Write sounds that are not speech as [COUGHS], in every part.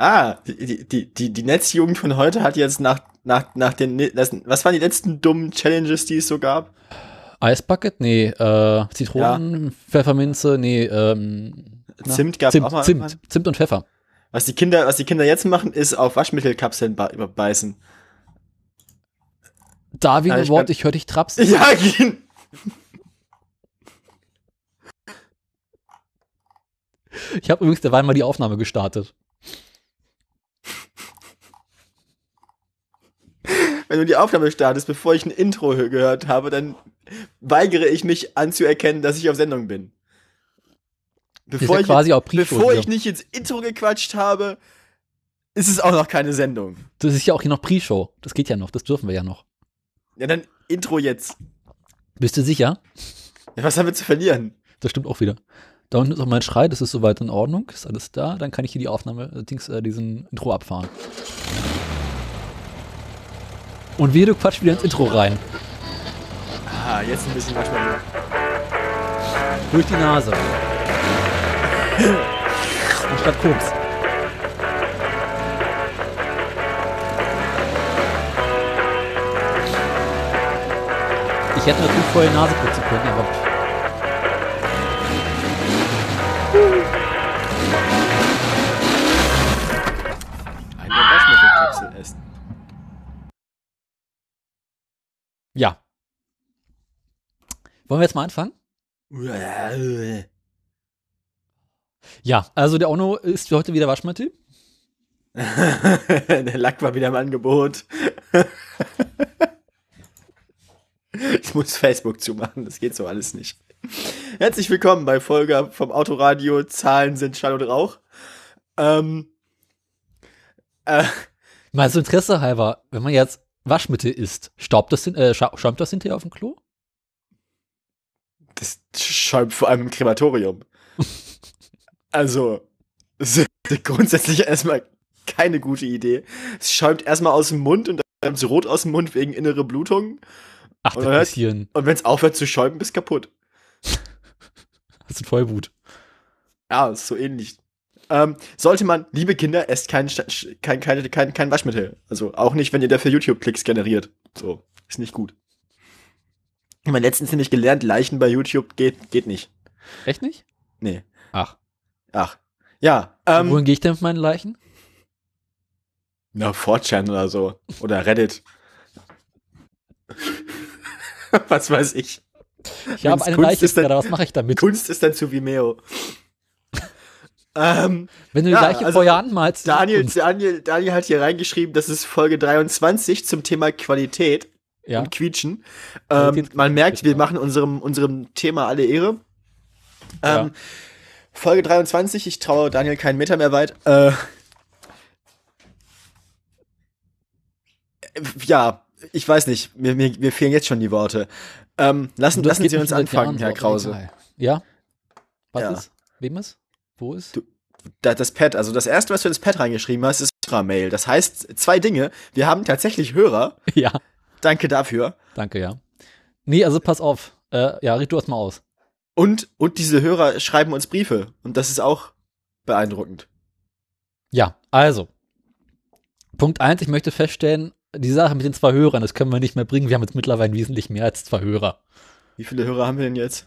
Ah, die, die, die, die Netzjugend von heute hat jetzt nach, nach, nach den, was waren die letzten dummen Challenges, die es so gab? Eisbucket? Nee, äh, Zitronen, ja. Pfefferminze, nee, ähm, Zimt gab Zimt, auch mal. Zimt, Zimt und Pfeffer. Was die Kinder, was die Kinder jetzt machen, ist auf Waschmittelkapseln beißen. Darwin, ja, Wort, ich höre dich trapsen. [LAUGHS] Ja, Ich habe übrigens derweil mal die Aufnahme gestartet. Wenn du die Aufnahme startest, bevor ich ein Intro gehört habe, dann weigere ich mich anzuerkennen, dass ich auf Sendung bin. Bevor, ich, quasi auch bevor ich nicht ins Intro gequatscht habe, ist es auch noch keine Sendung. Das ist ja auch hier noch Pre-Show. Das geht ja noch, das dürfen wir ja noch. Ja, dann Intro jetzt. Bist du sicher? Ja, was haben wir zu verlieren? Das stimmt auch wieder. Da unten ist auch mein Schrei, das ist soweit in Ordnung, ist alles da. Dann kann ich hier die Aufnahme, äh, Dings, äh, diesen Intro abfahren. Und wie du quatsch wieder ins Intro rein. Ah, jetzt ein bisschen manchmal. Durch die Nase. Anstatt Koks. Ich hätte natürlich vorher Nase putzen können, aber. Ja. Wollen wir jetzt mal anfangen? Ja, also der Ono ist für heute wieder Waschmittel. [LAUGHS] der Lack war wieder im Angebot. [LAUGHS] ich muss Facebook zumachen, das geht so alles nicht. Herzlich willkommen bei Folge vom Autoradio. Zahlen sind Schall und Rauch. Ähm, äh, Mal so Interesse halber, wenn man jetzt Waschmittel isst, staubt das, äh, schäumt das hinterher auf dem Klo? Das schäumt vor allem im Krematorium. [LAUGHS] Also, das ist grundsätzlich erstmal keine gute Idee. Es schäumt erstmal aus dem Mund und dann ist rot aus dem Mund wegen innere Blutung. Ach, und, passieren. und wenn es aufhört zu schäumen, bist [LAUGHS] du kaputt. Das ist voll gut. Ja, ist so ähnlich. Ähm, sollte man, liebe Kinder, esst kein, kein, kein, kein, kein Waschmittel. Also auch nicht, wenn ihr dafür YouTube-Klicks generiert. So, ist nicht gut. Ich meine, letztens nämlich gelernt, Leichen bei YouTube geht, geht nicht. Echt nicht? Nee. Ach. Ach, ja. Ähm, Wohin gehe ich denn mit meinen Leichen? Na, 4chan oder so. Oder Reddit. [LAUGHS] was weiß ich. Ich habe eine Kunst Leiche gerade, was mache ich damit? Kunst ist dann zu Vimeo. Ähm, Wenn du die ja, Leiche also vorher anmalst. Daniel, Daniel, Daniel hat hier reingeschrieben, das ist Folge 23 zum Thema Qualität ja. und Quietschen. Ähm, man merkt, wir machen unserem, unserem Thema alle Ehre. Ähm, ja. Folge 23, ich traue Daniel keinen Meter mehr weit. Äh, ja, ich weiß nicht, mir, mir, mir fehlen jetzt schon die Worte. Ähm, lassen lassen Sie uns anfangen, Herr Krause. Ja? Was ja. ist? Wem ist? Wo ist? Du, das Pad, also das erste, was du ins Pad reingeschrieben hast, ist Mail. Das heißt, zwei Dinge. Wir haben tatsächlich Hörer. [LAUGHS] Ja. Danke dafür. Danke, ja. Nee, also pass auf. Äh, ja, red du erst mal aus. Und, und diese Hörer schreiben uns Briefe. Und das ist auch beeindruckend. Ja, also. Punkt eins, ich möchte feststellen, die Sache mit den zwei Hörern, das können wir nicht mehr bringen. Wir haben jetzt mittlerweile wesentlich mehr als zwei Hörer. Wie viele Hörer haben wir denn jetzt?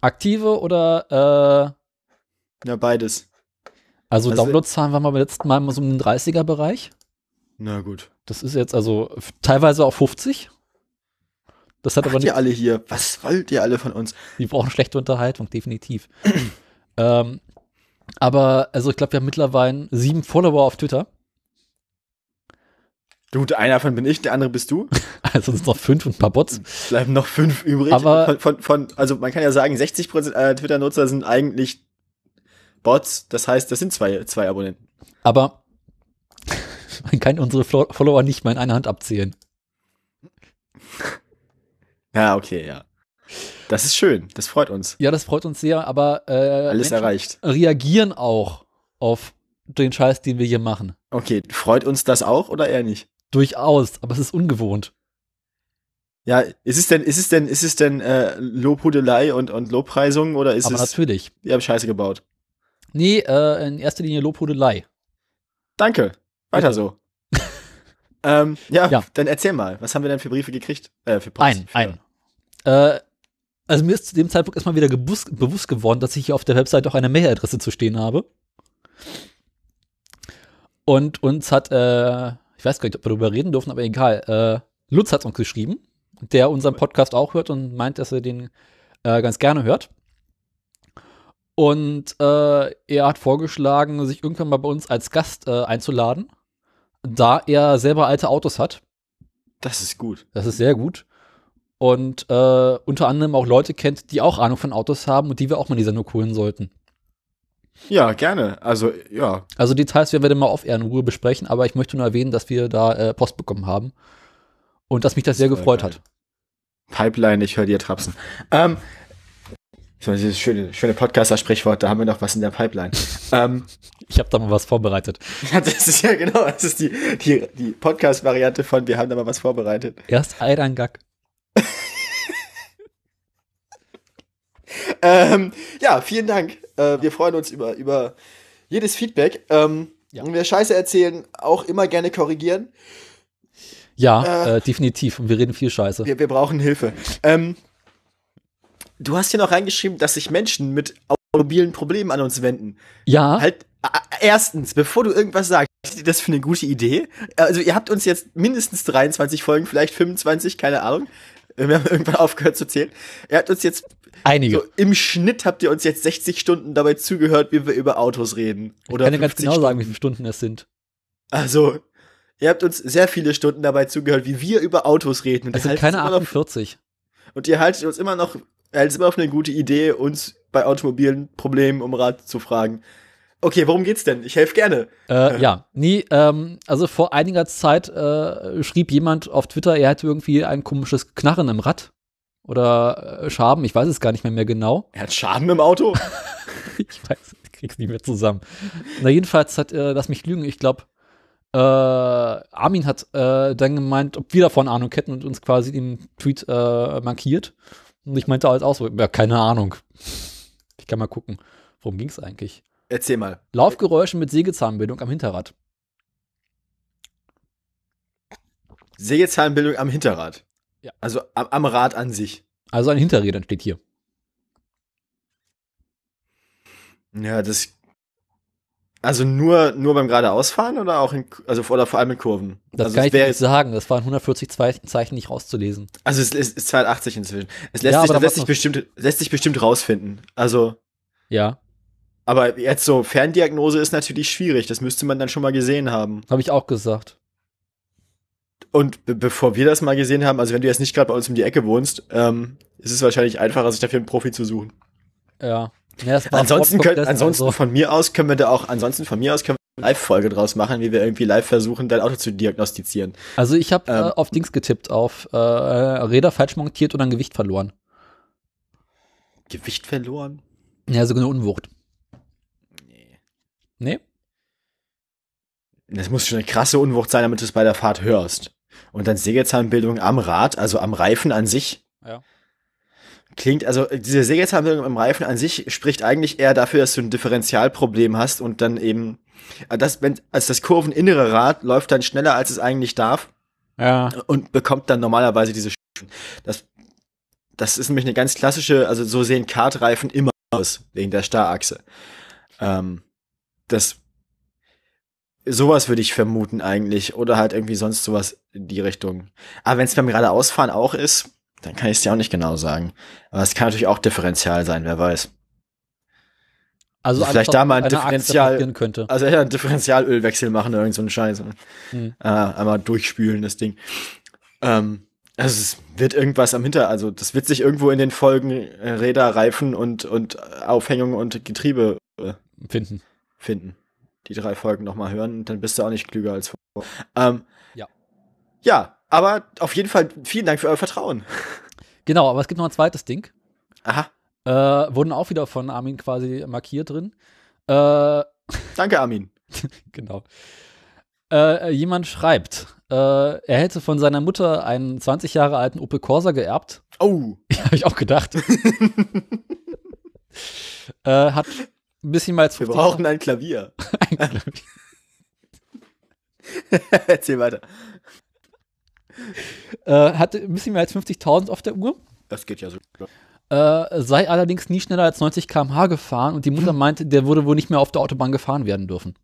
Aktive oder äh, Ja, beides. Also, also Downloadzahlen waren wir beim letzten Mal so im 30er-Bereich. Na gut. Das ist jetzt also teilweise auch 50. Das hat Macht aber nicht. ihr alle hier? Was wollt ihr alle von uns? Die brauchen schlechte Unterhaltung, definitiv. [CLEARS THROAT] ähm, aber, also ich glaube, wir haben mittlerweile sieben Follower auf Twitter. Du, einer davon bin ich, der andere bist du. [LAUGHS] Also sind noch fünf und ein paar Bots. Bleiben noch fünf übrig. Aber von, von, von also man kann ja sagen, 60% aller Twitter-Nutzer sind eigentlich Bots. Das heißt, das sind zwei, zwei Abonnenten. Aber [LAUGHS] man kann unsere Follower nicht mal in einer Hand abzählen. [LAUGHS] Ja, okay, ja. Das ist schön, das freut uns. Ja, das freut uns sehr, aber äh, alles Menschen erreicht. Reagieren auch auf den Scheiß, den wir hier machen. Okay, freut uns das auch oder eher nicht? Durchaus, aber es ist ungewohnt. Ja, ist es denn, ist es denn, ist es denn äh, Lobhudelei und, und Lobpreisung oder ist aber es? natürlich. Ihr habt Scheiße gebaut. Nee, äh, in erster Linie Lobhudelei. Danke. Weiter Bitte. so. [LAUGHS] ähm, ja, ja, dann erzähl mal, was haben wir denn für Briefe gekriegt? Äh, für Post, ein, für ein. Äh, also mir ist zu dem Zeitpunkt erstmal wieder bewusst geworden, dass ich hier auf der Website auch eine Mailadresse zu stehen habe. Und uns hat, äh, ich weiß gar nicht, ob wir darüber reden dürfen, aber egal, äh, Lutz hat uns geschrieben, der unseren Podcast auch hört und meint, dass er den äh, ganz gerne hört. Und äh, er hat vorgeschlagen, sich irgendwann mal bei uns als Gast äh, einzuladen, da er selber alte Autos hat. Das ist gut. Das ist sehr gut. Und äh, unter anderem auch Leute kennt, die auch Ahnung von Autos haben und die wir auch mal in die Sendung holen sollten. Ja, gerne. Also, ja. Also Details werden wir dann mal auf in Ruhe besprechen, aber ich möchte nur erwähnen, dass wir da äh, Post bekommen haben. Und dass mich das, das sehr gefreut geil. hat. Pipeline, ich höre dir trapsen. Ähm, so, dieses schöne, schöne Podcaster-Sprichwort, da haben wir noch was in der Pipeline. ähm, ich habe da mal was vorbereitet. Ja, [LAUGHS] das ist ja genau, das ist die, die, die Podcast-Variante von wir haben da mal was vorbereitet. Erst Ei, dann Gack. [LAUGHS] ähm, ja, vielen Dank. Äh, wir freuen uns über, über jedes Feedback. Ähm, ja. Wenn wir Scheiße erzählen, auch immer gerne korrigieren. Ja, äh, äh, definitiv. Und wir reden viel Scheiße. Wir, wir brauchen Hilfe. Ähm, du hast hier noch reingeschrieben, dass sich Menschen mit automobilen Problemen an uns wenden. Ja. Halt, erstens, bevor du irgendwas sagst, ist das für eine gute Idee? Also, ihr habt uns jetzt mindestens 23 Folgen, vielleicht 25, keine Ahnung. Wir haben irgendwann aufgehört zu zählen. Er hat uns jetzt Einige. So, Im Schnitt habt ihr uns jetzt 60 Stunden dabei zugehört, wie wir über Autos reden. Oder ich kann dir ganz genau Stunden. sagen, wie viele Stunden es sind. Also, ihr habt uns sehr viele Stunden dabei zugehört, wie wir über Autos reden. Und es sind keine 48. Noch, und ihr haltet uns immer noch, haltet immer auf eine gute Idee, uns bei automobilen Problemen um Rat zu fragen. Okay, worum geht's denn? Ich helfe gerne. Äh, [LAUGHS] ja, nie, ähm, also vor einiger Zeit äh, schrieb jemand auf Twitter, er hätte irgendwie ein komisches Knarren im Rad oder äh, Schaben, ich weiß es gar nicht mehr, mehr genau. Er hat Schaden im Auto? [LAUGHS] ich weiß, ich krieg's nicht mehr zusammen. Na, jedenfalls hat, äh, lass mich lügen, ich glaube, äh, Armin hat äh, dann gemeint, ob wir davon Ahnung hätten und uns quasi im Tweet äh, markiert. Und ich meinte halt auch so, ja, keine Ahnung. Ich kann mal gucken. Worum ging's eigentlich? Erzähl mal. Laufgeräusche mit Sägezahnbildung am Hinterrad. Sägezahnbildung am Hinterrad? Ja. Also am, am Rad an sich. Also an Hinterrädern steht hier. Ja, das. Also nur, nur beim geradeausfahren oder auch in, also oder vor allem in Kurven? Das also kann ich nicht sagen. Das waren 140 Zeichen nicht rauszulesen. Also es ist, ist 280 inzwischen. Es lässt ja, sich, lässt sich bestimmt, lässt sich bestimmt rausfinden. Also. Ja. Aber jetzt so Ferndiagnose ist natürlich schwierig. Das müsste man dann schon mal gesehen haben. Habe ich auch gesagt. Und bevor wir das mal gesehen haben, also wenn du jetzt nicht gerade bei uns um die Ecke wohnst, ähm, ist es wahrscheinlich einfacher, sich dafür einen Profi zu suchen. Ja. Ja ansonsten können, ansonsten also. von mir aus können wir da auch, ansonsten von mir aus können wir eine Live-Folge draus machen, wie wir irgendwie live versuchen, dein Auto zu diagnostizieren. Also ich habe ähm, äh, auf Dings getippt, auf äh, Räder falsch montiert und dann Gewicht verloren. Gewicht verloren? Ja, sogar eine Unwucht. Nee. Nee? Das muss schon eine krasse Unwucht sein, damit du es bei der Fahrt hörst. Und dann Sägezahnbildung am Rad, also am Reifen an sich. Ja. Klingt, also diese Sägezahnbildung am Reifen an sich spricht eigentlich eher dafür, dass du ein Differentialproblem hast und dann eben, äh, das, wenn, also das kurveninnere Rad läuft dann schneller, als es eigentlich darf. Ja. Und bekommt dann normalerweise diese Das, das ist nämlich eine ganz klassische, also so sehen Kartreifen immer aus, wegen der Starrachse. Ähm, das Sowas würde ich vermuten eigentlich. Oder halt irgendwie sonst sowas in die Richtung. Aber wenn es beim geradeausfahren auch ist, dann kann ich es dir auch nicht genau sagen. Aber es kann natürlich auch Differential sein, wer weiß. Also, also vielleicht da mal ein Differential, könnte. also ja, ein Differentialölwechsel machen oder irgend so einen Scheiß. Hm. Äh, einmal durchspülen, das Ding. Ähm, also es wird irgendwas am Hinter, also das wird sich irgendwo in den Folgen äh, Räder, Reifen und, und Aufhängung und Getriebe äh, finden. Finden die drei Folgen nochmal hören, dann bist du auch nicht klüger als vor. Ähm, ja. Ja, aber auf jeden Fall vielen Dank für euer Vertrauen. Genau, aber es gibt noch ein zweites Ding. Aha. Äh, wurden auch wieder von Armin quasi markiert drin. Äh, [LAUGHS] Danke, Armin. genau. Äh, jemand schreibt, äh, er hätte von seiner Mutter einen 20 Jahre alten Opel Corsa geerbt. Oh. [LAUGHS] Habe ich auch gedacht. [LAUGHS] äh, hat ein bisschen mal Wir brauchen ein Klavier. ein Klavier. Erzähl weiter. Äh, hatte ein bisschen mehr als 50.000 auf der Uhr. Das geht ja so. Äh, sei allerdings nie schneller als 90 km/h gefahren und die Mutter hm. meinte, der würde wohl nicht mehr auf der Autobahn gefahren werden dürfen.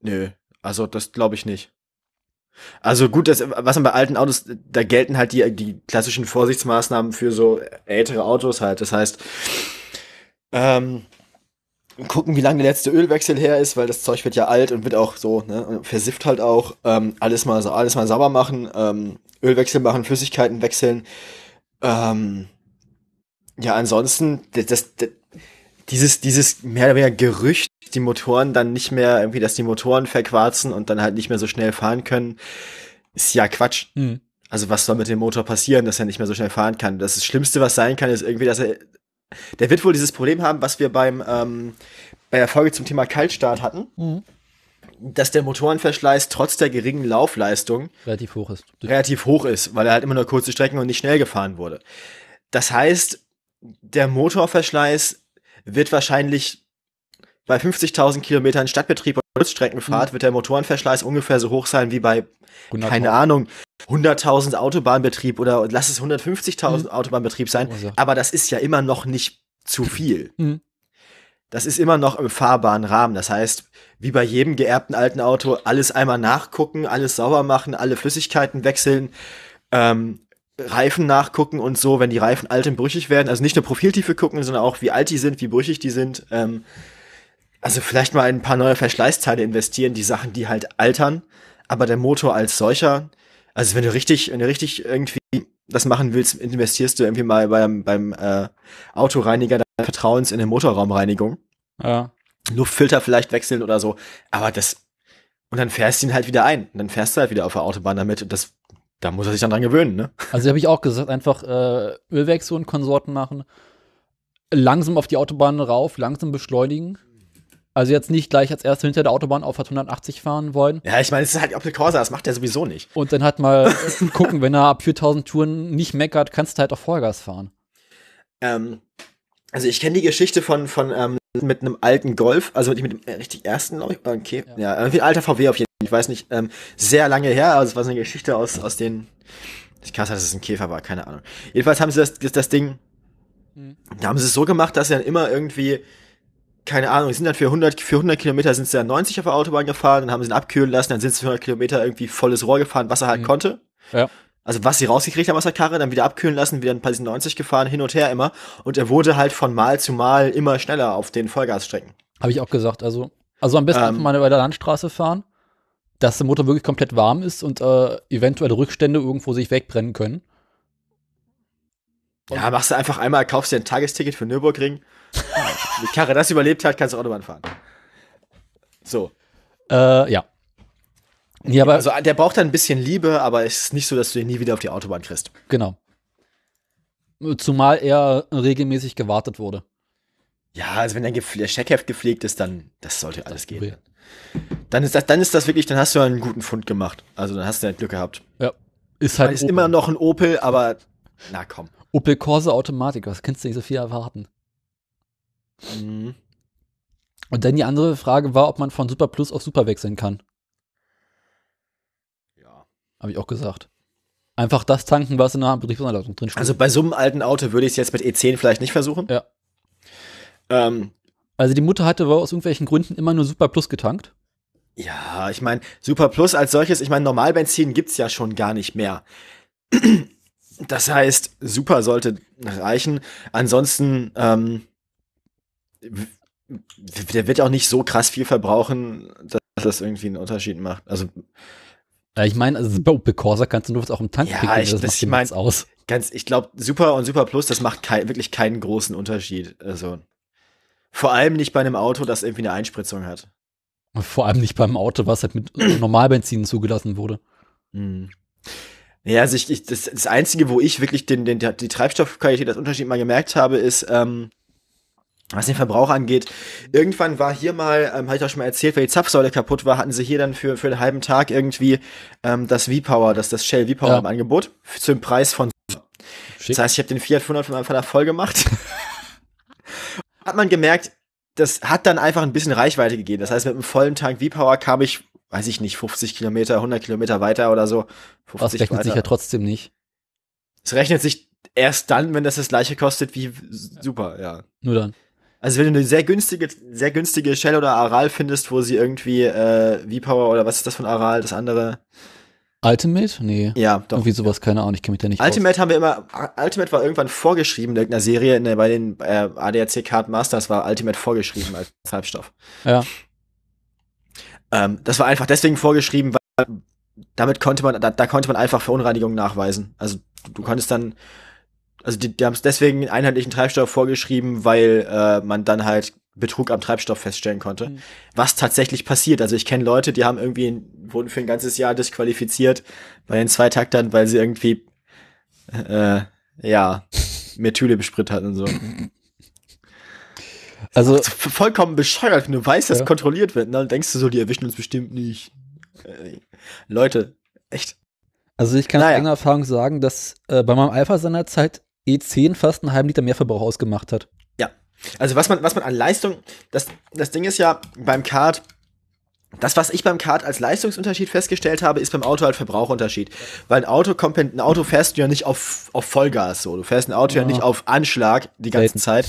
Nö, also das glaube ich nicht. Also gut, das, was man bei alten Autos, da gelten halt die, die klassischen Vorsichtsmaßnahmen für so ältere Autos halt. Das heißt, ähm, gucken, wie lange der letzte Ölwechsel her ist, weil das Zeug wird ja alt und wird auch so, ne, versifft halt auch. Ähm, alles mal so, alles mal sauber machen, ähm, Ölwechsel machen, Flüssigkeiten wechseln. Ähm, ja, ansonsten, das, das, dieses, dieses mehr oder weniger Gerücht, die Motoren dann nicht mehr irgendwie, dass die Motoren verquarzen und dann halt nicht mehr so schnell fahren können, ist ja Quatsch. Mhm. Also was soll mit dem Motor passieren, dass er nicht mehr so schnell fahren kann? Das, das Schlimmste, was sein kann, ist irgendwie, dass er, der wird wohl dieses Problem haben, was wir beim, ähm, bei der Folge zum Thema Kaltstart hatten. Mhm. Dass der Motorenverschleiß trotz der geringen Laufleistung relativ hoch ist. Relativ hoch ist, weil er halt immer nur kurze Strecken und nicht schnell gefahren wurde. Das heißt, der Motorverschleiß wird wahrscheinlich bei 50.000 Kilometern Stadtbetrieb und Kurzstreckenfahrt mhm. wird der Motorenverschleiß ungefähr so hoch sein wie bei, keine Ahnung, 100.000 Autobahnbetrieb oder lass es 150.000 mhm. Autobahnbetrieb sein. Aber das ist ja immer noch nicht zu viel. Mhm. Das ist immer noch im fahrbaren Rahmen. Das heißt, wie bei jedem geerbten alten Auto, alles einmal nachgucken, alles sauber machen, alle Flüssigkeiten wechseln, ähm, Reifen nachgucken und so, wenn die Reifen alt und brüchig werden. Also nicht nur Profiltiefe gucken, sondern auch, wie alt die sind, wie brüchig die sind. Ähm, also vielleicht mal ein paar neue Verschleißteile investieren, die Sachen, die halt altern. Aber der Motor als solcher, also wenn du richtig, wenn du richtig irgendwie das machen willst, investierst du irgendwie mal beim, beim äh, Autoreiniger deines Vertrauens in eine Motorraumreinigung. Ja. Luftfilter vielleicht wechseln oder so. Aber das, und dann fährst du ihn halt wieder ein. Und dann fährst du halt wieder auf der Autobahn damit. Und das da muss er sich dann dran gewöhnen, ne? Also habe ich auch gesagt, einfach äh, Ölwechsel und Konsorten machen, langsam auf die Autobahn rauf, langsam beschleunigen. Also jetzt nicht gleich als erstes hinter der Autobahn auf 180 fahren wollen. Ja, ich meine, es ist halt Opel Corsa, das macht er sowieso nicht. Und dann halt mal [LAUGHS] gucken, wenn er ab 4000 Touren nicht meckert, kannst du halt auf Vollgas fahren. Ähm, also ich kenne die Geschichte von, von ähm, mit einem alten Golf, also mit dem richtig ersten, glaube ich, okay, ja, ja irgendwie ein alter VW auf jeden Fall, ich weiß nicht, ähm, sehr lange her, also es war so eine Geschichte aus, aus den, ich kann sagen, dass es ein Käfer war, keine Ahnung. Jedenfalls haben sie das, das, das Ding, mhm. da haben sie es so gemacht, dass sie dann immer irgendwie, keine Ahnung, sind dann für 100, für 100 Kilometer sind sie dann 90 auf der Autobahn gefahren, dann haben sie ihn abkühlen lassen, dann sind sie für 100 Kilometer irgendwie volles Rohr gefahren, was er halt mhm. konnte. Ja. Also was sie rausgekriegt haben aus der Karre, dann wieder abkühlen lassen, wieder ein paar 90 gefahren, hin und her immer. Und er wurde halt von Mal zu Mal immer schneller auf den Vollgasstrecken. Habe ich auch gesagt. Also, also am besten ähm, einfach mal bei der Landstraße fahren, dass der Motor wirklich komplett warm ist und äh, eventuelle Rückstände irgendwo sich wegbrennen können. Und ja, machst du einfach einmal, kaufst dir ein Tagesticket für Nürburgring. [LAUGHS] die Karre das überlebt hat, kannst du Autobahn fahren. So. Äh, ja. Ja, aber also der braucht dann ein bisschen Liebe, aber es ist nicht so, dass du ihn nie wieder auf die Autobahn kriegst. Genau. Zumal er regelmäßig gewartet wurde. Ja, also wenn der Scheckheft gepflegt ist, dann das sollte alles gehen. Dann ist das, dann ist das wirklich, dann hast du einen guten Fund gemacht. Also dann hast du halt Glück gehabt. Ja. Ist halt. ist immer noch ein Opel, aber na komm. Opel Corsa Automatik, was kannst du nicht so viel erwarten? Mhm. Und dann die andere Frage war, ob man von Super Plus auf Super wechseln kann. Habe ich auch gesagt. Einfach das tanken, was in der Betriebsanleitung drin steht. Also bei so einem alten Auto würde ich es jetzt mit E10 vielleicht nicht versuchen. Ja. Ähm, also die Mutter hatte aus irgendwelchen Gründen immer nur Super Plus getankt. Ja, ich meine, Super Plus als solches, ich meine, Normalbenzin gibt's ja schon gar nicht mehr. Das heißt, Super sollte reichen. Ansonsten, ähm, der wird auch nicht so krass viel verbrauchen, dass das irgendwie einen Unterschied macht. Also ja, ich meine, also bei Corsa kannst du nur was auch im Tank ja, picken, ich, das, das ich mein, aus. Ganz, ich glaube, Super und Super Plus, das macht kein, wirklich keinen großen Unterschied. Also vor allem nicht bei einem Auto, das irgendwie eine Einspritzung hat. Vor allem nicht beim Auto, was halt mit [CLEARS THROAT] Normalbenzin zugelassen wurde. Mhm. Ja, also ich, ich, das, das Einzige, wo ich wirklich den, den, die Treibstoffqualität, das Unterschied mal gemerkt habe, ist, ähm, was den Verbrauch angeht, irgendwann war hier mal, ähm, habe ich auch schon mal erzählt, weil die Zapfsäule kaputt war, hatten sie hier dann für, für einen halben Tag irgendwie ähm, das V-Power, das, das Shell V-Power ja. im Angebot, zum Preis von. Schick. Das heißt, ich habe den Fiat 500 von Anfang an voll gemacht. [LAUGHS] hat man gemerkt, das hat dann einfach ein bisschen Reichweite gegeben. Das heißt, mit einem vollen Tank V-Power kam ich weiß ich nicht, 50 Kilometer, 100 Kilometer weiter oder so. 50 das rechnet weiter. sich ja trotzdem nicht. Es rechnet sich erst dann, wenn das das gleiche kostet wie super, ja. Nur dann. Also wenn du eine sehr günstige, sehr günstige Shell oder Aral findest, wo sie irgendwie äh, V-Power oder was ist das von Aral, das andere? Ultimate? Nee. Ja, doch. Irgendwie sowas, keine Ahnung, ich kenne mich da nicht Ultimate aus. haben wir immer, Ultimate war irgendwann vorgeschrieben in irgendeiner Serie, ne, bei den äh, ADAC Card Masters war Ultimate vorgeschrieben als Treibstoff. Ja. Ähm, das war einfach deswegen vorgeschrieben, weil damit konnte man, da, da konnte man einfach Verunreinigungen nachweisen. Also du konntest dann, also die, die haben es deswegen einen einheitlichen Treibstoff vorgeschrieben, weil äh, man dann halt Betrug am Treibstoff feststellen konnte. Mhm. Was tatsächlich passiert. Also ich kenne Leute, die haben irgendwie, wurden für ein ganzes Jahr disqualifiziert bei den Zweitaktern, weil sie irgendwie, äh, ja, [LAUGHS] Methyle bespritzt hatten und so. [LAUGHS] Also vollkommen bescheuert, wenn du weißt, dass ja. kontrolliert wird. Ne? Dann denkst du so, die erwischen uns bestimmt nicht. Äh, Leute, echt. Also ich kann naja. aus eigener Erfahrung sagen, dass äh, bei meinem Alpha seinerzeit E10 fast einen halben Liter mehr Verbrauch ausgemacht hat. Ja. Also was man, was man an Leistung, das, das Ding ist ja beim Kart, das, was ich beim Kart als Leistungsunterschied festgestellt habe, ist beim Auto halt Verbrauchunterschied. Weil ein Auto kommt, ein Auto fährst du ja nicht auf, auf Vollgas so. Du fährst ein Auto ja, ja nicht auf Anschlag die ganze. Zeit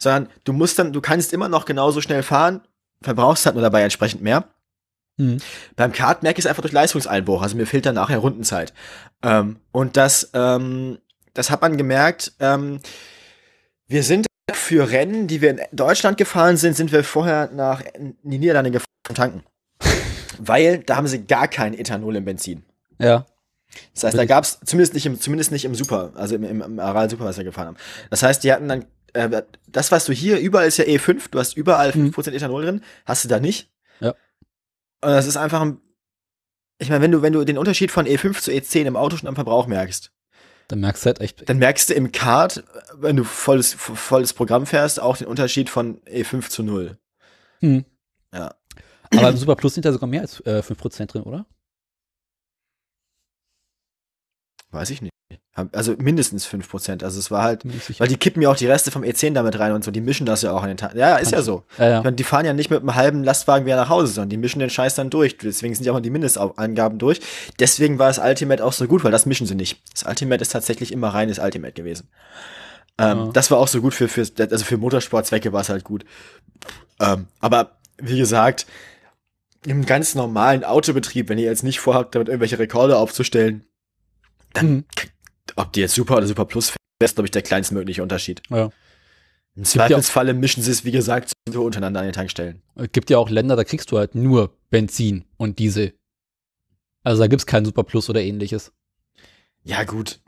sondern du musst dann, du kannst immer noch genauso schnell fahren, verbrauchst halt nur dabei entsprechend mehr. Mhm. Beim Kart merke ich es einfach durch Leistungseinbruch, also mir fehlt dann nachher Rundenzeit. Ähm, und das, ähm, das hat man gemerkt, ähm, wir sind für Rennen, die wir in Deutschland gefahren sind, sind wir vorher nach die Niederlande gefahren tanken. [LAUGHS] Weil da haben sie gar kein Ethanol im Benzin. Ja. Das heißt, da gab es zumindest nicht im, zumindest nicht im Super, also im, im, im Aral Super, was wir gefahren haben. Das heißt, die hatten dann äh, das, was du hier, überall ist ja E5, du hast überall 5% mhm. Ethanol drin, hast du da nicht. Ja. Und das ist einfach ein, ich meine, wenn du, wenn du den Unterschied von E5 zu E10 im Auto schon am Verbrauch merkst, dann merkst du halt echt. Dann merkst du im Kart, wenn du volles, volles Programm fährst, auch den Unterschied von E5 zu 0. Hm. Ja. Aber im Super Plus sind da sogar mehr als äh, 5% drin, oder? Weiß ich nicht. Also mindestens 5%. Also es war halt, weil die kippen ja auch die Reste vom E10 damit rein und so, die mischen das ja auch an den Tag. Ja, ist ja so. Ja, ja. Meine, die fahren ja nicht mit einem halben Lastwagen wieder nach Hause, sondern die mischen den Scheiß dann durch. Deswegen sind ja auch die Mindestangaben durch. Deswegen war das Ultimate auch so gut, weil das mischen sie nicht. Das Ultimate ist tatsächlich immer reines Ultimate gewesen. Ähm, ja. Das war auch so gut für, für, also für Motorsportzwecke war es halt gut. Ähm, aber wie gesagt, im ganz normalen Autobetrieb, wenn ihr jetzt nicht vorhabt, damit irgendwelche Rekorde aufzustellen, dann mhm ob die jetzt Super oder Super Plus ist, glaube ich, der kleinstmögliche Unterschied. Ja. Im Zweifelsfalle mischen sie es, wie gesagt, so untereinander an den Tankstellen. Es gibt ja auch Länder, da kriegst du halt nur Benzin und Diesel. Also da gibt es kein Super Plus oder ähnliches. Ja, gut.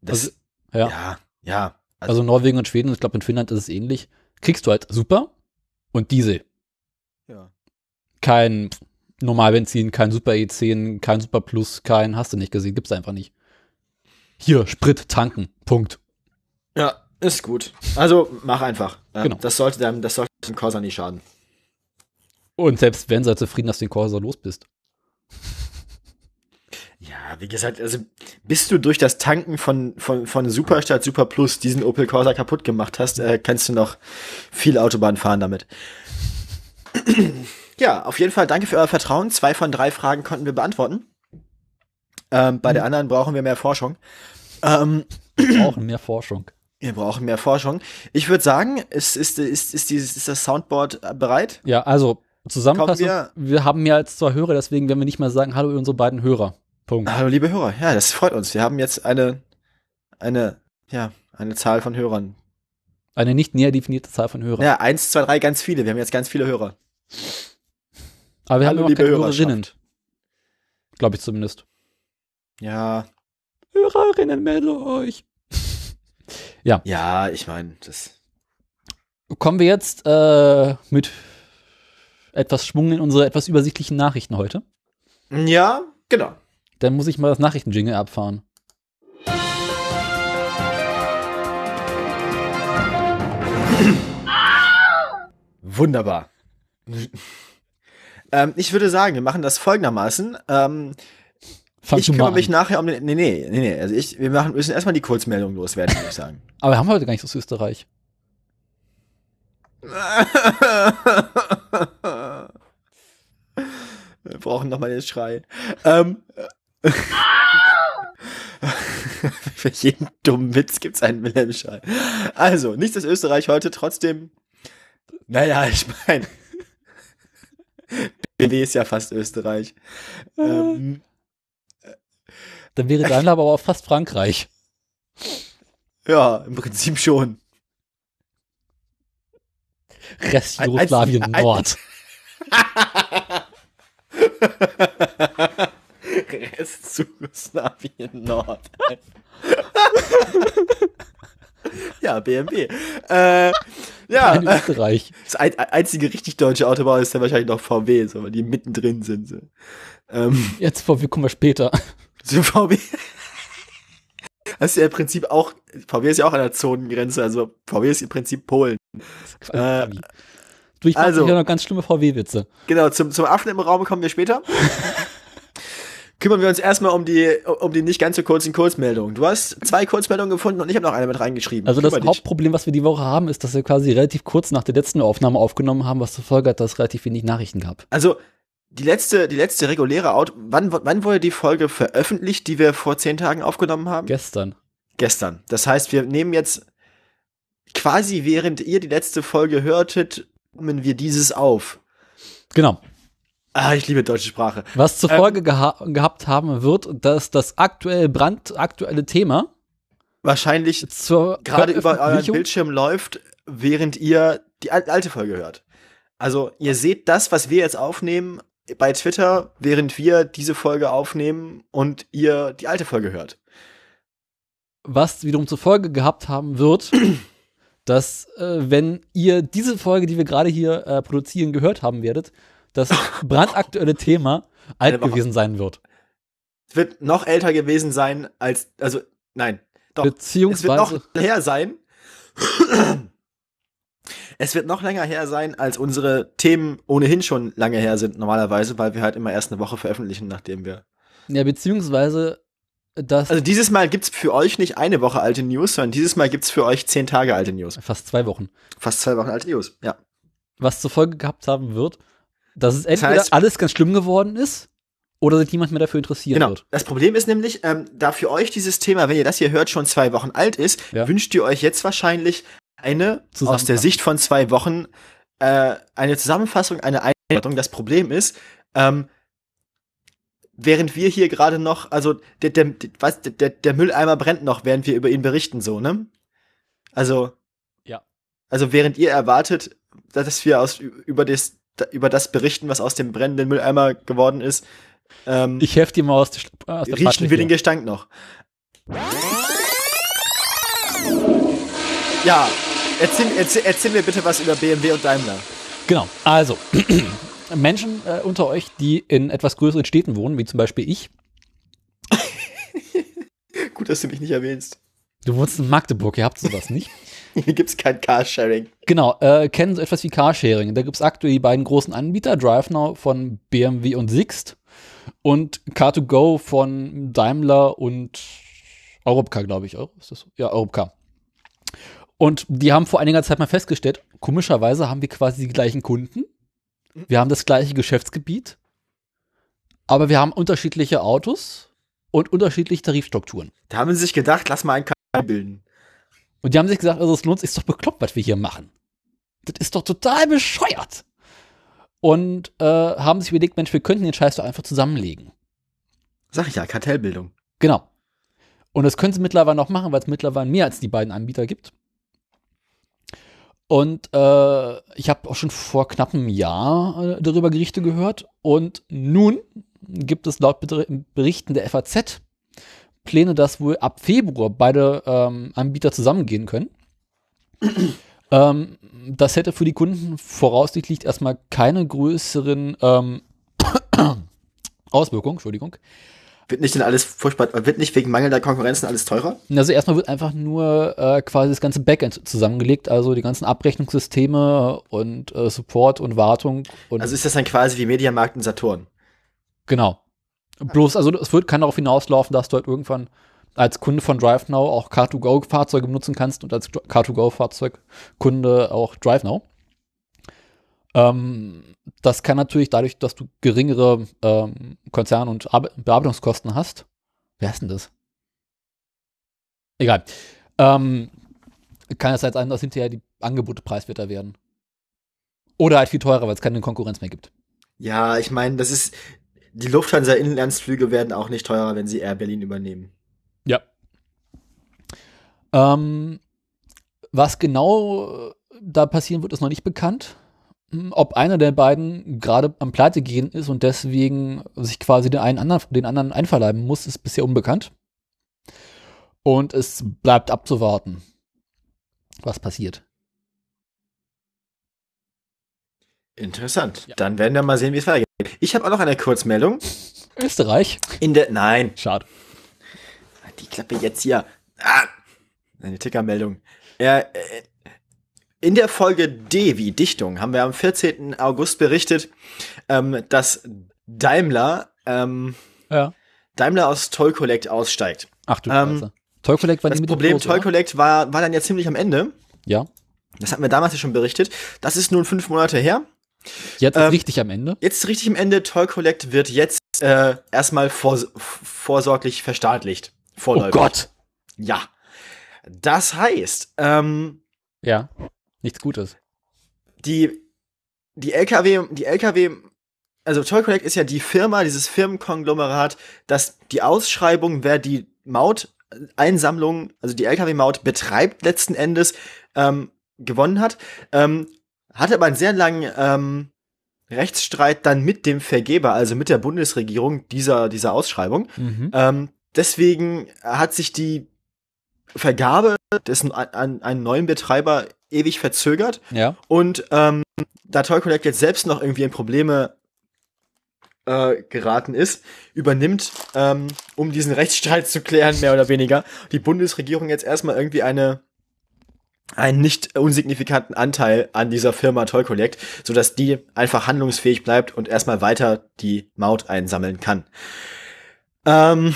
Das, also, ja. ja, ja. Also, also Norwegen und Schweden, ich glaube in Finnland ist es ähnlich. Kriegst du halt Super und Diesel. Ja. Kein Normalbenzin, kein Super E10, kein Super Plus, kein hast du nicht gesehen, gibt's einfach nicht. Hier, Sprit tanken. Punkt. Ja, ist gut. Also mach einfach. Ja, genau. Das sollte dem, das sollte dem Corsa nicht schaden. Und selbst wenn, sei zufrieden, dass du den Corsa los bist. Ja, wie gesagt, also bis du durch das Tanken von, von, von Super statt Super Plus diesen Opel Corsa kaputt gemacht hast, äh, kannst du noch viel Autobahn fahren damit. Ja, auf jeden Fall danke für euer Vertrauen. Zwei von drei Fragen konnten wir beantworten. Ähm, bei mhm. der anderen brauchen wir mehr Forschung. Ähm, wir brauchen mehr Forschung. [CLEARS THROAT] Wir brauchen mehr Forschung. Ich würde sagen, ist, ist, ist, ist, dieses, ist das Soundboard bereit? Ja, also Zusammenfassung. Wir, wir, haben mehr als zwei Hörer, deswegen werden wir nicht mal sagen, hallo unsere beiden Hörer. Punkt. Hallo liebe Hörer. Ja, das freut uns. Wir haben jetzt eine, eine, ja, eine Zahl von Hörern. Eine nicht näher definierte Zahl von Hörern. Ja, eins, zwei, drei, ganz viele. Wir haben jetzt ganz viele Hörer. Aber wir Hallo, haben immer keine Hörerinnen. Glaube ich zumindest. Ja. Hörerinnen, meldet euch. [LAUGHS] ja. Ja, ich meine, das. Kommen wir jetzt äh, mit etwas Schwung in unsere etwas übersichtlichen Nachrichten heute. Ja, genau. Dann muss ich mal das Nachrichtenjingle abfahren. Wunderbar. Ähm, ich würde sagen, wir machen das folgendermaßen. Ähm, ich kümmere mich nachher um den. Nee, nee, nee, nee. Also ich, wir machen, müssen erstmal die Kurzmeldung loswerden, würde ich sagen. [LAUGHS] Aber wir haben heute gar nicht aus Österreich. brauchen nochmal den Schrei. Ähm, [LAUGHS] Für jeden dummen Witz gibt es einen Wilhelm-Schrei. Also, nicht dass Österreich heute trotzdem. Naja, ich meine. [LAUGHS] BMW ist ja fast Österreich. Ähm, Dann wäre Daimler aber auch fast Frankreich. Ja, im Prinzip schon. Rest Jugoslawien Nord. [LAUGHS] Rest Jugoslawien Nord. [LAUGHS] [LAUGHS] ja, BMW. Äh, ja. In Österreich. [LAUGHS] Das ein, einzige richtig deutsche Autobau ist ja wahrscheinlich noch VW, so, weil die mittendrin sind. So. Ähm, Jetzt VW kommen wir später. [LAUGHS] Zu VW. Das ist ja im Prinzip auch, VW ist ja auch an der Zonengrenze, also VW ist im Prinzip Polen. Äh, du, ich also, ja noch ganz schlimme VW-Witze. Genau, zum, zum Affen im Raum kommen wir später. Kümmern wir uns erstmal um die, um die nicht ganz so kurzen Kurzmeldungen. Du hast zwei Kurzmeldungen gefunden und ich habe noch eine mit reingeschrieben. Also das Hauptproblem, was wir die Woche haben, ist, dass wir quasi relativ kurz nach der letzten Aufnahme aufgenommen haben, was zur Folge hat, dass es relativ wenig Nachrichten gab. Also die letzte, die letzte reguläre Auto. Wann, wann wurde die Folge veröffentlicht, die wir vor zehn Tagen aufgenommen haben? Gestern. Gestern. Das heißt, wir nehmen jetzt quasi während ihr die letzte Folge hörtet, nehmen wir dieses auf. Genau. Ah, ich liebe deutsche Sprache. Was zur ähm, Folge ähm, geha gehabt haben wird, dass das aktuell brandaktuelle Thema wahrscheinlich gerade über euren Bildschirm läuft, während ihr die alte Folge hört. Also ihr seht das, was wir jetzt aufnehmen, bei Twitter, während wir diese Folge aufnehmen und ihr die alte Folge hört. Was wiederum zur Folge gehabt haben wird, [CLEARS THROAT] dass äh, wenn ihr diese Folge, die wir gerade hier äh, produzieren, gehört haben werdet, das brandaktuelle Thema alt gewesen sein wird. Es wird noch älter gewesen sein als, also nein, doch. Beziehungsweise es wird noch her sein. Es wird noch länger her sein, als unsere Themen ohnehin schon lange her sind, normalerweise, weil wir halt immer erst eine Woche veröffentlichen, nachdem wir. Ja, beziehungsweise das. Also dieses Mal gibt's für euch nicht eine Woche alte News, sondern dieses Mal gibt's für euch zehn Tage alte News. Fast zwei Wochen. Fast zwei Wochen alte News, ja. Was zur Folge gehabt haben wird, dass es entweder das heißt, alles ganz schlimm geworden ist oder sich niemand mehr dafür interessieren genau. wird. Das Problem ist nämlich, ähm, da für euch dieses Thema, wenn ihr das hier hört, schon zwei Wochen alt ist, ja. wünscht ihr euch jetzt wahrscheinlich eine aus der Sicht von zwei Wochen äh, eine Zusammenfassung, eine Einleitung. Das Problem ist, ähm, während wir hier gerade noch, also der, der, der, der Mülleimer brennt noch, während wir über ihn berichten, so, ne? Also, ja. Also während ihr erwartet, dass wir aus, über, das, über das berichten, was aus dem brennenden Mülleimer geworden ist, ähm, ich helfe dir mal aus, der, aus der Riechen wir den Gestank noch. Ja, Erzähl, erzähl, erzähl, mir bitte was über BMW und Daimler. Genau, also [CLEARS THROAT] Menschen äh, unter euch, die in etwas größeren Städten wohnen, wie zum Beispiel ich. [LAUGHS] Gut, dass du mich nicht erwähnst. Du wohnst in Magdeburg, ihr habt sowas nicht. [LAUGHS] Hier gibt es kein Carsharing. Genau, äh, kennen so etwas wie Carsharing. Da gibt es aktuell die beiden großen Anbieter, DriveNow von BMW und Sixt und Car2Go von Daimler und Europcar, glaube ich. Ist das? Ja, Europcar. Und die haben vor einiger Zeit mal festgestellt, komischerweise haben wir quasi die gleichen Kunden. Wir haben das gleiche Geschäftsgebiet, aber wir haben unterschiedliche Autos und unterschiedliche Tarifstrukturen. Da haben sie sich gedacht, lass mal ein bilden. Und die haben sich gesagt, also es lohnt sich, ist doch bekloppt, was wir hier machen. Das ist doch total bescheuert. Und äh, haben sich überlegt, Mensch, wir könnten den Scheiß doch einfach zusammenlegen. Sag ich ja, Kartellbildung. Genau. Und das können sie mittlerweile noch machen, weil es mittlerweile mehr als die beiden Anbieter gibt. Und äh, ich habe auch schon vor knapp einem Jahr äh, darüber Gerichte gehört. Und nun gibt es laut Berichten der FAZ Pläne, dass wohl ab Februar beide ähm, Anbieter zusammengehen können. [CLEARS THROAT] ähm, das hätte für die Kunden voraussichtlich erstmal keine größeren ähm, [CLEARS THROAT] Auswirkungen, Entschuldigung. Wird nicht denn alles furchtbar, wird nicht wegen mangelnder Konkurrenzen alles teurer? Also erstmal wird einfach nur äh, quasi das ganze Backend zusammengelegt, also die ganzen Abrechnungssysteme und äh, Support und Wartung. Und also ist das dann quasi wie Mediamarkt und Saturn? Genau. Bloß, also es wird, kann darauf hinauslaufen, dass du halt irgendwann als Kunde von DriveNow auch Car2Go-Fahrzeuge benutzen kannst und als Car2Go-Fahrzeugkunde auch DriveNow. Ähm, das kann natürlich dadurch, dass du geringere ähm, Konzern- und Bearbeitungskosten hast. Wer ist denn das? Egal. Ähm, kann es halt sein, dass hinterher die Angebote preiswerter werden. Oder halt viel teurer, weil es keine Konkurrenz mehr gibt. Ja, ich meine, das ist. Die Lufthansa-Inlandsflüge werden auch nicht teurer, wenn sie Air Berlin übernehmen. Ja. Ähm, was genau da passieren wird, ist noch nicht bekannt. Hm, ob einer der beiden gerade am Pleite gehen ist und deswegen sich quasi den einen anderen, den anderen einverleiben muss, ist bisher unbekannt. Und es bleibt abzuwarten, was passiert. Interessant. Ja. Dann werden wir mal sehen, wie es weitergeht. Ich habe auch noch eine Kurzmeldung. Österreich? In der. Nein. Schade. Die Klappe jetzt hier. Ah, eine Tickermeldung. Äh, in der Folge D wie Dichtung haben wir am 14. August berichtet, ähm, dass Daimler, ähm, ja. Daimler aus Toll Collect aussteigt. Ach du ähm, Toll Collect war Das Problem Toll Collect war, war dann ja ziemlich am Ende. Ja. Das hatten wir damals ja schon berichtet. Das ist nun fünf Monate her. Jetzt ähm, richtig am Ende. Jetzt richtig am Ende. Toll Collect wird jetzt äh, erstmal vor, vorsorglich verstaatlicht. Vorläufig. Oh Gott. Ja. Das heißt, ähm, ja, nichts Gutes. Die, die LKW, die LKW, also Toll Collect ist ja die Firma, dieses Firmenkonglomerat, das die Ausschreibung, wer die Maut-Einsammlung, also die LKW-Maut betreibt letzten Endes, ähm, gewonnen hat. Ähm, hatte aber einen sehr langen ähm, Rechtsstreit dann mit dem Vergeber, also mit der Bundesregierung dieser, dieser Ausschreibung. Mhm. Ähm, deswegen hat sich die Vergabe dessen an einen neuen Betreiber ewig verzögert. Ja. Und ähm, da Toy Collect jetzt selbst noch irgendwie in Probleme äh, geraten ist, übernimmt, ähm, um diesen Rechtsstreit zu klären, mehr oder weniger, die Bundesregierung jetzt erstmal irgendwie eine einen nicht unsignifikanten Anteil an dieser Firma Toy Collect, sodass die einfach handlungsfähig bleibt und erstmal weiter die Maut einsammeln kann. Ähm,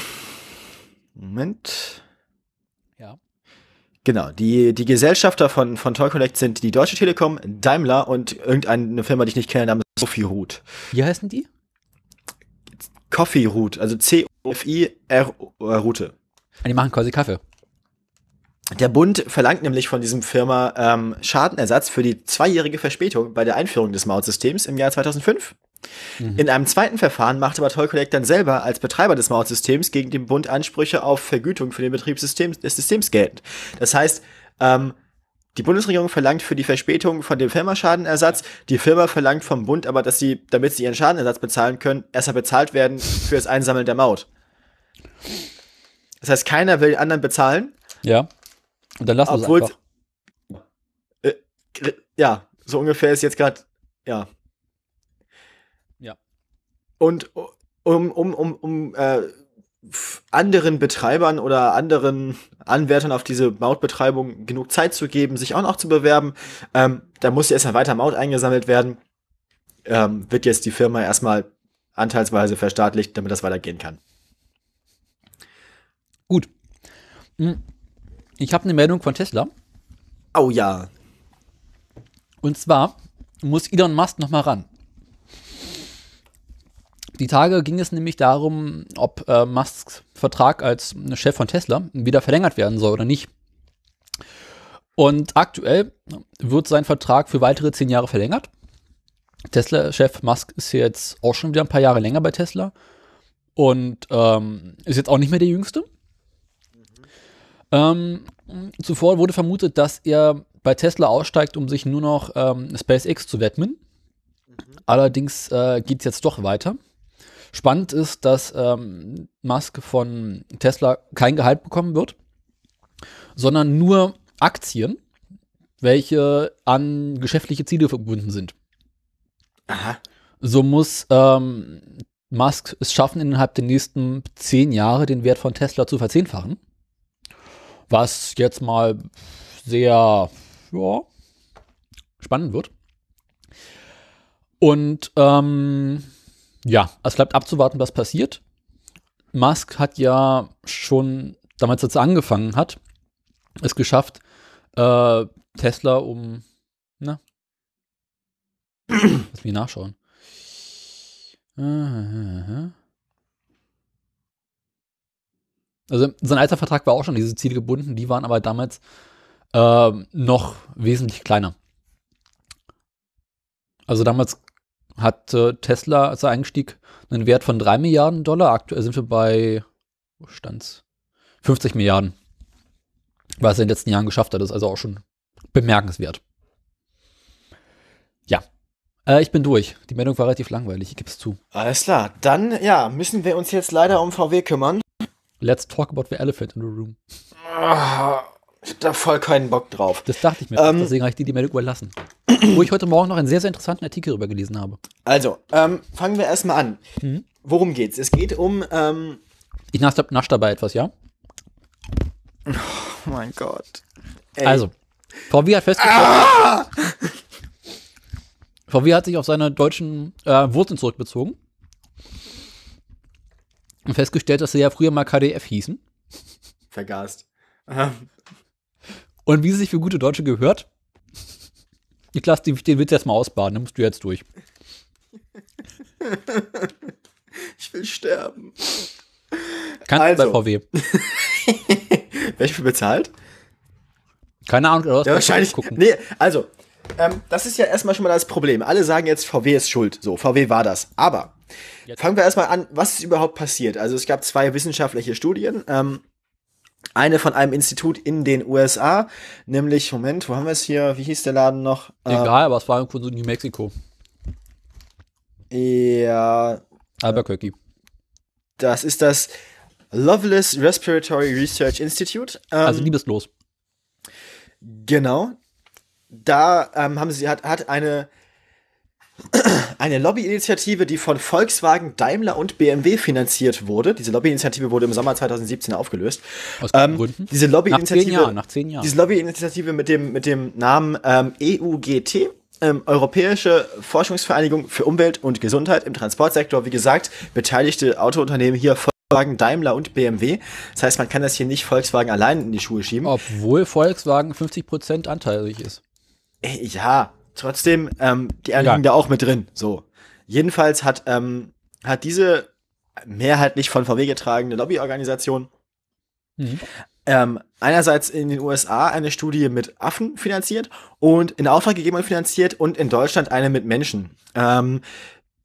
Moment. Genau, die, die Gesellschafter von, von Toy Collect sind die Deutsche Telekom, Daimler und irgendeine Firma, die ich nicht kenne, namens Coffee Root. Wie heißen die? Coffee Root, also C-O-F-I-R Route. Die machen quasi Kaffee. Der Bund verlangt nämlich von diesem Firma ähm, Schadenersatz für die zweijährige Verspätung bei der Einführung des Mautsystems im Jahr 2005. Mhm. In einem zweiten Verfahren machte aber Toll Collect dann selber als Betreiber des Mautsystems gegen den Bund Ansprüche auf Vergütung für den Betrieb des Systems geltend. Das heißt, ähm, die Bundesregierung verlangt für die Verspätung von dem Firma Schadenersatz. Die Firma verlangt vom Bund aber, dass sie, damit sie ihren Schadenersatz bezahlen können, erstmal bezahlt werden für das Einsammeln der Maut. Das heißt, keiner will den anderen bezahlen. Ja. Und dann lassen wir es einfach. Äh, ja, so ungefähr ist jetzt gerade, ja. Und um, um, um, um äh, anderen Betreibern oder anderen Anwärtern auf diese Mautbetreibung genug Zeit zu geben, sich auch noch zu bewerben, ähm, da muss erstmal weiter Maut eingesammelt werden, ähm, wird jetzt die Firma erstmal anteilsweise verstaatlicht, damit das weitergehen kann. Gut. Hm. Ich habe eine Meldung von Tesla. Oh ja. Und zwar muss Elon Musk noch mal ran. Die Tage ging es nämlich darum, ob äh, Musks Vertrag als Chef von Tesla wieder verlängert werden soll oder nicht. Und aktuell wird sein Vertrag für weitere zehn Jahre verlängert. Tesla-Chef Musk ist jetzt auch schon wieder ein paar Jahre länger bei Tesla und ähm, ist jetzt auch nicht mehr der Jüngste. Ähm, zuvor wurde vermutet, dass er bei Tesla aussteigt, um sich nur noch ähm, SpaceX zu widmen. Mhm. Allerdings äh, geht es jetzt doch weiter. Spannend ist, dass ähm, Musk von Tesla kein Gehalt bekommen wird, sondern nur Aktien, welche an geschäftliche Ziele verbunden sind. Aha. So muss ähm, Musk es schaffen, innerhalb der nächsten zehn Jahre den Wert von Tesla zu verzehnfachen. Was jetzt mal sehr ja, spannend wird. Und ähm, ja, es bleibt abzuwarten, was passiert. Musk hat ja schon damals, als er angefangen hat, es geschafft, äh, Tesla um na, Lass mich nachschauen. Also sein alter Vertrag war auch schon diese Ziele gebunden, die waren aber damals äh, noch wesentlich kleiner. Also damals hat äh, Tesla, als eingestieg, einen Wert von 3 Milliarden Dollar. Aktuell sind wir bei, wo stand's? 50 Milliarden. Was er in den letzten Jahren geschafft hat, ist also auch schon bemerkenswert. Ja. Äh, ich bin durch. Die Meldung war relativ langweilig, ich gebe es zu. Alles klar. Dann, ja, müssen wir uns jetzt leider um VW kümmern. Let's talk about the elephant in the room. Ah, ich hab da voll keinen Bock drauf. Das dachte ich mir, ähm, deswegen habe ich dir die Meldung überlassen. Wo ich heute Morgen noch einen sehr, sehr interessanten Artikel darüber gelesen habe. Also, ähm, fangen wir erstmal an. Mhm. Worum geht's? Es geht um. Ähm ich nasch, nasch dabei etwas, ja? Oh mein Gott. Ey. Also, VW hat festgestellt. Ah! VW hat sich auf seine deutschen äh, Wurzeln zurückbezogen und festgestellt, dass sie ja früher mal KDF hießen. Vergast. Und wie es sich für gute Deutsche gehört, ich lasse den Witz jetzt mal ausbaden, dann musst du jetzt durch. [LAUGHS] Ich will sterben. Kannst also. bei VW. [LAUGHS] Wer für bezahlt? Keine Ahnung, oder was? Ja, wahrscheinlich. Gucken. Nee, also, ähm, das ist ja erstmal schon mal das Problem. Alle sagen jetzt, VW ist schuld. So, VW war das. Aber jetzt. fangen wir erstmal an, was ist überhaupt passiert? Also, es gab zwei wissenschaftliche Studien. Ähm, eine von einem Institut in den USA, nämlich, Moment, wo haben wir es hier? Wie hieß der Laden noch? Egal, ähm, aber es war irgendwo so New Mexico. Ja. Albuquerque. Das ist das Loveless Respiratory Research Institute. Ähm, also liebeslos. Genau. Da ähm, haben sie hat, hat eine eine Lobbyinitiative, die von Volkswagen, Daimler und BMW finanziert wurde. Diese Lobbyinitiative wurde im Sommer 2017 aufgelöst. Aus ähm, Gründen? Diese Lobbyinitiative, nach zehn Jahren, nach zehn Jahren. Diese Lobbyinitiative mit dem, mit dem Namen ähm, EUGT, ähm, Europäische Forschungsvereinigung für Umwelt und Gesundheit im Transportsektor. Wie gesagt, beteiligte Autounternehmen hier Volkswagen, Daimler und BMW. Das heißt, man kann das hier nicht Volkswagen allein in die Schuhe schieben. Obwohl Volkswagen 50% anteilig ist. Äh, ja, trotzdem, ähm, die anderen liegen da auch mit drin. So. Jedenfalls hat, ähm, hat diese mehrheitlich von VW getragene Lobbyorganisation mhm. ähm, einerseits in den USA eine Studie mit Affen finanziert und in Auftrag gegeben und finanziert und in Deutschland eine mit Menschen. Ähm,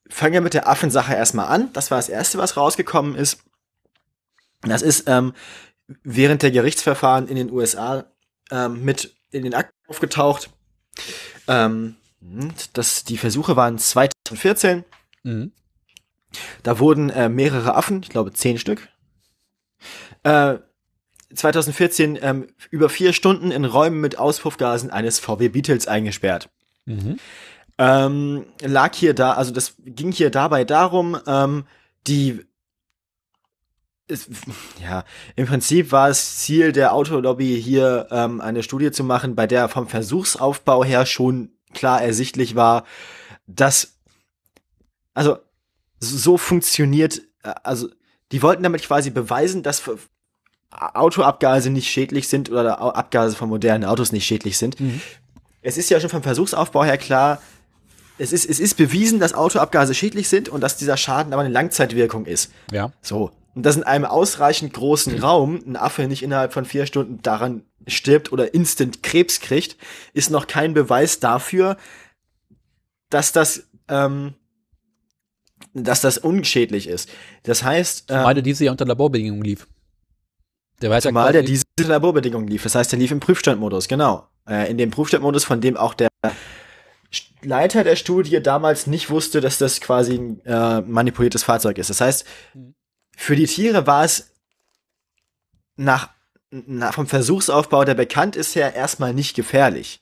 fangen wir mit der Affensache erstmal an. Das war das erste, was rausgekommen ist. Das ist ähm, während der Gerichtsverfahren in den USA ähm, mit in den Akten aufgetaucht. Ähm, das, die Versuche waren 2014. Mhm. Da wurden äh, mehrere Affen, ich glaube zehn Stück, äh, 2014 ähm, über vier Stunden in Räumen mit Auspuffgasen eines VW Beetles eingesperrt. Mhm. Ähm, lag hier da, also das ging hier dabei darum, ähm, die ist, ja, im Prinzip war es Ziel der Autolobby hier ähm, eine Studie zu machen, bei der vom Versuchsaufbau her schon klar ersichtlich war, dass also so funktioniert, äh, also die wollten damit quasi beweisen, dass Autoabgase nicht schädlich sind oder Abgase von modernen Autos nicht schädlich sind. Mhm. Es ist ja schon vom Versuchsaufbau her klar, es ist, es ist bewiesen, dass Autoabgase schädlich sind und dass dieser Schaden aber eine Langzeitwirkung ist. Ja. So. Und dass in einem ausreichend großen Raum ein Affe nicht innerhalb von vier Stunden daran stirbt oder instant Krebs kriegt, ist noch kein Beweis dafür, dass das, ähm, dass das unschädlich ist. Das heißt. Ähm, Zumal der diese ja unter Laborbedingungen lief. Der weiß Zumal ja der diese Laborbedingungen lief. Das heißt, der lief im Prüfstandmodus, genau. Äh, in dem Prüfstandmodus, von dem auch der Leiter der Studie damals nicht wusste, dass das quasi ein äh, manipuliertes Fahrzeug ist. Das heißt, mhm. Für die Tiere war es nach, nach vom Versuchsaufbau, der bekannt ist, her erstmal nicht gefährlich.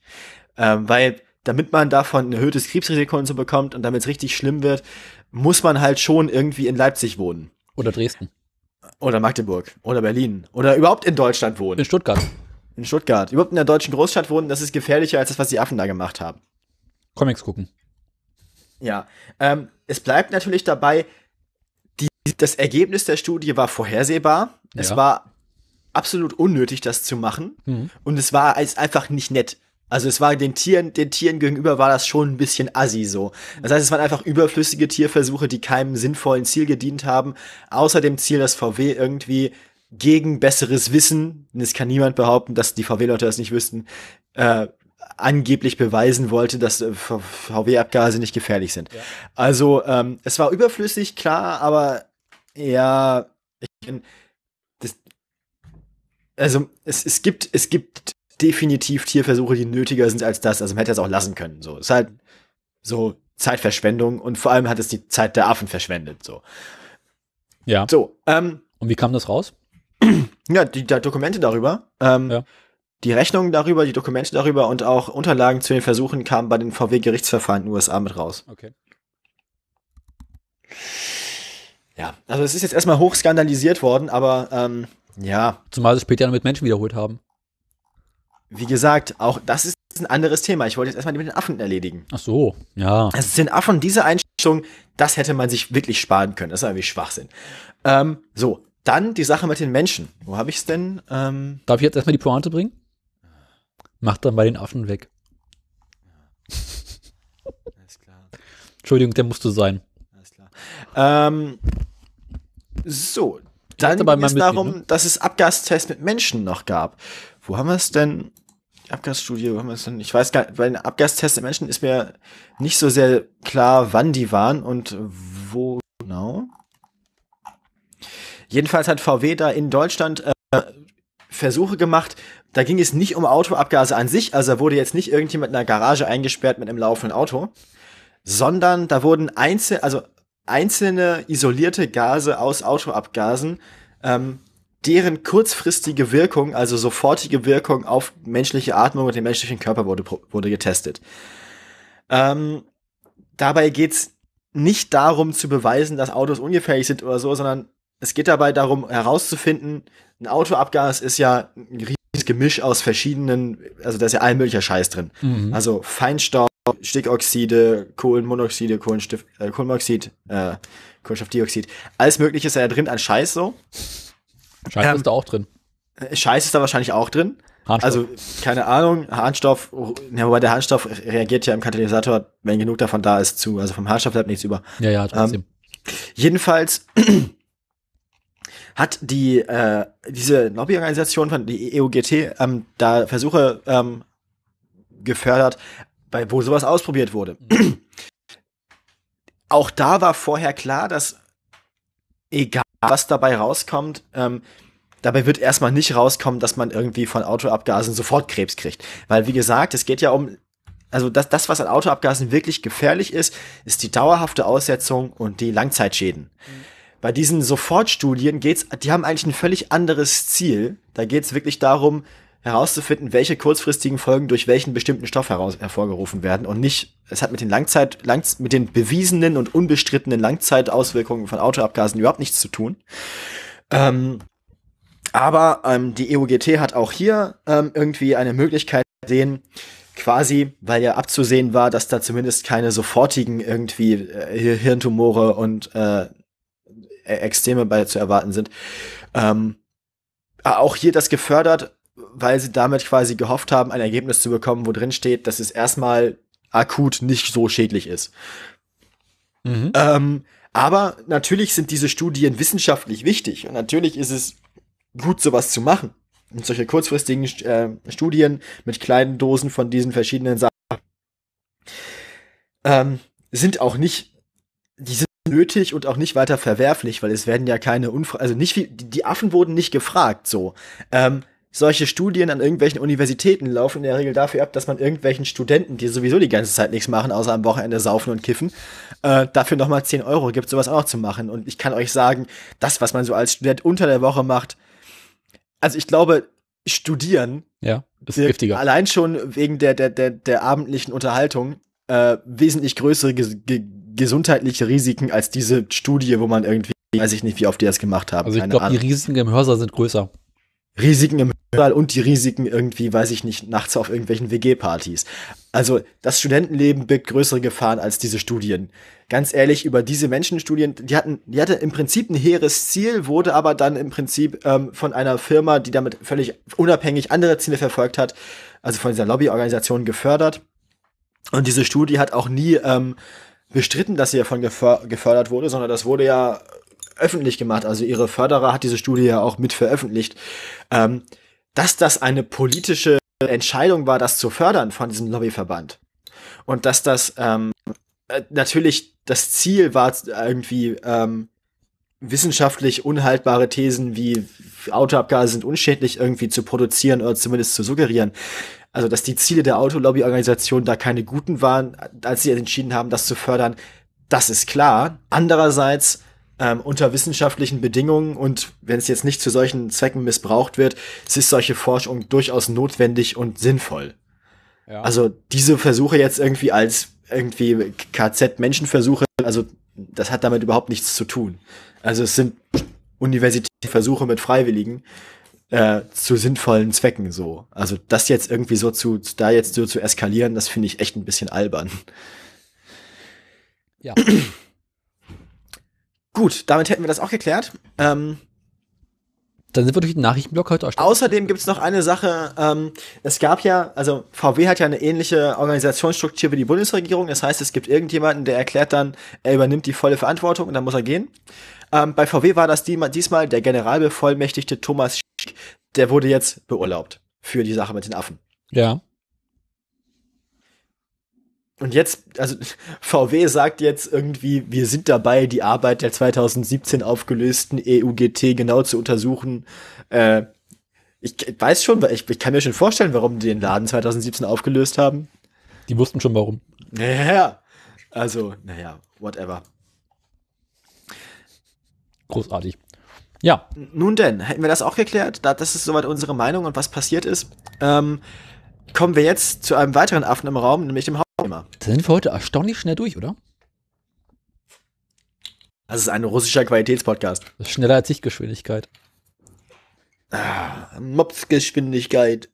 Ähm, weil damit man davon ein erhöhtes Krebsrisiko und so bekommt und damit es richtig schlimm wird, muss man halt schon irgendwie in Leipzig wohnen. Oder Dresden. Oder Magdeburg. Oder Berlin. Oder überhaupt in Deutschland wohnen. In Stuttgart. In Stuttgart. Überhaupt in der deutschen Großstadt wohnen, das ist gefährlicher als das, was die Affen da gemacht haben. Comics gucken. Ja, ähm, es bleibt natürlich dabei, das Ergebnis der Studie war vorhersehbar. Ja. Es war absolut unnötig, das zu machen. Mhm. Und es war einfach nicht nett. Also es war den Tieren, den Tieren gegenüber war das schon ein bisschen assi so. Das heißt, es waren einfach überflüssige Tierversuche, die keinem sinnvollen Ziel gedient haben, außer dem Ziel, dass VW irgendwie gegen besseres Wissen, und es kann niemand behaupten, dass die VW-Leute das nicht wüssten, äh, angeblich beweisen wollte, dass äh, VW-Abgase nicht gefährlich sind. Ja. Also ähm, es war überflüssig, klar, aber ja, ich bin, das, also es, es gibt es gibt definitiv Tierversuche, die nötiger sind als das. Also man hätte es auch lassen können. So ist halt so Zeitverschwendung und vor allem hat es die Zeit der Affen verschwendet. So. Ja. So. Ähm, und wie kam das raus? Ja, die, die Dokumente darüber. Ähm, ja. Die Rechnungen darüber, die Dokumente darüber und auch Unterlagen zu den Versuchen kamen bei den VW-Gerichtsverfahren in den USA mit raus. Okay. Ja, also es ist jetzt erstmal hoch skandalisiert worden, aber ähm, ja. Zumal sie später mit Menschen wiederholt haben. Wie gesagt, auch das ist ein anderes Thema. Ich wollte jetzt erstmal mit den Affen erledigen. Ach so, ja. Also den Affen, diese Einstellung, das hätte man sich wirklich sparen können. Das ist irgendwie Schwachsinn. Ähm, so, dann die Sache mit den Menschen. Wo habe ich es denn? Ähm Darf ich jetzt erstmal die Pointe bringen? Mach dann bei den Affen weg. Alles klar. Entschuldigung, der musste sein. Alles klar. Ähm, so, dann ging es darum, ne? dass es Abgastests mit Menschen noch gab. Wo haben wir es denn? Abgasstudie, wo haben wir es denn? Ich weiß gar nicht, bei den Abgastests mit Menschen ist mir nicht so sehr klar, wann die waren und wo genau. Jedenfalls hat VW da in Deutschland äh, Versuche gemacht. Da ging es nicht um Autoabgase an sich, also wurde jetzt nicht irgendjemand in der Garage eingesperrt mit einem laufenden Auto, sondern da wurden einzelne, also einzelne isolierte Gase aus Autoabgasen, ähm, deren kurzfristige Wirkung, also sofortige Wirkung auf menschliche Atmung und den menschlichen Körper wurde, wurde getestet. Ähm, dabei geht's nicht darum zu beweisen, dass Autos ungefährlich sind oder so, sondern es geht dabei darum herauszufinden, ein Autoabgas ist ja ein riesiges Gemisch aus verschiedenen, also da ist ja all möglicher Scheiß drin. Mhm. Also Feinstaub, Stickoxide, Kohlenmonoxide, Kohlenstift, äh, Kohlenmonoxid, äh, Kohlenstoffdioxid, alles mögliche ist ja drin an Scheiß so. Scheiß ähm, ist da auch drin. Äh, Scheiß ist da wahrscheinlich auch drin. Harnstoff. Also, keine Ahnung, Harnstoff, ja, wobei der Harnstoff reagiert ja im Katalysator, wenn genug davon da ist, zu. Also vom Harnstoff bleibt nichts über. Ja, ja, trotzdem. Ähm, jedenfalls hat die äh, diese Lobbyorganisation von die EUGT ähm, da Versuche ähm, gefördert, bei wo sowas ausprobiert wurde. [CLEARS THROAT] Auch da war vorher klar, dass egal was dabei rauskommt, ähm, dabei wird erstmal nicht rauskommen, dass man irgendwie von Autoabgasen sofort Krebs kriegt. Weil, wie gesagt, es geht ja um, also das, das was an Autoabgasen wirklich gefährlich ist, ist die dauerhafte Aussetzung und die Langzeitschäden. Mhm. Bei diesen Sofortstudien geht's, die haben eigentlich ein völlig anderes Ziel. Da geht's wirklich darum, herauszufinden, welche kurzfristigen Folgen durch welchen bestimmten Stoff heraus, hervorgerufen werden und nicht, es hat mit den Langzeit, lang, mit den bewiesenen und unbestrittenen Langzeitauswirkungen von Autoabgasen überhaupt nichts zu tun. Ähm, aber ähm, die EUGT hat auch hier ähm, irgendwie eine Möglichkeit gesehen, quasi, weil ja abzusehen war, dass da zumindest keine sofortigen irgendwie äh, Hirntumore und äh, E-, Extreme bei zu erwarten sind. Ähm, auch hier das gefördert, weil sie damit quasi gehofft haben, ein Ergebnis zu bekommen, wo drin steht, dass es erstmal akut nicht so schädlich ist. Mhm. Ähm, aber natürlich sind diese Studien wissenschaftlich wichtig und natürlich ist es gut, sowas zu machen. Und solche kurzfristigen äh, Studien mit kleinen Dosen von diesen verschiedenen Sachen ähm, sind auch nicht, die sind nötig und auch nicht weiter verwerflich, weil es werden ja keine Unfra also nicht wie die Affen wurden nicht gefragt so. Ähm, solche Studien an irgendwelchen Universitäten laufen in der Regel dafür ab, dass man irgendwelchen Studenten, die sowieso die ganze Zeit nichts machen, außer am Wochenende saufen und kiffen, äh, dafür nochmal 10 Euro gibt, sowas auch noch zu machen. Und ich kann euch sagen, das, was man so als Student unter der Woche macht, also ich glaube, studieren ja, ist giftiger. Allein schon wegen der, der, der, der abendlichen Unterhaltung äh, wesentlich größere gesundheitliche Risiken als diese Studie, wo man irgendwie, weiß ich nicht, wie oft die das gemacht haben. Also ich glaube, die Risiken im Hörsaal sind größer. Risiken im Hörsaal und die Risiken irgendwie, weiß ich nicht, nachts auf irgendwelchen WG-Partys. Also das Studentenleben birgt größere Gefahren als diese Studien. ganz ehrlich, über diese Menschenstudien, die hatten, die hatte im Prinzip ein hehres Ziel, wurde aber dann im Prinzip ähm, von einer Firma, die damit völlig unabhängig andere Ziele verfolgt hat, also von dieser Lobbyorganisation gefördert. Und diese Studie hat auch nie ähm, bestritten, dass sie davon gefördert wurde, sondern das wurde ja öffentlich gemacht. Also ihre Förderer hat diese Studie ja auch mit veröffentlicht. Ähm, dass das eine politische Entscheidung war, das zu fördern von diesem Lobbyverband. Und dass das ähm, äh, natürlich das Ziel war, irgendwie ähm, wissenschaftlich unhaltbare Thesen wie Autoabgase sind unschädlich irgendwie zu produzieren oder zumindest zu suggerieren. Also, dass die Ziele der Autolobbyorganisation da keine guten waren, als sie entschieden haben, das zu fördern, das ist klar. Andererseits, ähm, unter wissenschaftlichen Bedingungen und wenn es jetzt nicht zu solchen Zwecken missbraucht wird, ist solche Forschung durchaus notwendig und sinnvoll. Ja. Also diese Versuche jetzt irgendwie als irgendwie KZ-Menschenversuche, also das hat damit überhaupt nichts zu tun. Also es sind universitäre Versuche mit Freiwilligen äh, zu sinnvollen Zwecken so. Also das jetzt irgendwie so zu, da jetzt so zu eskalieren, das finde ich echt ein bisschen albern. Ja. [CLEARS THROAT] Gut, damit hätten wir das auch geklärt. Ähm, dann sind wir durch den Nachrichtenblock heute erstellt. Außerdem gibt es noch eine Sache. Ähm, es gab ja, also VW hat ja eine ähnliche Organisationsstruktur wie die Bundesregierung. Das heißt, es gibt irgendjemanden, der erklärt dann, er übernimmt die volle Verantwortung und dann muss er gehen. Ähm, bei VW war das diesmal der Generalbevollmächtigte Thomas Schick, der wurde jetzt beurlaubt für die Sache mit den Affen. Ja. Und jetzt, also [LAUGHS] VW sagt jetzt irgendwie, wir sind dabei, die Arbeit der 2017 aufgelösten EUGT genau zu untersuchen. Äh, ich weiß schon, ich, ich kann mir schon vorstellen, warum die den Laden 2017 aufgelöst haben. Die wussten schon warum. Naja, also, naja, whatever. Großartig. Ja. Nun denn, hätten wir das auch geklärt? Das ist soweit unsere Meinung und was passiert ist. Ähm, kommen wir jetzt zu einem weiteren Affen im Raum, nämlich dem Da sind wir heute erstaunlich schnell durch, oder? Das ist ein russischer Qualitätspodcast. Schneller als Sichtgeschwindigkeit. Ah, Mopsgeschwindigkeit.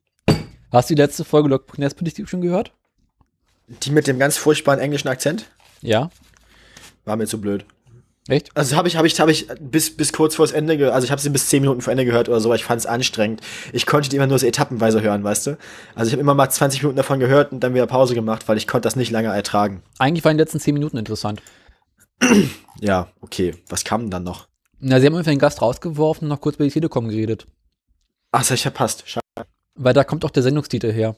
Hast du die letzte Folge Log Nest schon gehört? Die mit dem ganz furchtbaren englischen Akzent? Ja. War mir zu blöd. Echt? Also habe ich, habe ich, habe ich bis, bis kurz vors Ende, also ich habe sie bis zehn Minuten vor Ende gehört oder so, aber ich fand es anstrengend. Ich konnte die immer nur so etappenweise hören, weißt du? Also ich habe immer mal 20 Minuten davon gehört und dann wieder Pause gemacht, weil ich konnte das nicht lange ertragen. Eigentlich waren die letzten zehn Minuten interessant. ja, okay. Was kam denn dann noch? Na, sie haben einfach den Gast rausgeworfen und noch kurz bei die Telekom geredet. Ach, das hab ich verpasst. Schade. Weil da kommt auch der Sendungstitel her.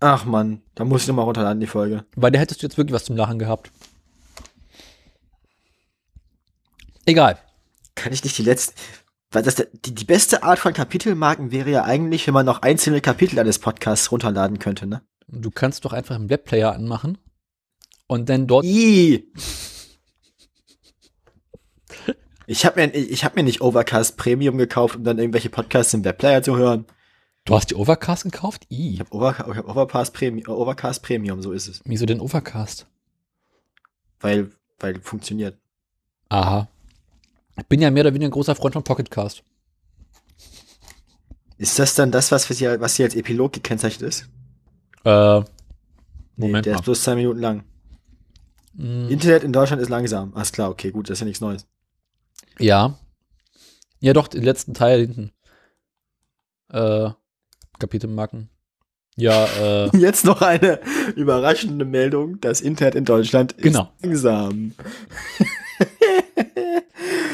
Ach man, da muss ich nochmal runterladen, die Folge. Weil da hättest du jetzt wirklich was zum Lachen gehabt. Egal. Kann ich nicht die letzte. Weil das die, die beste Art von Kapitelmarken wäre ja eigentlich, wenn man noch einzelne Kapitel eines Podcasts runterladen könnte, ne? Du kannst doch einfach einen Webplayer anmachen und dann dort. I. Ich habe mir, ich hab mir nicht Overcast Premium gekauft, um dann irgendwelche Podcasts im Webplayer zu hören. Du hast die Overcast gekauft? I. Ich habe Over, hab Overcast, Premium, Overcast Premium, so ist es. Wieso denn Overcast? Weil, weil funktioniert. Aha. Ich bin ja mehr oder weniger ein großer Freund von Pocketcast. Ist das dann das, was hier, was hier als Epilog gekennzeichnet ist? Äh, nee, der mal. ist bloß zwei Minuten lang. Mm. Internet in Deutschland ist langsam. Alles klar, okay, gut, das ist ja nichts Neues. Ja. Ja, doch, den letzten Teil hinten. Äh, Kapitelmarken. Ja, äh. [LAUGHS] Jetzt noch eine überraschende Meldung. Das Internet in Deutschland ist genau. langsam.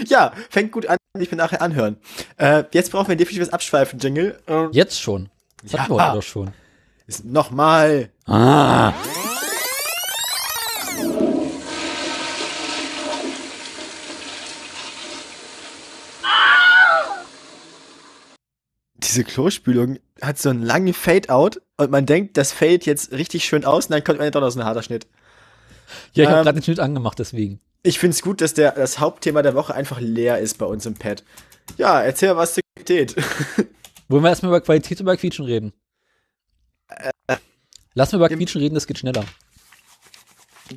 [LAUGHS] ja, fängt gut an. Ich bin nachher anhören. Äh, jetzt brauchen wir definitives Abschweifen, Jingle. Äh, jetzt schon. Das ja, hatten wir heute doch schon. Nochmal. Ah. Diese Klospülung hat so einen langen Fade-out und man denkt, das fällt jetzt richtig schön aus und dann kommt man doch noch so ein harter Schnitt. Ja, ich habe ähm, gerade den Schnitt angemacht, deswegen. Ich finde es gut, dass der, das Hauptthema der Woche einfach leer ist bei uns im Pad. Ja, erzähl mal was zur Qualität. [LAUGHS] Wollen wir erstmal über Qualität und über Quietschen reden? Äh, Lass mal über Quietschen reden, das geht schneller.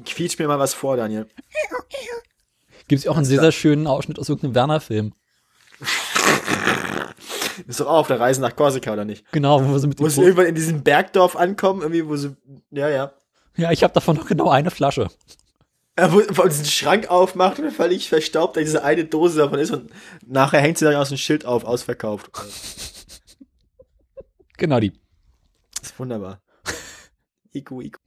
Quietsch mir mal was vor, Daniel. Gibt es auch einen sehr, sehr schönen Ausschnitt aus irgendeinem Werner-Film. [LAUGHS] Ist doch auch auf der Reise nach Korsika, oder nicht? Genau, wo wir so mit Wo sie irgendwann in diesem Bergdorf ankommen, irgendwie, wo sie, ja, ja. Ja, ich habe davon noch genau eine Flasche. Er wo, wo diesen Schrank aufmacht und völlig verstaubt da diese eine Dose davon ist und nachher hängt sie dann aus dem Schild auf, ausverkauft. Genau die. Das ist wunderbar. [LAUGHS] Iku, Iku.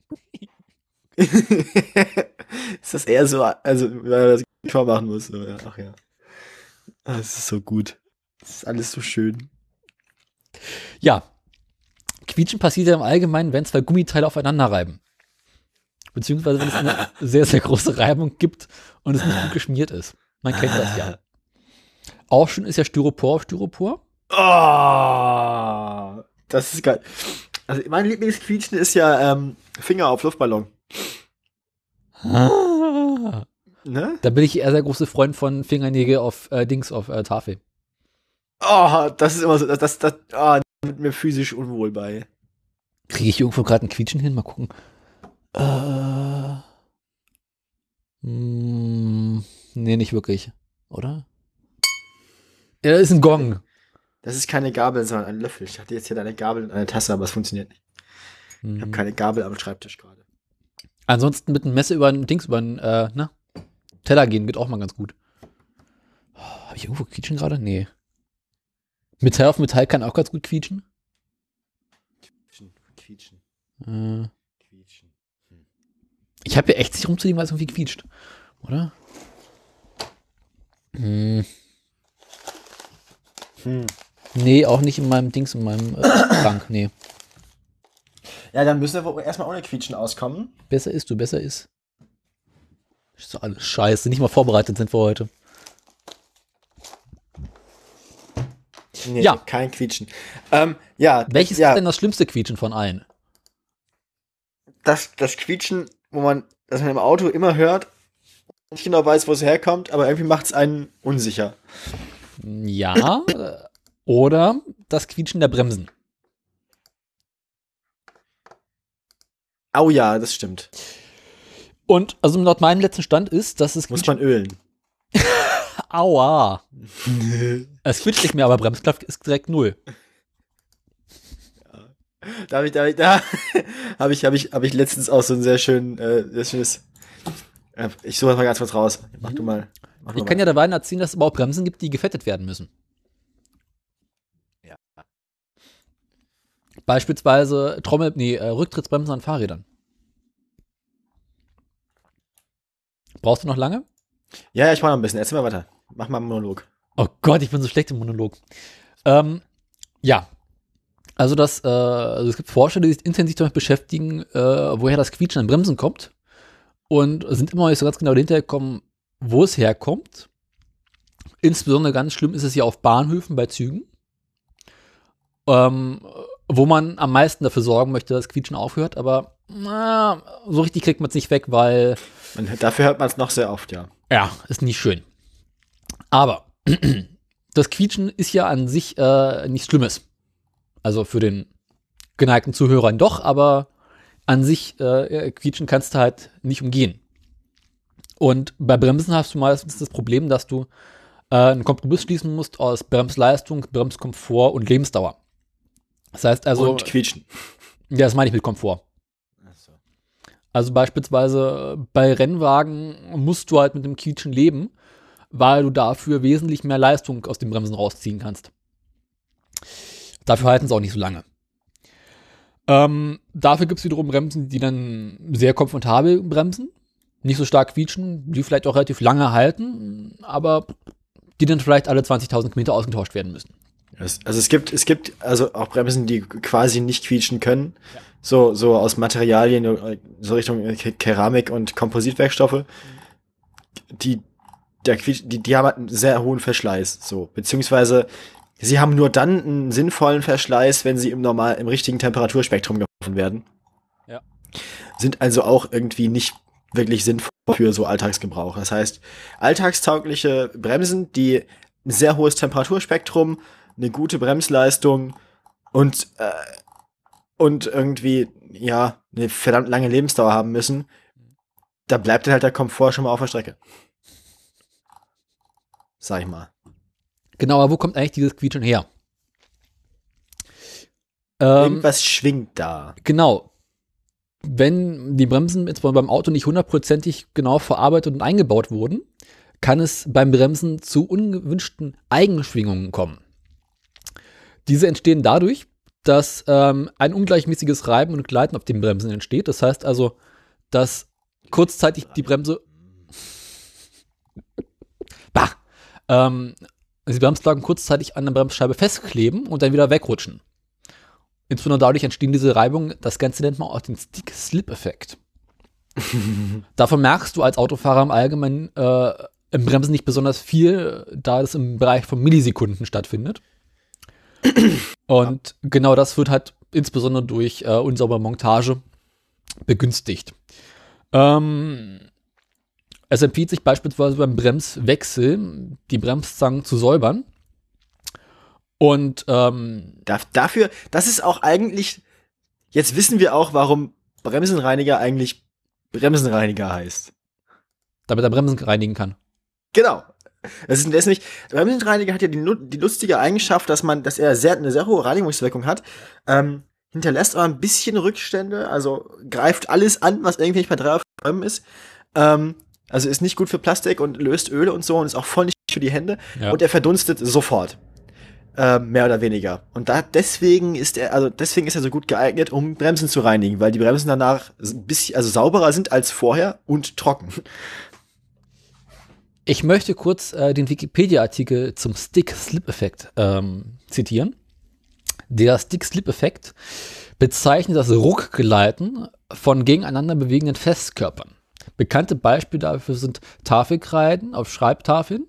[LAUGHS] ist das eher so, also, wenn man das vormachen muss. So, ja. Ach ja. Das ist so gut. Das ist alles so schön. Ja. Quietschen passiert ja im Allgemeinen, wenn zwei Gummiteile aufeinander reiben. Beziehungsweise wenn es eine sehr, sehr große Reibung gibt und es nicht gut geschmiert ist. Man kennt das ja. Auch schon ist ja Styropor auf Styropor. Oh, das ist geil. Also mein Lieblingsquietschen ist ja ähm, Finger auf Luftballon. Ah. Ne? Da bin ich eher sehr große Freund von Fingernägel auf äh, Dings auf äh, Tafel. Oh, das ist immer so, das, das, das oh, mit mir physisch unwohl bei. Kriege ich irgendwo gerade ein Quietschen hin? Mal gucken. Äh. Mh, hm, nee, nicht wirklich. Oder? Ja, das ist ein Gong. Das ist keine Gabel, sondern ein Löffel. Ich hatte jetzt hier eine Gabel und eine Tasse, aber es funktioniert nicht. Hm. Ich habe keine Gabel am Schreibtisch gerade. Ansonsten mit einem Messer über ein Dings, über ein, äh, na, Teller gehen geht auch mal ganz gut. Oh, Habe ich irgendwo quietschen gerade? Nee. Metall auf Metall kann auch ganz gut quietschen. Quietschen, quietschen. Äh. Ich habe ja echt sich rumzulegen, weil es irgendwie quietscht. Oder? Hm. Hm. Nee, auch nicht in meinem Dings, in meinem äh, Schrank, nee. Ja, dann müssen wir erstmal ohne Quietschen auskommen. Besser ist du, besser ist. Ist so alles scheiße, nicht mal vorbereitet sind wir heute. Nee, ja. Kein Quietschen. Ähm, ja. Welches ja. ist denn das schlimmste Quietschen von allen? Das, das Quietschen wo man, das man im Auto immer hört, nicht genau weiß, wo es herkommt, aber irgendwie macht es einen unsicher. Ja, oder das Quietschen der Bremsen. Oh ja, das stimmt. Und also laut meinem letzten Stand ist, dass es muss man ölen. [LAUGHS] Aua. [LAUGHS] es quietscht nicht mehr, aber Bremskraft ist direkt null. [LAUGHS] Da habe ich, da habe ich, da habe ich, habe ich, habe ich letztens auch so ein sehr schön, äh, sehr schönes. Äh, ich suche das mal ganz kurz raus. Mach du mal. Mach ich kann mal. ja dabei erzählen, dass es aber auch Bremsen gibt, die gefettet werden müssen. Ja. Beispielsweise Trommel, nee, äh, Rücktrittsbremsen an Fahrrädern. Brauchst du noch lange? Ja, ich brauche noch ein bisschen. Erzähl mal weiter. Mach mal einen Monolog. Oh Gott, ich bin so schlecht im Monolog. Ähm, ja, also, das, äh, also es gibt Forscher, die sich intensiv damit beschäftigen, äh, woher das Quietschen an Bremsen kommt. Und sind immer noch nicht so ganz genau dahinter gekommen, wo es herkommt. Insbesondere ganz schlimm ist es ja auf Bahnhöfen bei Zügen, ähm, wo man am meisten dafür sorgen möchte, dass Quietschen aufhört. Aber na, so richtig kriegt man es nicht weg, weil. Man, dafür hört man es noch sehr oft, ja. Ja, ist nicht schön. Aber [CLEARS THROAT] das Quietschen ist ja an sich äh, nichts Schlimmes. Also für den geneigten Zuhörern doch, aber an sich äh, quietschen kannst du halt nicht umgehen. Und bei Bremsen hast du meistens das Problem, dass du äh, einen Kompromiss schließen musst aus Bremsleistung, Bremskomfort und Lebensdauer. Das heißt also. Und quietschen. Ja, das meine ich mit Komfort. Also beispielsweise bei Rennwagen musst du halt mit dem Quietschen leben, weil du dafür wesentlich mehr Leistung aus den Bremsen rausziehen kannst. Dafür halten sie auch nicht so lange. Ähm, dafür gibt es wiederum Bremsen, die dann sehr komfortabel bremsen, nicht so stark quietschen, die vielleicht auch relativ lange halten, aber die dann vielleicht alle 20.000 Kilometer ausgetauscht werden müssen. Also es gibt, es gibt also auch Bremsen, die quasi nicht quietschen können, ja. so, so aus Materialien, so Richtung Keramik und Kompositwerkstoffe, die, der, die, die haben halt einen sehr hohen Verschleiß, so, beziehungsweise Sie haben nur dann einen sinnvollen Verschleiß, wenn sie im normal, im richtigen Temperaturspektrum geworfen werden. Ja. Sind also auch irgendwie nicht wirklich sinnvoll für so Alltagsgebrauch. Das heißt, alltagstaugliche Bremsen, die ein sehr hohes Temperaturspektrum, eine gute Bremsleistung und, äh, und irgendwie, ja, eine verdammt lange Lebensdauer haben müssen, da bleibt halt der Komfort schon mal auf der Strecke. Sag ich mal. Genau, aber wo kommt eigentlich dieses Quietschen her? Ähm, Irgendwas schwingt da. Genau. wenn die Bremsen beim Auto nicht hundertprozentig genau verarbeitet und eingebaut wurden, kann es beim Bremsen zu ungewünschten Eigenschwingungen kommen. Diese entstehen dadurch, dass ähm, ein ungleichmäßiges Reiben und Gleiten auf den Bremsen entsteht. Das heißt also, dass kurzzeitig die Bremse. Bah! Ähm, die Bremsplatten kurzzeitig an der Bremsscheibe festkleben und dann wieder wegrutschen. Insbesondere dadurch entstehen diese Reibungen. Das Ganze nennt man auch den Stick-Slip-Effekt. [LAUGHS] Davon merkst du als Autofahrer im Allgemeinen äh, im Bremsen nicht besonders viel, da es im Bereich von Millisekunden stattfindet. [CLEARS THROAT] Und ja. genau das wird halt insbesondere durch äh, unsaubere Montage begünstigt. Ähm, es empfiehlt sich beispielsweise beim Bremswechsel, die Bremszangen zu säubern. Und ähm, dafür, das ist auch eigentlich, jetzt wissen wir auch, warum Bremsenreiniger eigentlich Bremsenreiniger heißt. Damit er Bremsen reinigen kann. Genau. Das ist, nicht, Bremsenreiniger hat ja die, die lustige Eigenschaft, dass man, dass er sehr, eine sehr hohe Reinigungswirkung hat, ähm, hinterlässt aber ein bisschen Rückstände, also greift alles an, was irgendwie nicht bei drei auf ist. Ähm, also ist nicht gut für Plastik und löst Öle und so und ist auch voll nicht für die Hände. Ja. Und er verdunstet sofort. Äh, mehr oder weniger. Und da deswegen ist er, also deswegen ist er so gut geeignet, um Bremsen zu reinigen, weil die Bremsen danach ein bisschen, also sauberer sind als vorher und trocken. Ich möchte kurz äh, den Wikipedia-Artikel zum Stick-Slip-Effekt ähm, zitieren. Der Stick-Slip-Effekt bezeichnet das Ruckgleiten von gegeneinander bewegenden Festkörpern. Bekannte Beispiele dafür sind Tafelkreiden auf Schreibtafeln,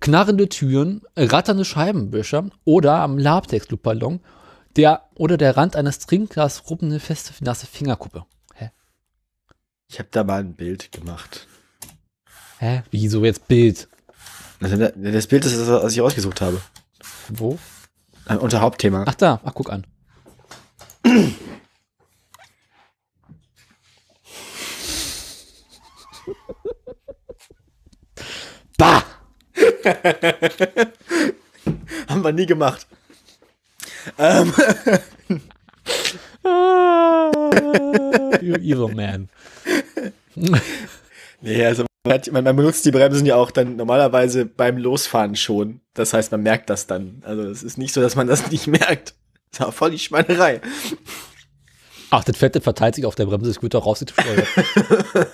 knarrende Türen, ratternde Scheibenwischer oder am Labtex-Luftballon der oder der Rand eines Trinkglas ruppende feste nasse Fingerkuppe. Hä? Ich habe da mal ein Bild gemacht. Hä? Wieso jetzt Bild? Also, das Bild ist das, was ich ausgesucht habe. Wo? Äh, unter Hauptthema. Ach da, ach guck an. Bah! [LAUGHS] Haben wir nie gemacht. Ähm. you evil man. nee, also man, man, benutzt die Bremsen ja auch dann normalerweise beim Losfahren schon. Das heißt, man merkt das dann. Also es ist nicht so, dass man das nicht merkt. Das war voll die Schweinerei. Ach, das Fette verteilt sich auf der Bremse, es wird auch rausgefeuert. [LAUGHS]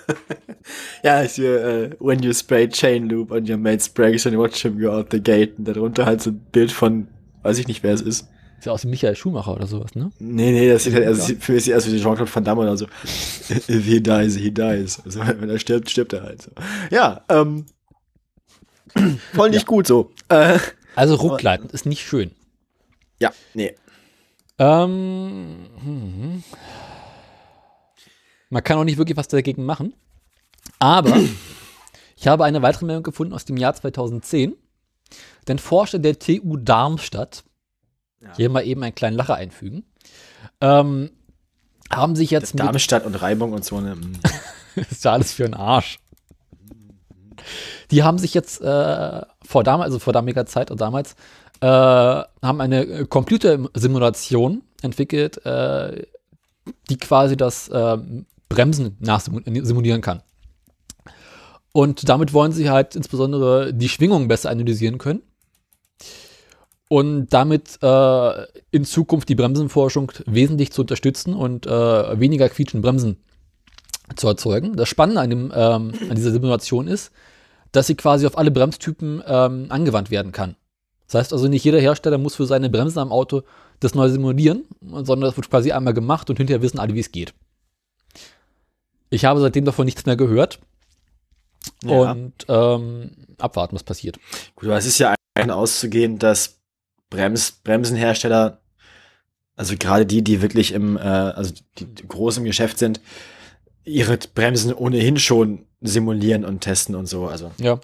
ja, ist hier, uh, when you spray chain loop on your mate's brakes and watch him go out the gate. Und darunter halt so ein Bild von, weiß ich nicht, wer es ist. Ist ja aus dem Michael Schumacher oder sowas, ne? Nee, nee, das sieht halt, also für mich erst wie Jean-Claude Van Damme oder so. If he dies, he dies. Also wenn er stirbt, stirbt er halt so. Ja, ähm. voll nicht ja. gut so. Äh, also Ruckleiten ist nicht schön. Ja, nee. Ähm, hm. Man kann auch nicht wirklich was dagegen machen. Aber ich habe eine weitere Meldung gefunden aus dem Jahr 2010. Denn Forscher der TU Darmstadt ja. Hier mal eben einen kleinen Lacher einfügen. Ähm, haben sich jetzt. Darmstadt und Reibung und so [LAUGHS] eine. ist ja alles für einen Arsch. Die haben sich jetzt äh, vor damals, also vor damaliger Zeit und damals, äh, haben eine Computersimulation entwickelt, äh, die quasi das äh, Bremsen nachsimulieren kann. Und damit wollen sie halt insbesondere die Schwingung besser analysieren können und damit äh, in Zukunft die Bremsenforschung wesentlich zu unterstützen und äh, weniger quietschende Bremsen zu erzeugen. Das Spannende an, dem, ähm, an dieser Simulation ist, dass sie quasi auf alle Bremstypen ähm, angewandt werden kann. Das heißt also, nicht jeder Hersteller muss für seine Bremsen am Auto das neu simulieren, sondern das wird quasi einmal gemacht und hinterher wissen alle, wie es geht. Ich habe seitdem davon nichts mehr gehört. Ja. Und ähm, abwarten, was passiert. Gut, aber es ist ja auszugehen, dass Brems, Bremsenhersteller, also gerade die, die wirklich im, äh, also die, die groß im Geschäft sind, ihre Bremsen ohnehin schon simulieren und testen und so. Also. Ja.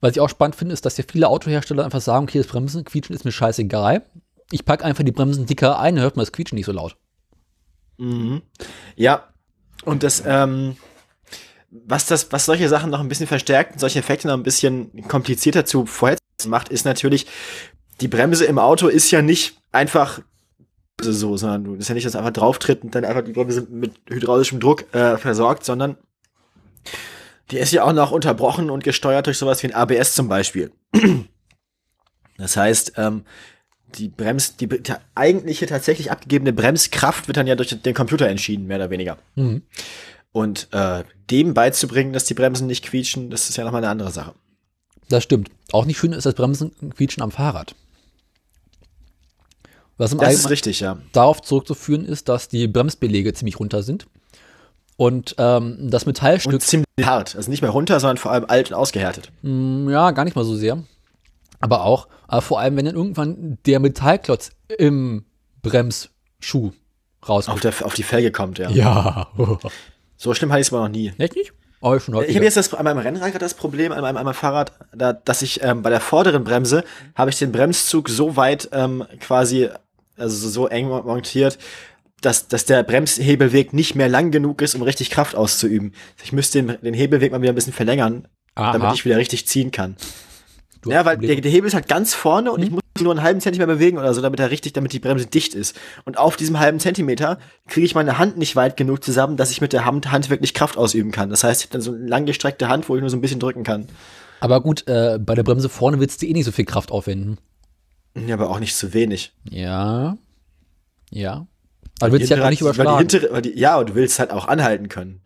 Was ich auch spannend finde, ist, dass ja viele Autohersteller einfach sagen, okay, das Bremsen, Quietschen ist mir scheißegal. Ich packe einfach die Bremsen dicker ein, hört man das Quietschen nicht so laut. Mhm. Ja. Und das, ähm, was das, was solche Sachen noch ein bisschen verstärkt, solche Effekte noch ein bisschen komplizierter zu vorherzusagen macht, ist natürlich, die Bremse im Auto ist ja nicht einfach so, sondern du, ist ja nicht, dass du einfach drauf tritt und dann einfach die Bremse mit hydraulischem Druck äh, versorgt, sondern die ist ja auch noch unterbrochen und gesteuert durch sowas wie ein ABS zum Beispiel. [CLEARS THROAT] Das heißt, ähm, die Brems, die, die eigentliche tatsächlich abgegebene Bremskraft wird dann ja durch den Computer entschieden, mehr oder weniger. Mhm. Und äh, dem beizubringen, dass die Bremsen nicht quietschen, das ist ja nochmal eine andere Sache. Das stimmt. Auch nicht schön ist das Bremsen quietschen am Fahrrad. Was im das ist richtig, ja. Darauf zurückzuführen ist, dass die Bremsbelege ziemlich runter sind. Und ähm, das Metallstück. Und ziemlich hart. Also nicht mehr runter, sondern vor allem alt und ausgehärtet. Mm, ja, gar nicht mal so sehr. Aber auch, aber vor allem, wenn dann irgendwann der Metallklotz im Bremsschuh rauskommt. Auf, der, auf die Felge kommt, ja. Ja. [LAUGHS] so schlimm hatte ich es aber noch nie. Echt nicht? Oh, schon ich habe jetzt das, an meinem Rennrad das Problem, an meinem, an meinem Fahrrad, da, dass ich ähm, bei der vorderen Bremse habe ich den Bremszug so weit ähm, quasi, also so eng montiert, dass, dass der Bremshebelweg nicht mehr lang genug ist, um richtig Kraft auszuüben. Ich müsste den, den Hebelweg mal wieder ein bisschen verlängern, Aha. damit ich wieder richtig ziehen kann. Du ja, weil der, der, Hebel ist halt ganz vorne und hm? ich muss nur einen halben Zentimeter bewegen oder so, damit er richtig, damit die Bremse dicht ist. Und auf diesem halben Zentimeter kriege ich meine Hand nicht weit genug zusammen, dass ich mit der Hand, Hand wirklich Kraft ausüben kann. Das heißt, ich habe dann so eine langgestreckte Hand, wo ich nur so ein bisschen drücken kann. Aber gut, äh, bei der Bremse vorne willst du eh nicht so viel Kraft aufwenden. Ja, aber auch nicht zu wenig. Ja. Ja. Aber du willst ja gar nicht überschlagen. Weil die hintere, weil die, ja, und du willst halt auch anhalten können.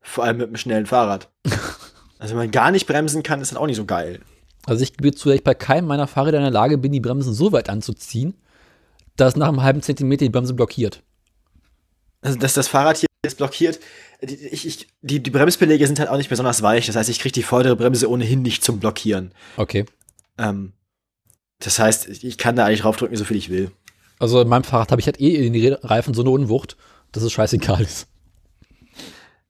Vor allem mit einem schnellen Fahrrad. [LAUGHS] also wenn man gar nicht bremsen kann, ist das auch nicht so geil. Also ich gebe zu, dass ich bei keinem meiner Fahrräder in der Lage bin, die Bremsen so weit anzuziehen, dass nach einem halben Zentimeter die Bremse blockiert. Also dass das Fahrrad hier ist blockiert. Die, ich, die, die Bremsbeläge sind halt auch nicht besonders weich. Das heißt, ich kriege die vordere Bremse ohnehin nicht zum Blockieren. Okay. Ähm, das heißt, ich kann da eigentlich draufdrücken, so viel ich will. Also in meinem Fahrrad habe ich halt eh in die Reifen so eine Unwucht, dass es scheißegal ist.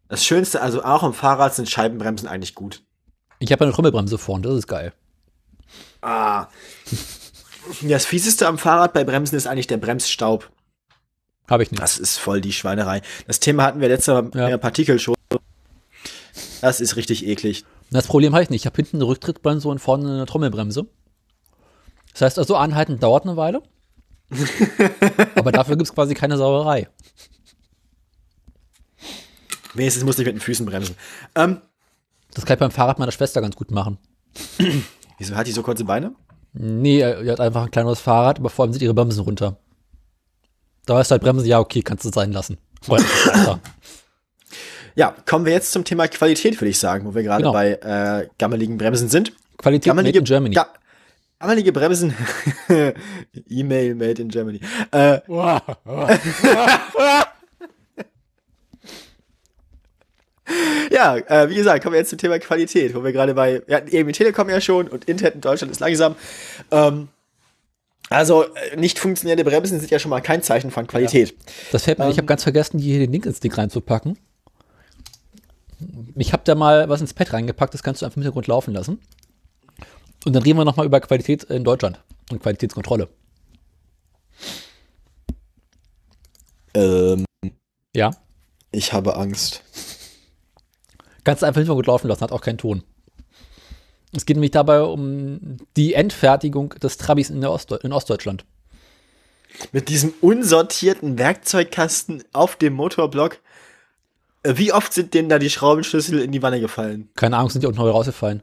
Das Schönste, also auch im Fahrrad sind Scheibenbremsen eigentlich gut. Ich habe eine Trommelbremse vorne, das ist geil. Ah. Das Fieseste am Fahrrad bei Bremsen ist eigentlich der Bremsstaub. Habe ich nicht. Das ist voll die Schweinerei. Das Thema hatten wir letztes Mal ja. in der Partikelschule. Das ist richtig eklig. Das Problem habe ich nicht. Ich habe hinten eine Rücktrittbremse und vorne eine Trommelbremse. Das heißt also, anhalten dauert eine Weile. [LAUGHS] aber dafür gibt es quasi keine Sauerei. Wenigstens musste ich mit den Füßen bremsen. Ähm, das kann ich beim Fahrrad meiner Schwester ganz gut machen. [CLEARS THROAT] Wieso hat die so kurze Beine? Nee, die hat einfach ein kleineres Fahrrad, aber vor allem sind ihre Bremsen runter. Da ist halt Bremsen, ja, okay, kannst du sein lassen. [LAUGHS] ja, kommen wir jetzt zum Thema Qualität, würde ich sagen, wo wir gerade genau. bei äh, gammeligen Bremsen sind. Qualität gammelige, made in Germany. Ga gammelige Bremsen. [LAUGHS] E-Mail made in Germany. Äh, [LAUGHS] [LAUGHS] ja, äh, wie gesagt, kommen wir jetzt zum Thema Qualität, wo wir gerade bei, ja, eben Telekom ja schon und Internet in Deutschland ist langsam. Ähm, also äh, nicht funktionierende Bremsen sind ja schon mal kein Zeichen von Qualität. Ja. Das fällt mir, ähm, ich habe ganz vergessen, hier den Link ins Ding reinzupacken. Ich habe da mal was ins Pad reingepackt, das kannst du einfach im Hintergrund laufen lassen. Und dann reden wir nochmal über Qualität in Deutschland und Qualitätskontrolle. Ähm, ja. Ich habe Angst. Kannst du einfach Hintergrund laufen lassen, hat auch keinen Ton. Es geht nämlich dabei um die Endfertigung des Trabis in, Ostde in Ostdeutschland. Mit diesem unsortierten Werkzeugkasten auf dem Motorblock. Äh, wie oft sind denn da die Schraubenschlüssel in die Wanne gefallen? Keine Ahnung, sind die auch neu rausgefallen.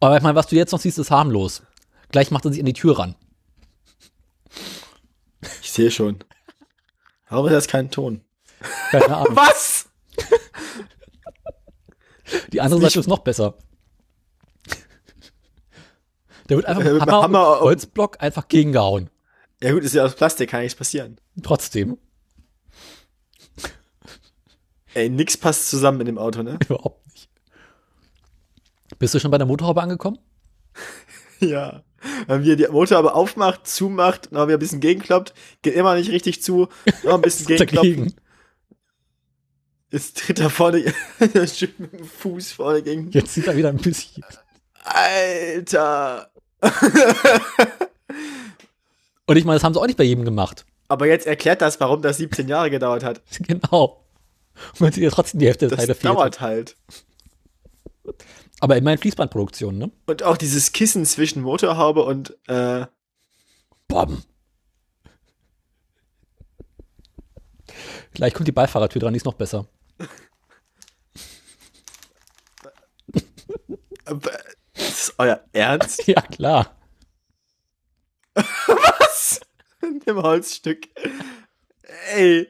Aber ich meine, was du jetzt noch siehst, ist harmlos. Gleich macht er sich an die Tür ran. Ich sehe schon. Warum ist das kein Ton? Keine [LAUGHS] Ahnung. Was? Die andere Seite ist noch besser. Der wird einfach mit Hammer, Hammer Holzblock einfach gegengehauen. Ja gut, ist ja aus Plastik, kann nichts passieren. Trotzdem. Ey, nix passt zusammen in dem Auto, ne? [LAUGHS] Überhaupt nicht. Bist du schon bei der Motorhaube angekommen? [LAUGHS] ja. Wenn wir die Motorhaube aufmacht, zumacht, noch wieder ein bisschen gegenkloppt, geht immer nicht richtig zu, noch ein bisschen [LAUGHS] gegenklopfen. Jetzt tritt er vorne [LAUGHS] mit dem Fuß vorne gegen. Jetzt sieht er wieder ein bisschen. Alter. [LAUGHS] Und ich meine, das haben sie auch nicht bei jedem gemacht. Aber jetzt erklärt das, warum das 17 Jahre gedauert hat. [LAUGHS] Genau. Und man sieht ja trotzdem die Hälfte der Zeit. Das dauert halt. Aber immerhin Fließbandproduktion, ne? Und auch dieses Kissen zwischen Motorhaube und äh, Bom. Gleich kommt die Beifahrertür dran, die ist noch besser. Ist euer Ernst? [LAUGHS] Ja, klar. [LAUGHS] Was? In dem Holzstück. Ey.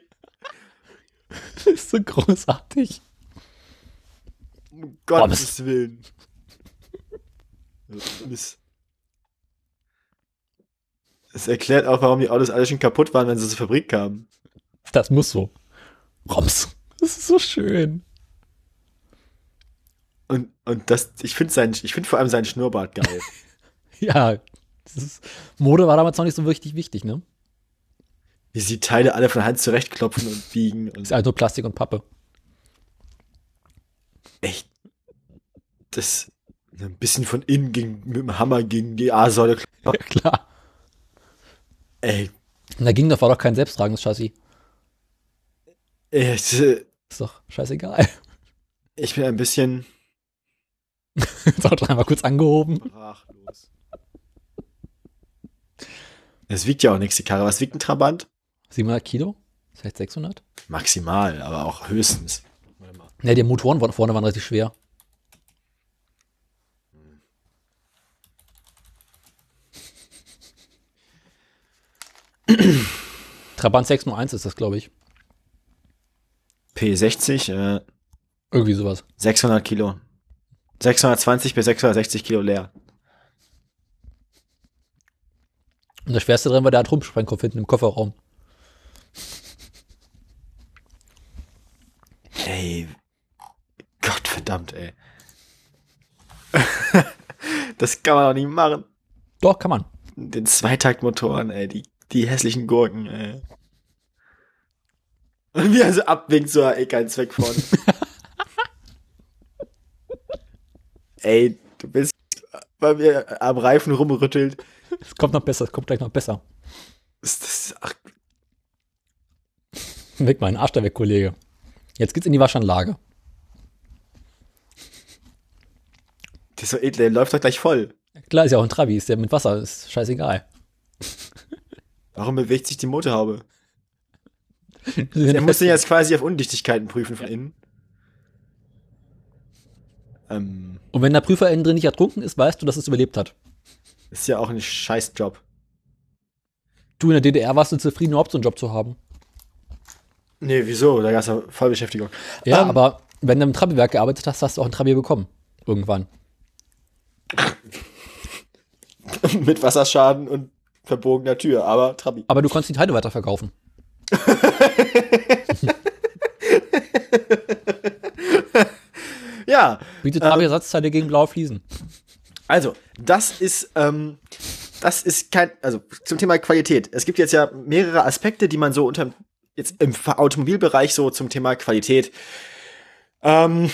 Das ist so großartig. Um Gottes oh, Willen. Es erklärt auch, warum die Autos alle schon kaputt waren, wenn sie zur Fabrik kamen. Das muss so. Roms. Das ist so schön. Und, und das, ich finde finde vor allem seinen Schnurrbart geil. [LAUGHS] ja, ist, Mode war damals noch nicht so richtig wichtig, ne? Wie sie Teile alle von Hand zurechtklopfen und biegen. Und ist nur Plastik und Pappe. Echt. Das ein bisschen von innen ging mit dem Hammer gegen die A-Säule. [LAUGHS] Ja, klar. Ey. Und da ging doch war doch kein selbsttragendes Chassis. Ich, äh, ist doch scheißegal. Ich bin ein bisschen. [LAUGHS] Jetzt auch einmal kurz angehoben. Sprachlos. Es wiegt ja auch nichts, die Karre. Was wiegt ein Trabant? 700 Kilo? Vielleicht 600? Maximal, aber auch höchstens. Ne, die Motoren vorne waren richtig schwer. Trabant 601 ist das, glaube ich. P60, äh, irgendwie sowas. 600 Kilo. 620 bis 660 Kilo leer. Und das Schwerste drin war der Atomsprengkopf hinten im Kofferraum. Ey. Gott verdammt, ey. [LAUGHS] das kann man auch nicht machen. Doch, kann man. Den Zweitaktmotoren, ey, die, die hässlichen Gurken, ey. Und wie er so abwinkt, so, ey, kein Zweck vorne. [LAUGHS] ey, du bist bei mir am Reifen rumrüttelt. Es kommt noch besser, es kommt gleich noch besser. Ist das, ach. Weg meinen Arsch da weg, Kollege. Jetzt geht's in die Waschanlage. Der ist so edel, der läuft doch gleich voll. Klar, ist ja auch ein Trabi, ist der mit Wasser, ist scheißegal. Warum bewegt sich die Motorhaube? [LAUGHS] er muss den jetzt quasi auf Undichtigkeiten prüfen von innen. Ähm, Und wenn der Prüfer innen drin nicht ertrunken ist, weißt du, dass es überlebt hat. Ist ja auch ein Scheißjob. Du in der DDR warst du zufrieden, überhaupt so einen Job zu haben. Nee, wieso? Da gab es ja Vollbeschäftigung. Ja, ähm, aber wenn du im Trabiwerk gearbeitet hast, hast du auch ein Trabi bekommen. Irgendwann. [LAUGHS] Mit Wasserschaden und verbogener Tür, aber Trabi. Aber du konntest die Teile weiterverkaufen. [LAUGHS] ja. Bietet Trabi Ersatzteile gegen blaue Fliesen. Also, das ist, ähm, das ist kein, also zum Thema Qualität. Es gibt jetzt ja mehrere Aspekte, die man so unter, jetzt im Automobilbereich so zum Thema Qualität, ähm,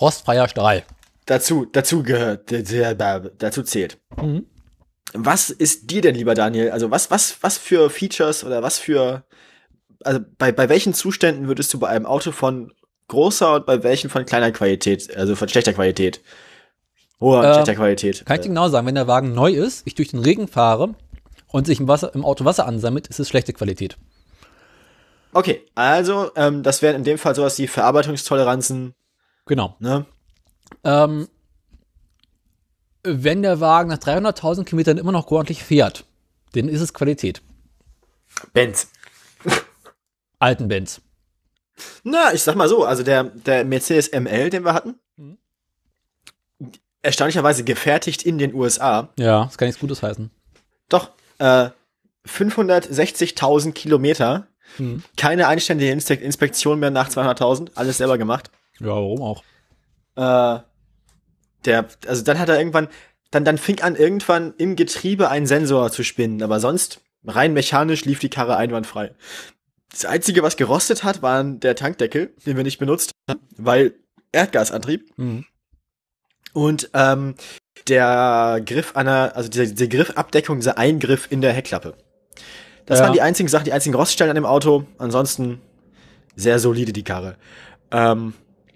Rostfreier Stahl. Dazu, dazu gehört, dazu zählt. Mhm. Was ist dir denn, lieber Daniel? Also, was, was, was für Features oder was für, also bei, bei welchen Zuständen würdest du bei einem Auto von großer und bei welchen von kleiner Qualität, also von schlechter Qualität Hoher, äh, schlechter Qualität. Kann ich dir genau sagen, wenn der Wagen neu ist, ich durch den Regen fahre und sich im, Wasser, im Auto Wasser ansammelt, ist es schlechte Qualität. Okay, also ähm, das wären in dem Fall sowas wie Verarbeitungstoleranzen. Genau. Ne? Ähm, wenn der Wagen nach 300.000 Kilometern immer noch ordentlich fährt, dann ist es Qualität. Benz. Alten Benz. Na, ich sag mal so, also der, der Mercedes ML, den wir hatten, mhm erstaunlicherweise gefertigt in den USA. Ja, das kann nichts Gutes heißen. Doch, äh, 560.000 Kilometer. Hm. Keine einständige Inspektion mehr nach 200.000. Alles selber gemacht. Ja, warum auch? Äh, der, also dann hat er irgendwann, dann, dann fing an, irgendwann im Getriebe ein Sensor zu spinnen, aber sonst rein mechanisch lief die Karre einwandfrei. Das Einzige, was gerostet hat, war der Tankdeckel, den wir nicht benutzt haben, weil Erdgasantrieb. Mhm. Und ähm, der Griff an der, also diese, diese Griffabdeckung, dieser Eingriff in der Heckklappe. Das ja. waren die einzigen Sachen, die einzigen Roststellen an dem Auto. Ansonsten sehr solide die Karre. Ähm,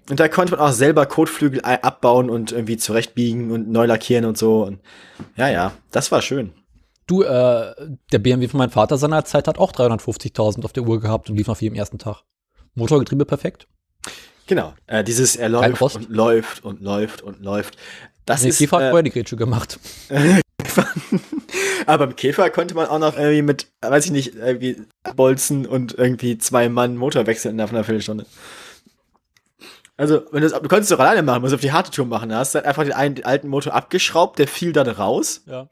und da konnte man auch selber Kotflügel abbauen und irgendwie zurechtbiegen und neu lackieren und so. Und ja, ja, das war schön. Du, äh, der BMW von meinem Vater seiner Zeit hat auch 350.000 auf der Uhr gehabt und lief noch wie im ersten Tag. Motorgetriebe perfekt. Genau. Äh, dieses er läuft und läuft und läuft und läuft. Das nee, ist. Käfer hat äh, vorher die Grätsche gemacht. [LAUGHS] Aber beim Käfer konnte man auch noch irgendwie mit, weiß ich nicht, irgendwie Bolzen und irgendwie zwei Mann Motor wechseln nach einer Viertelstunde. Also, wenn du, du konntest es doch alleine machen, musst auf die harte Tour machen. Da hast du halt einfach den, einen, den alten Motor abgeschraubt, der fiel dann raus. Ja.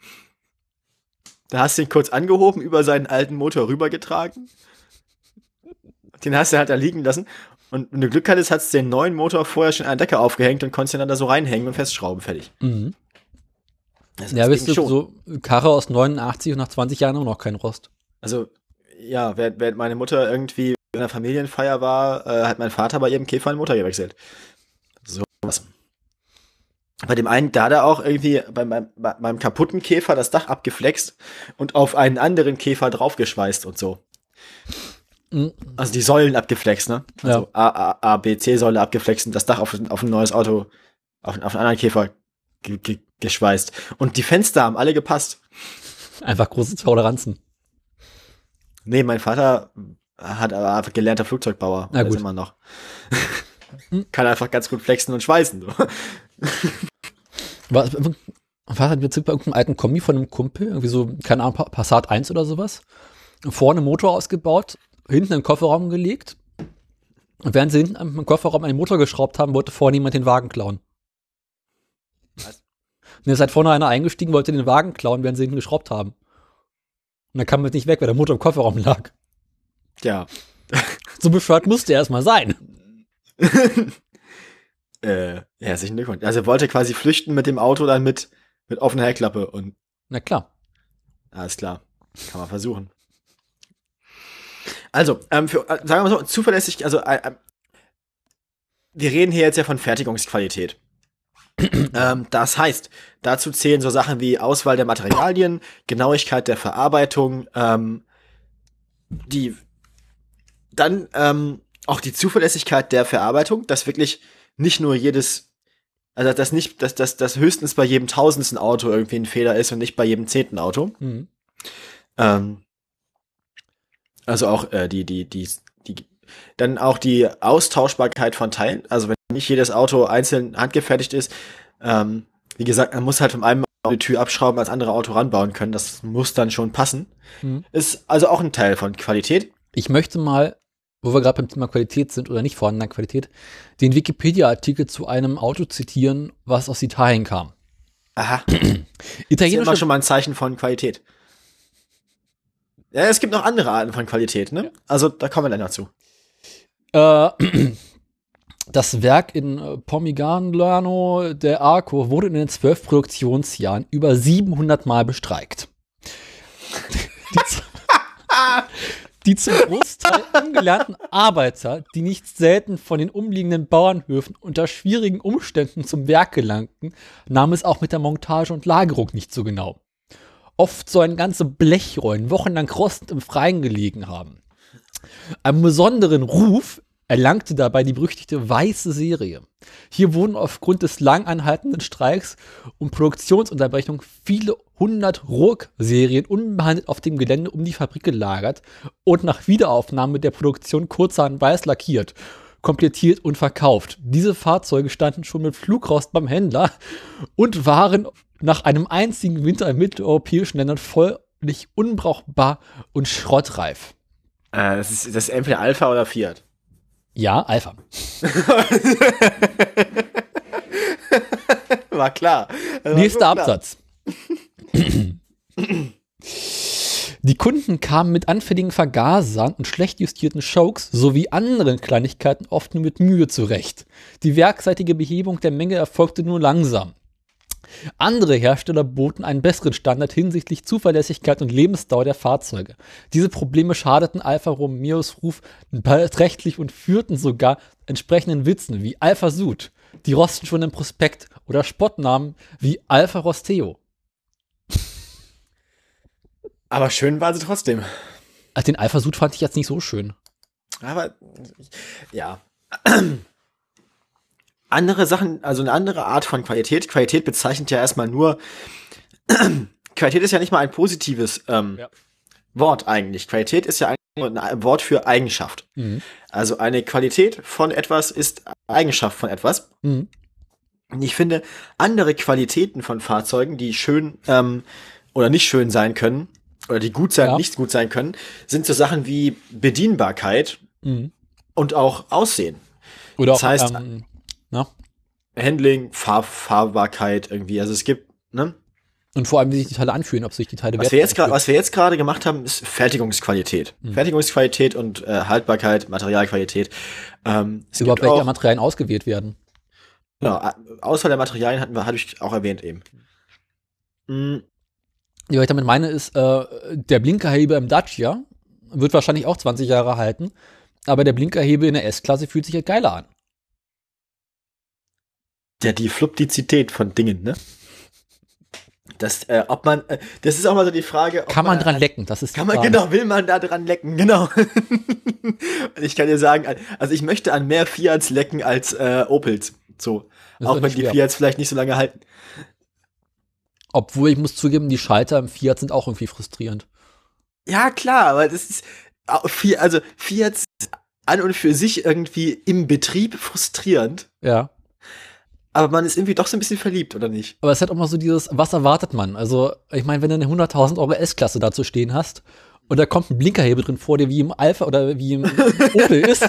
Da hast du ihn kurz angehoben, über seinen alten Motor rübergetragen. Den hast du halt da liegen lassen. Und wenn du Glück hattest, hast du den neuen Motor vorher schon an der Decke aufgehängt und konntest ihn dann da so reinhängen und festschrauben. Fertig. Mhm. ja, bist du schon. so Karre aus 89 und nach 20 Jahren immer noch kein Rost. Also, ja, während, während meine Mutter irgendwie in einer Familienfeier war, äh, hat mein Vater bei ihrem Käfer einen Motor gewechselt. So was. Bei dem einen, da hat er auch irgendwie bei meinem, bei meinem kaputten Käfer das Dach abgeflext und auf einen anderen Käfer draufgeschweißt und so. Mhm. Also die Säulen abgeflext, ne? Also ja. A, A, A, B, C-Säule abgeflext und das Dach auf, auf ein neues Auto, auf, auf einen anderen Käfer ge, ge, geschweißt. Und die Fenster haben alle gepasst. Einfach große Toleranzen. Nee, mein Vater hat aber einfach gelernter Flugzeugbauer. Na gut. immer noch. [LAUGHS] Kann einfach ganz gut flexen und schweißen. So. [LAUGHS] Was, was hat wir bei irgendeinem alten Kombi von einem Kumpel, irgendwie so, keine Ahnung, Passat 1 oder sowas, vorne Motor ausgebaut, hinten einen Kofferraum gelegt. Und während sie hinten am Kofferraum einen Motor geschraubt haben, wollte vorne jemand den Wagen klauen. Was? Und jetzt ist halt vorne einer eingestiegen, wollte den Wagen klauen, während sie hinten geschraubt haben. Und dann kam man nicht weg, weil der Motor im Kofferraum lag. Ja. so bescheuert musste er erstmal sein. [LAUGHS] äh, herzlichen Glückwunsch. Also er wollte quasi flüchten mit dem Auto dann mit, mit offener Heckklappe und. Na klar. Alles klar. Kann man versuchen. Also, ähm, für, äh, sagen wir mal so, zuverlässig, also äh, äh wir reden hier jetzt ja von Fertigungsqualität. [CLEARS THROAT] ähm, das heißt, dazu zählen so Sachen wie Auswahl der Materialien, Genauigkeit der Verarbeitung, ähm, die dann ähm, auch die Zuverlässigkeit der Verarbeitung, dass wirklich nicht nur jedes, also dass nicht, dass dass das höchstens bei jedem tausendsten Auto irgendwie ein Fehler ist und nicht bei jedem zehnten Auto. Mhm. Ähm, also auch äh, die, die, die, die, dann auch die Austauschbarkeit von Teilen. Also wenn nicht jedes Auto einzeln handgefertigt ist, ähm, wie gesagt, man muss halt von einem die Tür abschrauben, als andere Auto ranbauen können. Das muss dann schon passen. Mhm. Ist also auch ein Teil von Qualität. Ich möchte mal wo wir gerade beim Thema Qualität sind oder nicht vorhandener Qualität, den Wikipedia-Artikel zu einem Auto zitieren, was aus Italien kam. Aha. Italienische [CLEARS THROAT] das ist immer schon mal ein Zeichen von Qualität. Ja, es gibt noch andere Arten von Qualität, ne? Ja. Also da kommen wir dann dazu. Äh, [CLEARS THROAT] das Werk in äh, Pomigliano der Arco wurde in den zwölf Produktionsjahren über 700 Mal bestreikt. [LAUGHS] [LAUGHS] die zum Großteil ungelernten Arbeiter, die nicht selten von den umliegenden Bauernhöfen unter schwierigen Umständen zum Werk gelangten, nahmen es auch mit der Montage und Lagerung nicht so genau. Oft sollen ganze Blechrollen wochenlang rostend im Freien gelegen haben. Einen besonderen Ruf erlangte dabei die berüchtigte Weiße Serie. Hier wurden aufgrund des lang anhaltenden Streiks und Produktionsunterbrechung viele hundert Ruhrserien unbehandelt auf dem Gelände um die Fabrik gelagert und nach Wiederaufnahme der Produktion kurzerhand weiß lackiert, komplettiert und verkauft. Diese Fahrzeuge standen schon mit Flugrost beim Händler und waren nach einem einzigen Winter in mitteleuropäischen Ländern völlig unbrauchbar und schrottreif. Äh, das, ist, das ist entweder Alpha oder Fiat. Ja, Alpha. [LAUGHS] war klar. War Nächster. Absatz. Die Kunden kamen mit anfälligen Vergasern und schlecht justierten Chokes sowie anderen Kleinigkeiten oft nur mit Mühe zurecht. Die werkseitige Behebung der Menge erfolgte nur langsam. Andere Hersteller boten einen besseren Standard hinsichtlich Zuverlässigkeit und Lebensdauer der Fahrzeuge. Diese Probleme schadeten Alfa Romeos Ruf beträchtlich und führten sogar entsprechenden Witzen wie Alfa Sud, die rosten schon im Prospekt oder Spottnamen wie Alfa Rosteo. Aber schön war sie trotzdem. Also den Alpha Sud fand ich jetzt nicht so schön. Aber ja andere Sachen, also eine andere Art von Qualität. Qualität bezeichnet ja erstmal nur, [CLEARS THROAT] Qualität ist ja nicht mal ein positives ähm, ja. Wort eigentlich. Qualität ist ja eigentlich ein Wort für Eigenschaft. Mhm. Also eine Qualität von etwas ist Eigenschaft von etwas. Mhm. Ich finde, andere Qualitäten von Fahrzeugen, die schön ähm, oder nicht schön sein können, oder die gut sein, ja. nicht gut sein können, sind so Sachen wie Bedienbarkeit mhm. und auch Aussehen. Oder das auch, heißt, ähm? Handling, Farb, Fahrbarkeit irgendwie. Also es gibt, ne? Und vor allem, wie sich die Teile anfühlen, ob sich die Teile was wir jetzt Was wir jetzt gerade gemacht haben, ist Fertigungsqualität. Mhm. Fertigungsqualität und äh, Haltbarkeit, Materialqualität. Ähm, es Überhaupt welche Materialien ausgewählt werden. Genau, Auswahl der Materialien hatten wir, hatte ich auch erwähnt eben. Mhm. Ja, was ich damit meine, ist, äh, der Blinkerhebel im Dacia wird wahrscheinlich auch 20 Jahre halten, aber der Blinkerhebel in der S-Klasse fühlt sich halt geiler an. Ja, die Fluidizität von Dingen, ne? Das, äh, ob man, äh, das ist auch mal so die Frage. kann man, man dran lecken? Das ist kann man genau, will man da dran lecken? [LAUGHS] Genau. ich kann dir sagen, also ich möchte an mehr Fiats lecken als äh, Opels. So, auch wenn die Fiats vielleicht nicht so lange halten. Obwohl ich muss zugeben, die Schalter im Fiat sind auch irgendwie frustrierend. Ja, klar, aber das ist, also Fiat an und für sich irgendwie im Betrieb frustrierend. Ja. Aber man ist irgendwie doch so ein bisschen verliebt, oder nicht? Aber es hat auch mal so dieses, was erwartet man? Also, ich meine, wenn du eine 100.000 Euro S-Klasse dazu stehen hast und da kommt ein Blinkerhebel drin vor dir, wie im Alpha oder wie im Opel [LAUGHS] ist,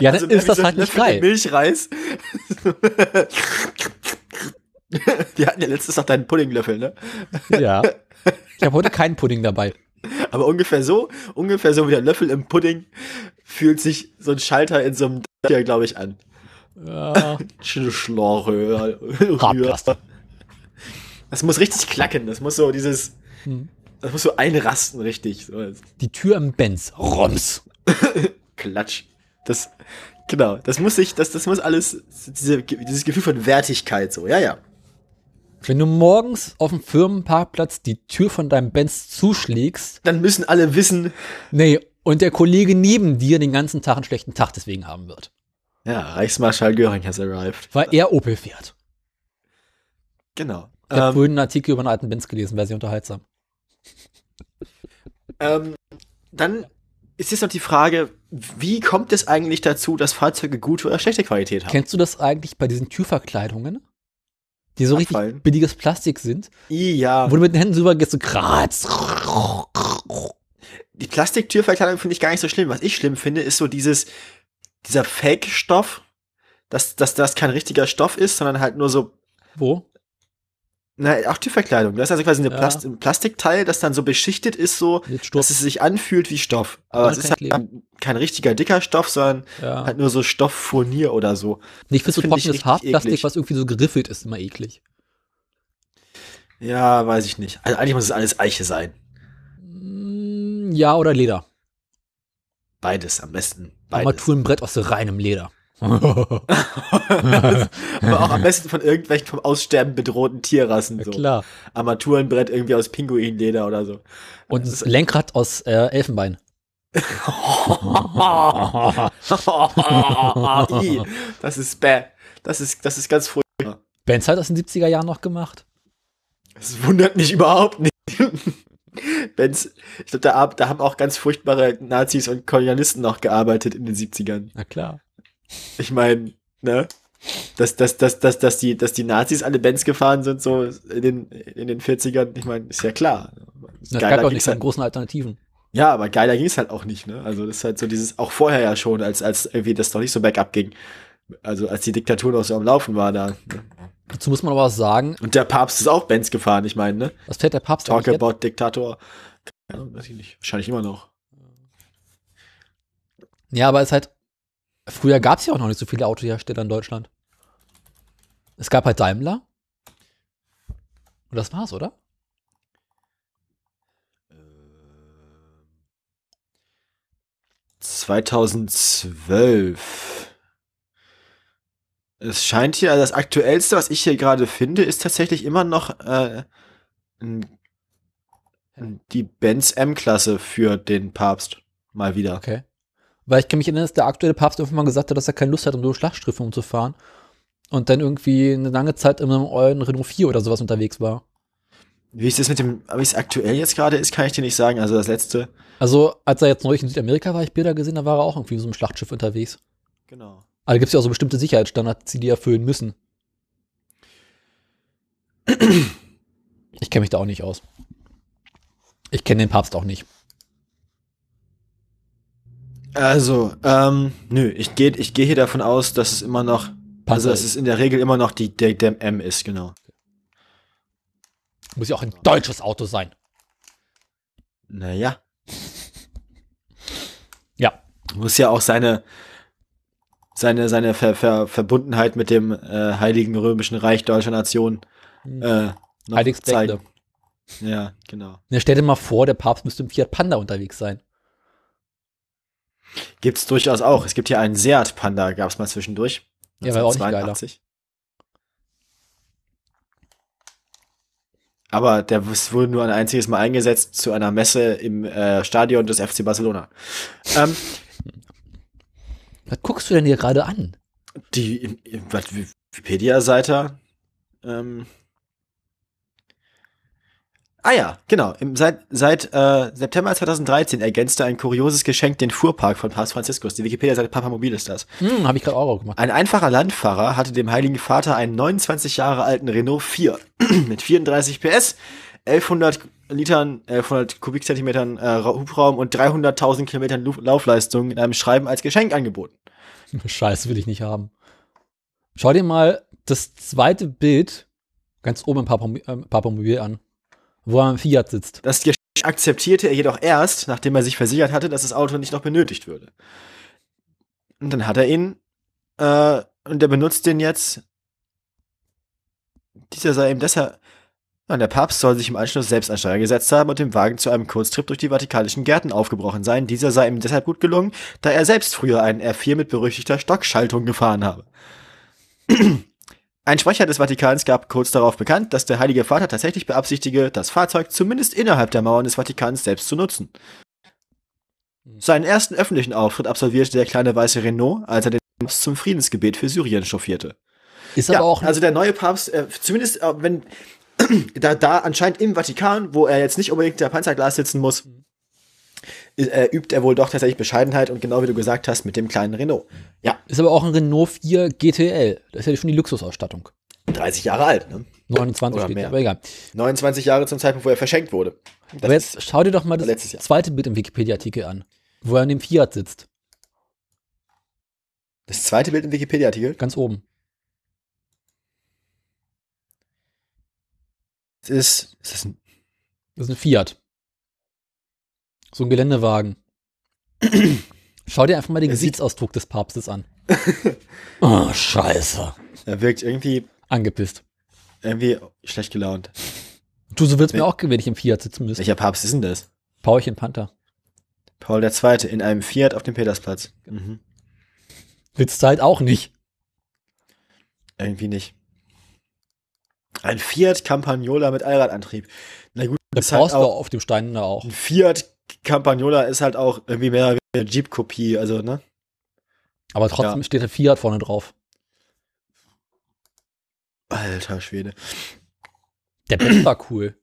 ja, dann also ist das so halt nicht geil. Milchreis. [LAUGHS] Wir hatten ja letztes Tag deinen Puddinglöffel, ne? Ja. Ich habe heute keinen Pudding dabei. Aber ungefähr so, ungefähr so wie der Löffel im Pudding fühlt sich so ein Schalter in so einem hier, glaube ich, an. Ja. Schlorre. Das muss richtig klacken. Das muss so dieses, hm. das muss so einrasten, richtig. Die Tür im Benz. Roms. [LAUGHS] Klatsch. Das, genau. Das muss sich, das, das muss alles, diese, dieses Gefühl von Wertigkeit so. Ja, ja. Wenn du morgens auf dem Firmenparkplatz die Tür von deinem Benz zuschlägst, dann müssen alle wissen. Nee, und der Kollege neben dir den ganzen Tag einen schlechten Tag deswegen haben wird. Ja, Reichsmarschall Göring has arrived. Weil er Opel fährt. Genau. Ich habe ähm, vorhin einen Artikel über einen alten Benz gelesen, wäre sehr unterhaltsam. Ähm, dann ist jetzt noch die Frage, wie kommt es eigentlich dazu, dass Fahrzeuge gute oder schlechte Qualität haben? Kennst du das eigentlich bei diesen Türverkleidungen? die so Abfallen. richtig billiges Plastik sind. Ja. Wo du mit den Händen drüber gehst, so kratz. Die Plastiktürverkleidung finde ich gar nicht so schlimm. Was ich schlimm finde, ist so dieses, dieser Fake-Stoff, dass, dass das kein richtiger Stoff ist, sondern halt nur so. Wo? Na, auch die Verkleidung. Das ist also quasi eine ja. Plast ein Plastikteil, das dann so beschichtet ist, so, dass es sich anfühlt wie Stoff. Aber ja, es ist halt kein richtiger dicker Stoff, sondern ja. halt nur so Stofffurnier oder so. Nicht für so trockenes Hartplastik, was irgendwie so geriffelt ist, immer eklig. Ja, weiß ich nicht. Also eigentlich muss es alles Eiche sein. Mm, ja, oder Leder. Beides am besten. Beides. Armaturenbrett aus reinem Leder. [LAUGHS] Aber auch am besten von irgendwelchen vom Aussterben bedrohten Tierrassen. Ja, so. Klar. Armaturenbrett irgendwie aus Pinguinleder oder so. Und das Lenkrad aus äh, Elfenbein. [LAUGHS] das ist bäh. Das ist, das ist ganz furchtbar. Benz hat das in den 70er Jahren noch gemacht. Das wundert mich überhaupt nicht. Benz, ich glaube, da, da haben auch ganz furchtbare Nazis und Kolonialisten noch gearbeitet in den 70ern. Na klar. Ich meine, ne? Dass, dass, dass, dass, dass, die, dass die Nazis alle Benz gefahren sind, so in den, in den 40ern, ich meine, ist ja klar. Es gab auch nicht halt, großen Alternativen. Ja, aber geiler ging es halt auch nicht, ne? Also das ist halt so dieses, auch vorher ja schon, als, als irgendwie das doch nicht so bergab ging. Also als die Diktatur noch so am Laufen war da. Ne? Dazu muss man aber was sagen. Und der Papst ist auch Benz gefahren, ich meine, ne? Was fährt der Papst Talk about jetzt? Diktator. Ja, weiß ich nicht. Wahrscheinlich immer noch. Ja, aber es ist halt, Früher gab es ja auch noch nicht so viele Autohersteller in Deutschland. Es gab halt Daimler. Und das war's, oder? 2012. Es scheint hier, also das aktuellste, was ich hier gerade finde, ist tatsächlich immer noch äh, die Benz M-Klasse für den Papst. Mal wieder. Okay. Weil ich kann mich erinnern, dass der aktuelle Papst irgendwann mal gesagt hat, dass er keine Lust hat, um so Schlachtstrife umzufahren. Und dann irgendwie eine lange Zeit in einem ollen Renault 4 oder sowas unterwegs war. Wie ist das mit dem, wie es aktuell jetzt gerade ist, kann ich dir nicht sagen. Also das letzte. Also, als er jetzt neulich in Südamerika war, ich Bilder gesehen, da war er auch irgendwie in so einem Schlachtschiff unterwegs. Genau. Aber da gibt es ja auch so bestimmte Sicherheitsstandards, die die erfüllen müssen. Ich kenne mich da auch nicht aus. Ich kenne den Papst auch nicht. Also, ähm, nö, ich gehe ich geh hier davon aus, dass es immer noch, Panzer also dass es in der Regel immer noch die, der, der M ist, genau. Muss ja auch ein deutsches Auto sein. Naja. Ja. Muss ja auch seine, seine, seine Ver, Ver, Verbundenheit mit dem äh, Heiligen Römischen Reich deutscher Nation hm. äh, noch zeigen. Ja, genau. Ja, stell dir mal vor, der Papst müsste im Fiat Panda unterwegs sein. Gibt's durchaus auch. Es gibt hier einen Seat Panda, gab's mal zwischendurch. Ja, war auch nicht geiler. Aber der wurde nur ein einziges Mal eingesetzt zu einer Messe im äh, Stadion des FC Barcelona. Ähm, was guckst du denn hier gerade an? Die Wikipedia-Seite. Ähm, Ah ja, genau. Im, seit seit äh, September 2013 ergänzte ein kurioses Geschenk den Fuhrpark von Papst Franziskus. Die Wikipedia-Seite Papa Mobil ist das. Hm, habe ich gerade auch gemacht. Ein einfacher Landfahrer hatte dem Heiligen Vater einen 29 Jahre alten Renault 4 [CLEARS THROAT] mit 34 PS, 1100 Litern, 1100 Kubikzentimetern äh, Hubraum und 300.000 Kilometern Laufleistung in einem Schreiben als Geschenk angeboten. [LAUGHS] Scheiße, will ich nicht haben. Schau dir mal das zweite Bild ganz oben im Papa, äh, an wo er im Fiat sitzt. Das Geschenk akzeptierte er jedoch erst, nachdem er sich versichert hatte, dass das Auto nicht noch benötigt würde. Und dann hat er ihn, äh, und er benutzt den jetzt. Dieser sei ihm deshalb. Und der Papst soll sich im Anschluss selbst an Steuer gesetzt haben und dem Wagen zu einem Kurztrip durch die vatikanischen Gärten aufgebrochen sein. Dieser sei ihm deshalb gut gelungen, da er selbst früher einen R4 mit berüchtigter Stockschaltung gefahren habe. Ein Sprecher des Vatikans gab kurz darauf bekannt, dass der Heilige Vater tatsächlich beabsichtige, das Fahrzeug zumindest innerhalb der Mauern des Vatikans selbst zu nutzen. Seinen ersten öffentlichen Auftritt absolvierte der kleine weiße Renault, als er den Papst zum Friedensgebet für Syrien chauffierte. Ist aber ja, auch also der neue Papst, äh, zumindest äh, wenn da, da anscheinend im Vatikan, wo er jetzt nicht unbedingt der Panzerglas sitzen muss, äh, übt er wohl doch tatsächlich Bescheidenheit und genau wie du gesagt hast, mit dem kleinen Renault. Ja. Ist aber auch ein Renault 4 GTL. Das ist ja schon die Luxusausstattung. 30 Jahre alt, ne? 29 Oder mehr. aber egal. 29 Jahre zum Zeitpunkt, wo er verschenkt wurde. Das aber jetzt schau dir doch mal das zweite Bild im Wikipedia-Artikel an, wo er in dem Fiat sitzt. Das zweite Bild im Wikipedia-Artikel? Ganz oben. Es ist, ist das ein das ist ein Fiat. So ein Geländewagen. Schau dir einfach mal den Gesichtsausdruck des Papstes an. oh, [LAUGHS] scheiße. Er wirkt irgendwie angepisst. Irgendwie schlecht gelaunt. Du, so würdest mir auch wenn ich im Fiat sitzen müsste. Welcher Papst ist denn das? Paulchen Panther. Paul II. in einem Fiat auf dem Petersplatz. Mhm. Willst du halt auch nicht. Irgendwie nicht. Ein Fiat Campagnola mit Allradantrieb. Na gut, das brauchst halt du auf dem Stein da auch. Ein Fiat Campagnola ist halt auch irgendwie mehr eine Jeep-Kopie, also, ne? Aber trotzdem ja. steht der Fiat vorne drauf. Alter Schwede. Der Benz war cool.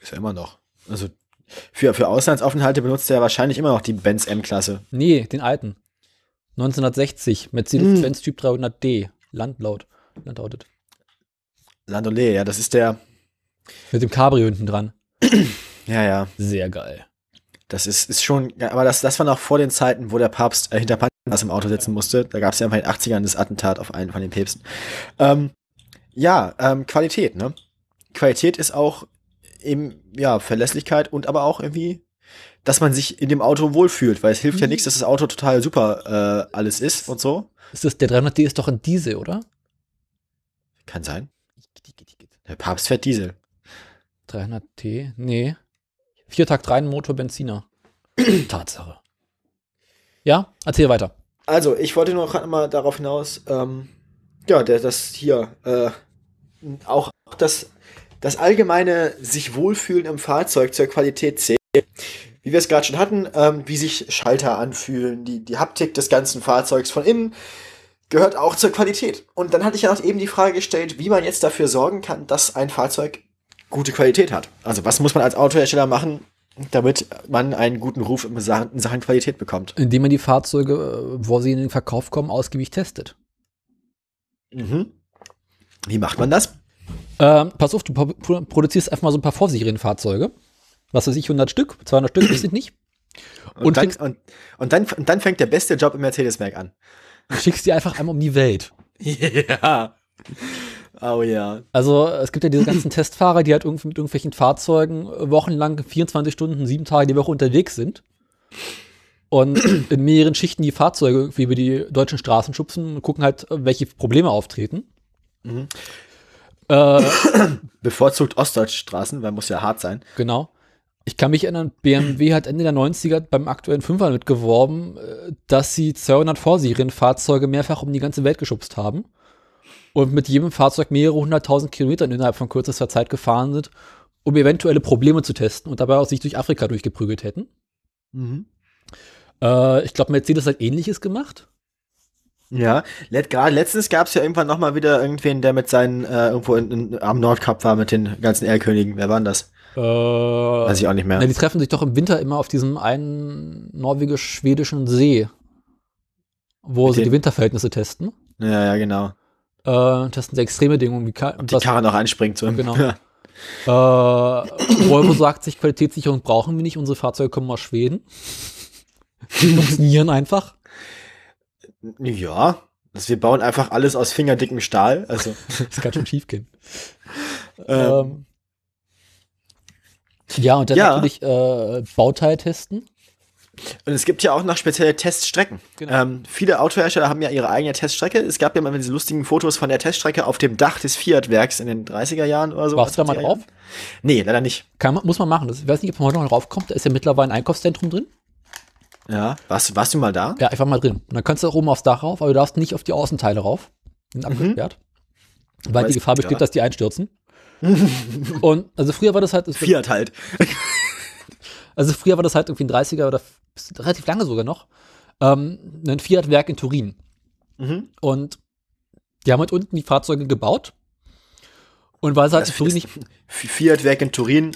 Ist ja immer noch. Also für, für Auslandsaufenthalte benutzt er wahrscheinlich immer noch die Benz M-Klasse. Nee, den alten. 1960, Mercedes-Benz hm. Typ 300D. Landlaut. Landautet. Landaulet, ja, das ist der. Mit dem Cabrio hinten dran. [CLEARS THROAT] ja, ja. Sehr geil. Das ist, ist schon, aber das, das war noch vor den Zeiten, wo der Papst äh, hinter Panzers im Auto sitzen musste. Da gab es ja einfach in den 80ern das Attentat auf einen von den Päpsten. Ähm, ja, ähm, Qualität, ne? Qualität ist auch eben, ja, Verlässlichkeit und aber auch irgendwie, dass man sich in dem Auto wohlfühlt, weil es hilft mhm. ja nichts, dass das Auto total super äh, alles ist und so. Ist das, der 300D ist doch ein Diesel, oder? Kann sein. Der Papst fährt Diesel. 300T? Nee. Viertakt rein Motor Benziner. [COUGHS] Tatsache. Ja, erzähl weiter. Also, ich wollte nur gerade mal darauf hinaus, ähm, ja, der, das hier, äh, auch das, das allgemeine sich wohlfühlen im Fahrzeug zur Qualität zählt. Wie wir es gerade schon hatten, ähm, wie sich Schalter anfühlen, die, die Haptik des ganzen Fahrzeugs von innen gehört auch zur Qualität. Und dann hatte ich ja noch eben die Frage gestellt, wie man jetzt dafür sorgen kann, dass ein Fahrzeug gute Qualität hat. Also was muss man als Autohersteller machen, damit man einen guten Ruf in Sachen, Qualität bekommt? Indem man die Fahrzeuge, wo sie in den Verkauf kommen, ausgiebig testet. Mhm. Wie macht man das? Ähm, pass auf, du produzierst einfach mal so ein paar Vorserienfahrzeuge. Was weiß ich, 100 Stück, 200 Stück, das sind nicht. Und, und, dann, und, und, dann, und dann fängt der beste Job im Mercedes-Werk an. Du schickst die einfach einmal um die Welt. Ja. Oh ja. Also es gibt ja diese ganzen Testfahrer, die halt irgendwie mit irgendwelchen Fahrzeugen wochenlang 24 Stunden, sieben Tage die Woche unterwegs sind und [CLEARS THROAT] in mehreren Schichten die Fahrzeuge irgendwie über die deutschen Straßen schubsen und gucken halt, welche Probleme auftreten. Mhm. Äh, Bevorzugt Ostdeutschstraßen, weil muss ja hart sein. Genau. Ich kann mich erinnern, BMW hat Ende der 90er beim aktuellen Fünfer mitgeworben, äh, dass sie 200 Vorserienfahrzeuge mehrfach um die ganze Welt geschubst haben und mit jedem Fahrzeug mehrere hunderttausend Kilometer innerhalb von kürzester Zeit gefahren sind, um eventuelle Probleme zu testen und dabei auch sich durch Afrika durchgeprügelt hätten. Mhm. Äh, ich glaube, Mercedes hat ähnliches gemacht. Ja, let, gerade letztens gab es ja irgendwann noch mal wieder irgendwen, der mit seinen äh, irgendwo in, in, am Nordkap war mit den ganzen Erlkönigen. Wer war denn das? Äh, Weiß ich auch nicht mehr. Na, die treffen sich doch im Winter immer auf diesem einen norwegisch-schwedischen See, wo mit sie die Winterverhältnisse testen. Ja, ja, genau. Äh, testen sie extreme Bedingungen. Wie Und die Karre noch einspringt. So genau. [LAUGHS] äh, Volvo sagt sich, Qualitätssicherung brauchen wir nicht, unsere Fahrzeuge kommen aus Schweden. Die funktionieren einfach. Ja, also wir bauen einfach alles aus fingerdickem Stahl. Also. [LAUGHS] das kann schon schief gehen. Ähm. Ja, und dann ja. natürlich äh, Bauteil testen. Und es gibt ja auch noch spezielle Teststrecken. Genau. Ähm, viele Autohersteller haben ja ihre eigene Teststrecke. Es gab ja mal diese lustigen Fotos von der Teststrecke auf dem Dach des Fiat-Werks in den 30er Jahren oder so. Warst du da mal drauf? Nee, leider nicht. Kann muss man machen. Das, ich weiß nicht, ob man heute noch draufkommt. Da ist ja mittlerweile ein Einkaufszentrum drin. Ja. Warst, warst du mal da? Ja, einfach mal drin. Und dann kannst du auch oben aufs Dach rauf, aber du darfst nicht auf die Außenteile rauf. Sind mhm. abgesperrt. Mhm. Weil die Gefahr besteht, ja. dass die einstürzen. Und also früher war das halt. Fiat halt. also früher war das halt irgendwie ein 30er oder relativ lange sogar noch, ähm, ein Fiat-Werk in Turin. Mhm. Und die haben halt unten die Fahrzeuge gebaut. Und weil es halt in Turin nicht. Fiat-Werk in Turin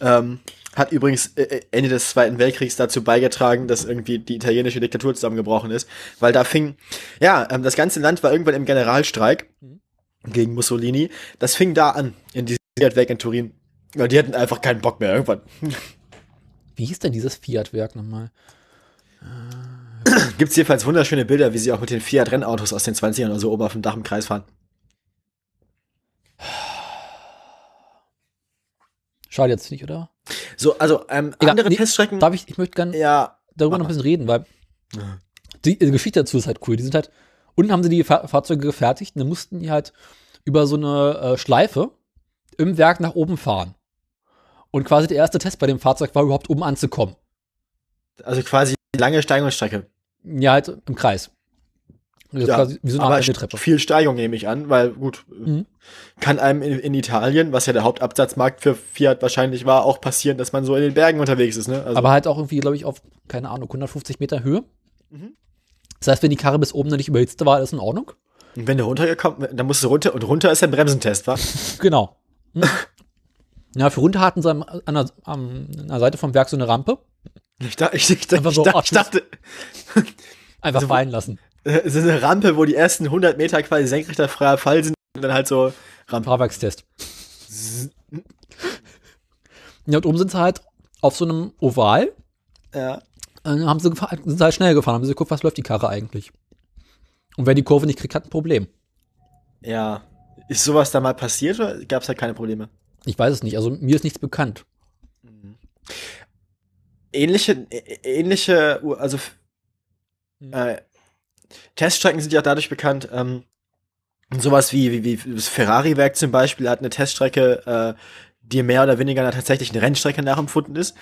ähm, hat übrigens äh, äh, Ende des Zweiten Weltkriegs dazu beigetragen, dass irgendwie die italienische Diktatur zusammengebrochen ist. Weil da fing, ja, ähm, das ganze Land war irgendwann im Generalstreik mhm. Gegen Mussolini. Das fing da an, in diesem Fiat-Werk in Turin. Ja, die hatten einfach keinen Bock mehr irgendwann. [LAUGHS] Wie hieß denn dieses Fiat-Werk nochmal? Gibt es jedenfalls wunderschöne Bilder, wie sie auch mit den Fiat-Rennautos aus den 20ern oder so oben auf dem Dach im Kreis fahren. Schade jetzt nicht, oder? So, also ähm, Egal, andere nee, Teststrecken. Darf ich, ich möchte gerne ja, darüber noch ein bisschen reden, weil die, die, Geschichte dazu ist halt cool. Die sind halt, unten haben sie die Fahr Fahrzeuge gefertigt und dann mussten die halt über so eine äh, Schleife im Werk nach oben fahren. Und quasi der erste Test bei dem Fahrzeug war überhaupt oben anzukommen. Also quasi lange Steigungsstrecke. Ja, halt im Kreis. Ja, wie so eine aber Treppe. viel Steigung nehme ich an, weil gut, mhm. kann einem in, in, Italien, was ja der Hauptabsatzmarkt für Fiat wahrscheinlich war, auch passieren, dass man so in den Bergen unterwegs ist. Ne? Also aber halt auch irgendwie, glaube ich, auf, keine Ahnung, 150 Meter Höhe. Mhm. Das heißt, wenn die Karre bis oben noch nicht überhitzt war, ist in Ordnung. Und wenn du runtergekommen, dann musst du runter und runter ist ein Bremsentest, wa? [LAUGHS] genau. Hm. Ja, für runter hatten sie an der, an der Seite vom Werk so eine Rampe. Ich, da, ich, ich, einfach so, ich, ich dachte. [LAUGHS] Einfach also, fallen lassen. Es ist eine Rampe, wo die ersten 100 Meter quasi senkrechter freier Fall sind und dann halt so Rampe. Fahrwerkstest. ja, und oben sind sie halt auf so einem Oval. Ja. Dann haben sie sind sie halt schnell gefahren, haben sie geguckt, was läuft die Karre eigentlich. Und wer die Kurve nicht kriegt, hat ein Problem. Ja. Ist sowas da mal passiert oder gab es halt keine Probleme? Ich weiß es nicht. Also mir ist nichts bekannt. Mhm. Ähnliche, ähnliche, also mhm. äh, Teststrecken sind ja dadurch bekannt, ähm, sowas wie, wie, wie das Ferrari-Werk zum Beispiel hat eine Teststrecke, äh, die mehr oder weniger tatsächlich eine Rennstrecke nachempfunden ist.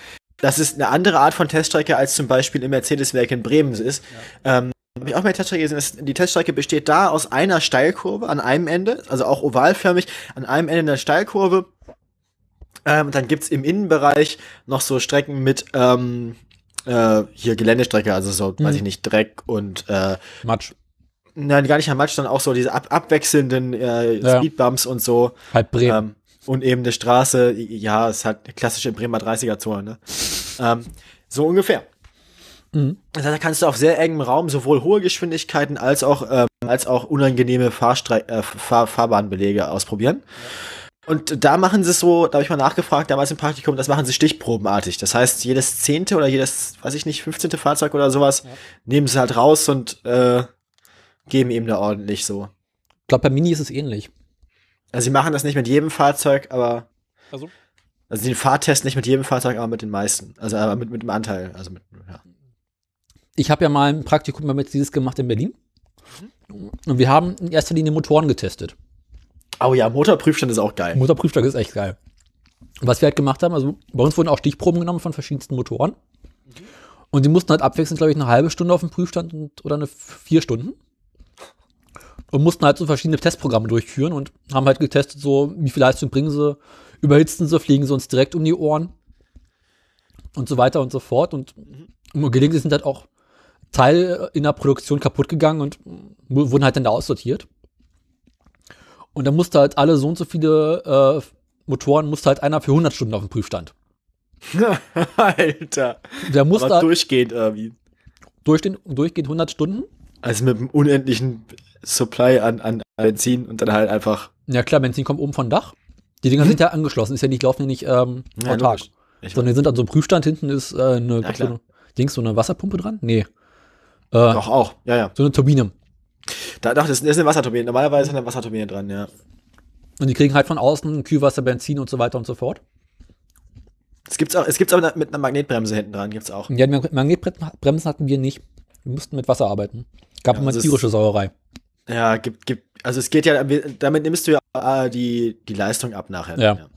Das ist eine andere Art von Teststrecke, als zum Beispiel im Mercedes-Werk in Bremen ist. Ja. Ähm, habe ich auch mal Teststrecke gesehen. Die Teststrecke besteht da aus einer Steilkurve an einem Ende, also auch ovalförmig, an einem Ende einer Steilkurve ähm, dann gibt's im Innenbereich noch so Strecken mit ähm, äh, hier Geländestrecke, also so, mhm. weiß ich nicht, Dreck und äh, Matsch. Nein, gar nicht am Matsch, sondern auch so diese ab abwechselnden äh, ja. Speedbumps und so. Halt Bremen. Ähm, und eben eine Straße, ja, ist halt eine klassische Bremer 30er-Zone, ne? ähm, so ungefähr. Mhm. Das heißt, da kannst du auf sehr engem Raum sowohl hohe Geschwindigkeiten als auch, ähm, als auch unangenehme Fahrstre äh, Fahr Fahrbahnbelege ausprobieren. Ja. Und da machen sie es so, da habe ich mal nachgefragt, damals im Praktikum, das machen sie stichprobenartig. Das heißt, jedes zehnte oder jedes, weiß ich nicht, fünfzehnte Fahrzeug oder sowas, ja. nehmen sie halt raus und äh, geben ihm da ordentlich so. Ich glaube, bei Mini ist es ähnlich. Also sie machen das nicht mit jedem Fahrzeug, aber. Also? Also den Fahrtest nicht mit jedem Fahrzeug, aber mit den meisten. Also aber mit, mit dem Anteil. Also mit, ja. Ich habe ja mal ein Praktikum mit dieses gemacht in Berlin. Mhm. Und wir haben in erster Linie Motoren getestet. Oh ja, Motorprüfstand ist auch geil. Motorprüfstand ist echt geil. was wir halt gemacht haben, also bei uns wurden auch Stichproben genommen von verschiedensten Motoren. Mhm. Und die mussten halt abwechselnd, glaube ich, eine halbe Stunde auf dem Prüfstand und, oder eine vier Stunden. Und mussten halt so verschiedene Testprogramme durchführen und haben halt getestet, so wie viel Leistung bringen sie, überhitzen sie, fliegen sie uns direkt um die Ohren und so weiter und so fort. Und mhm. gelegentlich sind halt auch Teile in der Produktion kaputt gegangen und wurden halt dann da aussortiert. Und dann musste halt alle so und so viele äh, Motoren, musste halt einer für 100 Stunden auf dem Prüfstand. [LAUGHS] Alter. Der musste Aber halt durchgehend irgendwie. Durch den, durchgehend 100 Stunden. Also mit einem unendlichen Supply an, an Benzin und dann halt einfach. Ja klar, Benzin kommt oben vom Dach. Die Dinger hm. sind ja angeschlossen, ist ja nicht, laufen ja nicht ähm, ja, autark. Sondern die sind an so einem Prüfstand, hinten ist äh, eine, ja, so eine Dings, so eine Wasserpumpe dran? Nee. Äh, Doch, auch, ja, ja. So eine Turbine. Da, doch, das ist eine Wasserturbine. Normalerweise ist eine Wasserturbine dran, ja. Und die kriegen halt von außen Kühlwasser, Benzin und so weiter und so fort. Es gibt's auch, es gibt's aber mit einer Magnetbremse hinten dran, gibt's auch. Ja, Magnetbremsen hatten wir nicht. Wir mussten mit Wasser arbeiten. Gab ja, immer tierische Sauerei. Ja, gibt, gibt, also es geht ja, damit nimmst du ja äh, die, die Leistung ab nachher. Ja. ja.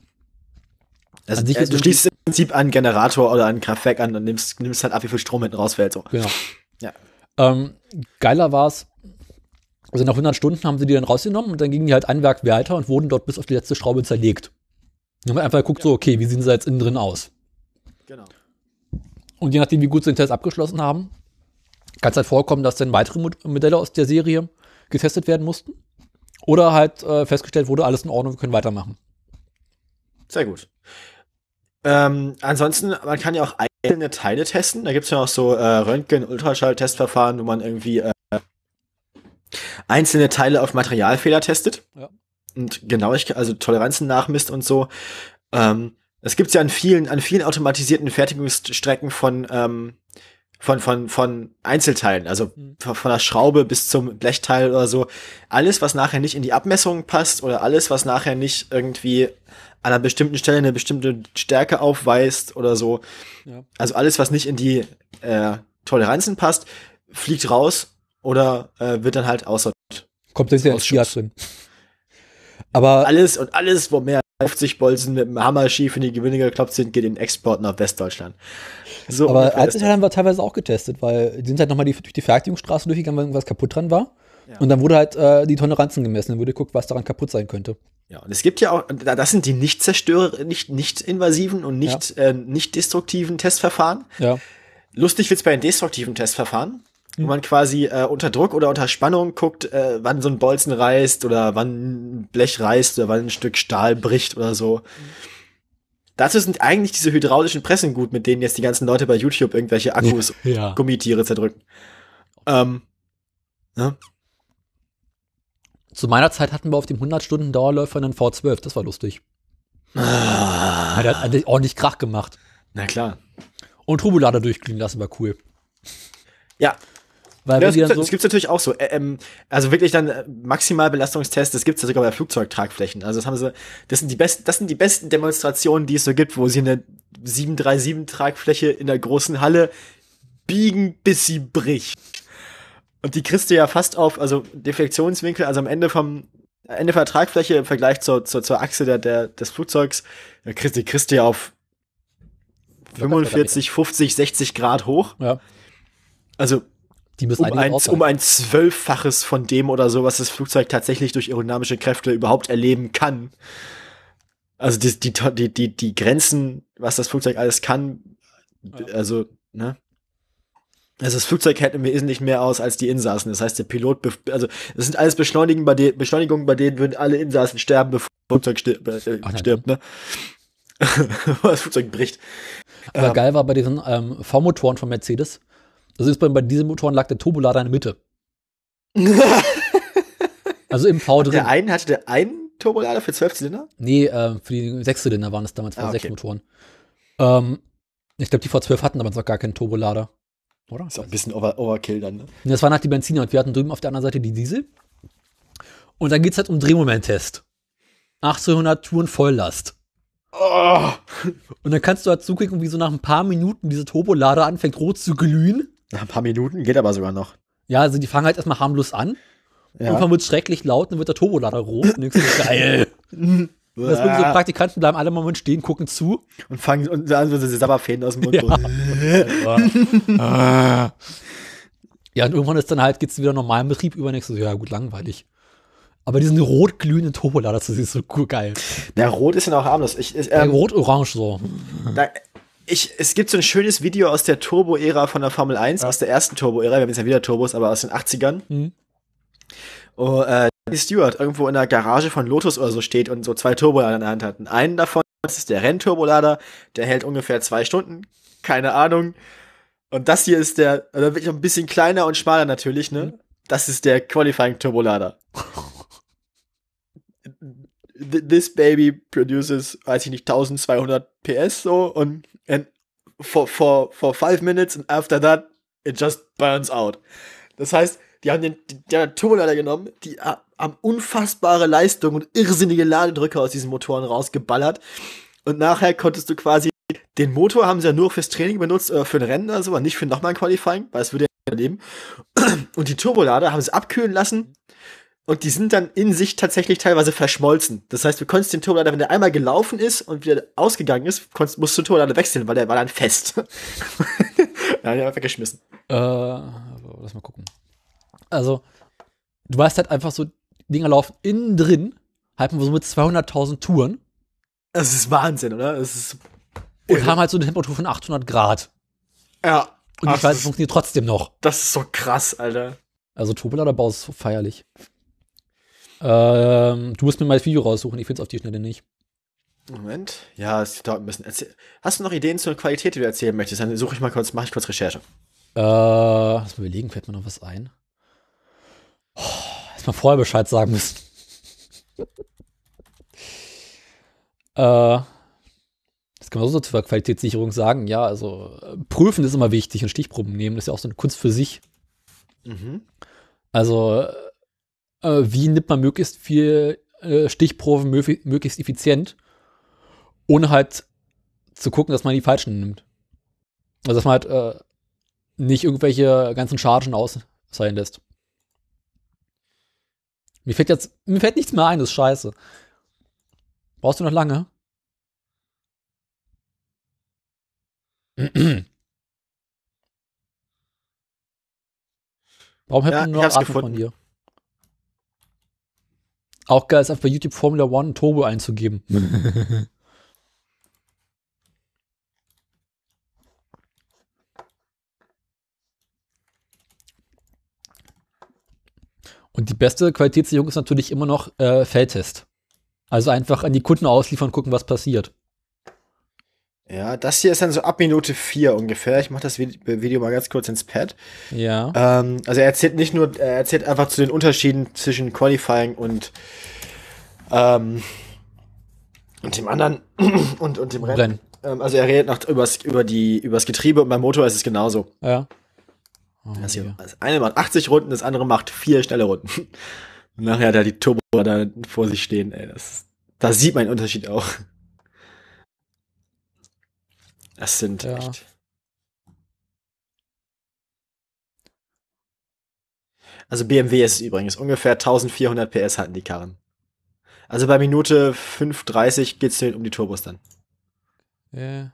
Also, äh, du schließt im Prinzip einen Generator oder ein Kraftwerk an und nimmst, nimmst halt ab, wie viel Strom hinten rausfällt. So. Genau. Ja. Ähm, geiler war es, also nach 100 Stunden haben sie die dann rausgenommen und dann gingen die halt ein Werk weiter und wurden dort bis auf die letzte Schraube zerlegt. Und haben einfach geguckt, so, okay, wie sehen sie jetzt innen drin aus? Genau. Und je nachdem, wie gut sie den Test abgeschlossen haben, kann es halt vorkommen, dass dann weitere Modelle aus der Serie getestet werden mussten. Oder halt äh, festgestellt wurde, alles in Ordnung, wir können weitermachen. Sehr gut. Ähm, ansonsten, man kann ja auch einzelne Teile testen. Da gibt es ja auch so äh, Röntgen-Ultraschall-Testverfahren, wo man irgendwie äh, einzelne Teile auf Materialfehler testet. Ja. Und Genauigkeit, also Toleranzen nachmisst und so. Ähm, das gibt's ja an vielen, an vielen automatisierten Fertigungsstrecken von, ähm, von, von, von Einzelteilen, also mhm. von, der Schraube bis zum Blechteil oder so. Alles, was nachher nicht in die Abmessung passt oder alles, was nachher nicht irgendwie an einer bestimmten Stelle eine bestimmte Stärke aufweist oder so. Ja. Also alles, was nicht in die äh, Toleranzen passt, fliegt raus oder äh, wird dann halt aussortiert. Kommt das ja ins Fiat drin. Aber alles und alles, wo mehr 50 Bolzen mit dem Hammer schief in die Gewinne gekloppt sind, geht in Export nach Westdeutschland. So aber haben wir teilweise auch getestet, weil die sind halt nochmal die, durch die Fertigungsstraße durchgegangen, weil irgendwas kaputt dran war. Ja. Und dann wurde halt äh, die Toleranzen gemessen, dann wurde geguckt, was daran kaputt sein könnte. Ja, und es gibt ja auch, das sind die nicht zerstörer, nicht, nicht invasiven und nicht, ja. äh, nicht destruktiven Testverfahren. Ja. Lustig wird's bei den destruktiven Testverfahren wo man quasi äh, unter Druck oder unter Spannung guckt, äh, wann so ein Bolzen reißt oder wann ein Blech reißt oder wann ein Stück Stahl bricht oder so. Mhm. Dazu sind eigentlich diese hydraulischen Pressen gut, mit denen jetzt die ganzen Leute bei YouTube irgendwelche Akkus, [LAUGHS] ja. Gummitiere zerdrücken. Ähm, ne? Zu meiner Zeit hatten wir auf dem 100 Stunden Dauerläufer einen V12, das war lustig. Ah. Der hat, ordentlich Krach gemacht. Na klar. Und Turbolader durchklingen lassen war cool. Ja, weil ja, das, gibt's, so natürlich auch so. ähm, also wirklich dann äh, Maximalbelastungstests, das gibt's ja sogar bei Flugzeugtragflächen. Also das haben sie, das sind die besten, das sind die besten Demonstrationen, die es so gibt, wo sie eine 737 Tragfläche in der großen Halle biegen, bis sie bricht. Und die kriegst du ja fast auf, also Deflektionswinkel, also am Ende vom Ende von der Tragfläche im Vergleich zur, zur, zur Achse der, der, des Flugzeugs, da kriegst, die kriegst du ja auf 45, 50, 60 Grad hoch. Ja. Also die um, ein, um ein Zwölffaches von dem oder so, was das Flugzeug tatsächlich durch aerodynamische Kräfte überhaupt erleben kann. Also die, die, die, die, die Grenzen, was das Flugzeug alles kann, also, ne? Also das Flugzeug hält im Wesentlichen mehr aus als die Insassen. Das heißt, der Pilot, also das sind alles Beschleunigungen, bei, de Beschleunigungen, bei denen würden alle Insassen sterben, bevor das Flugzeug stirbt, äh, Ach, stirbt ne? [LAUGHS] das Flugzeug bricht. Aber ähm, geil war bei diesen ähm, V-Motoren von Mercedes. Also ist bei, bei diesen Motoren lag der Turbolader in der Mitte. [LAUGHS] also im V drin. Der einen hatte der einen Turbolader für zwölf Zylinder? Nee, äh, für die sechs Zylinder waren es damals ah, okay. Motoren. Ähm, ich glaube, die V12 hatten damals noch gar keinen Turbolader. Oder? Ist auch ein bisschen over Overkill dann, ne? Das waren halt die Benziner und wir hatten drüben auf der anderen Seite die Diesel. Und dann geht es halt um Drehmomenttest. 1800 Touren Volllast. Oh. Und dann kannst du halt zugucken, wie so nach ein paar Minuten diese Turbolader anfängt rot zu glühen. Nach ein paar Minuten geht aber sogar noch. Ja, also die fangen halt erstmal harmlos an. Ja. Irgendwann wird es schrecklich laut, dann wird der Turbolader rot. Und du, [LAUGHS] geil. Das sind so Praktikanten bleiben alle Moment stehen, gucken zu. Und fangen und dann so diese Sabberfäden aus dem Mund. Ja. [LAUGHS] ja, und irgendwann ist dann halt, geht's wieder normal im Betrieb über. Nächstes ja gut, langweilig. Aber diesen rot-glühenden Turbolader, das ist so cool geil. Der Rot ist ja auch harmlos. Ich, ich, ähm, Rot-orange so. Da, ich, es gibt so ein schönes Video aus der Turbo-Ära von der Formel 1, ja. aus der ersten Turbo-Ära. Wir haben jetzt ja wieder Turbos, aber aus den 80ern. Mhm. Oh, äh, die Stewart irgendwo in der Garage von Lotus oder so steht und so zwei Turbolader in der Hand hat. Und einen davon, das ist der Rennturbolader, der hält ungefähr zwei Stunden. Keine Ahnung. Und das hier ist der, also wirklich ein bisschen kleiner und schmaler natürlich, ne? Mhm. Das ist der Qualifying Turbolader. This baby produces, weiß ich nicht, 1200 PS so und for, for, for five minutes and after that it just burns out. Das heißt, die haben den, den Turbolader genommen, die haben unfassbare Leistung und irrsinnige Ladedrücke aus diesen Motoren rausgeballert. Und nachher konntest du quasi, den Motor haben sie ja nur fürs Training benutzt oder für ein Rennen oder so, aber nicht für nochmal ein Qualifying, weil es würde ja leben. Und die Turbolader haben sie abkühlen lassen. Und die sind dann in sich tatsächlich teilweise verschmolzen. Das heißt, du konntest den Turbolader, wenn der einmal gelaufen ist und wieder ausgegangen ist, konntest, musst du den Turbolader wechseln, weil der war dann fest. [LAUGHS] ja, den einfach geschmissen. Äh, lass mal gucken. Also, du weißt halt einfach so, Dinger laufen innen drin, halt so mit 200.000 Touren. Das ist Wahnsinn, oder? Das ist und haben halt so eine Temperatur von 800 Grad. Ja. Und die Scheiße funktioniert trotzdem noch. Das ist so krass, Alter. Also Turboladerbau ist so feierlich. Ähm, du musst mir mal das Video raussuchen, ich find's auf die Schnelle nicht. Moment. Ja, es dauert ein bisschen. Erzähl Hast du noch Ideen zur Qualität, die du erzählen möchtest? Dann suche ich mal kurz, mache ich kurz Recherche. Äh, lass mal überlegen, fällt mir noch was ein. Oh, hätte mal vorher Bescheid sagen müssen. [LAUGHS] äh, das kann man so zur Qualitätssicherung sagen. Ja, also äh, prüfen ist immer wichtig und Stichproben nehmen das ist ja auch so eine Kunst für sich. Mhm. Also, äh, wie nimmt man möglichst viel äh, Stichproben möglichst effizient, ohne halt zu gucken, dass man die falschen nimmt. Also, dass man halt äh, nicht irgendwelche ganzen Chargen aus sein lässt. Mir fällt jetzt, mir fällt nichts mehr ein, das ist scheiße. Brauchst du noch lange? [CLEARS THROAT] Warum hätten ja, nur Atem von dir? Auch geil ist einfach bei YouTube Formula One Turbo einzugeben. Und die beste Qualitätssicherung ist natürlich immer noch äh, Feldtest. Also einfach an die Kunden ausliefern, gucken, was passiert. Ja, das hier ist dann so ab Minute 4 ungefähr. Ich mache das Video mal ganz kurz ins Pad. Ja. Ähm, also er erzählt nicht nur, er erzählt einfach zu den Unterschieden zwischen Qualifying und ähm, und dem anderen [CLEARS THROAT] und, und dem Rennen. Ähm, also er redet noch übers, über die, übers Getriebe und beim Motor ist es genauso. Ja. Oh, also, das eine macht 80 Runden, das andere macht vier schnelle Runden. Und [LAUGHS] nachher hat er die Turbo da vor sich stehen, ey. Das, da sieht man den Unterschied auch. Das sind ja. echt. Also BMW ist es übrigens. Ungefähr 1400 PS hatten die Karren. Also bei Minute 5,30 geht's um die Turbos dann. Ja.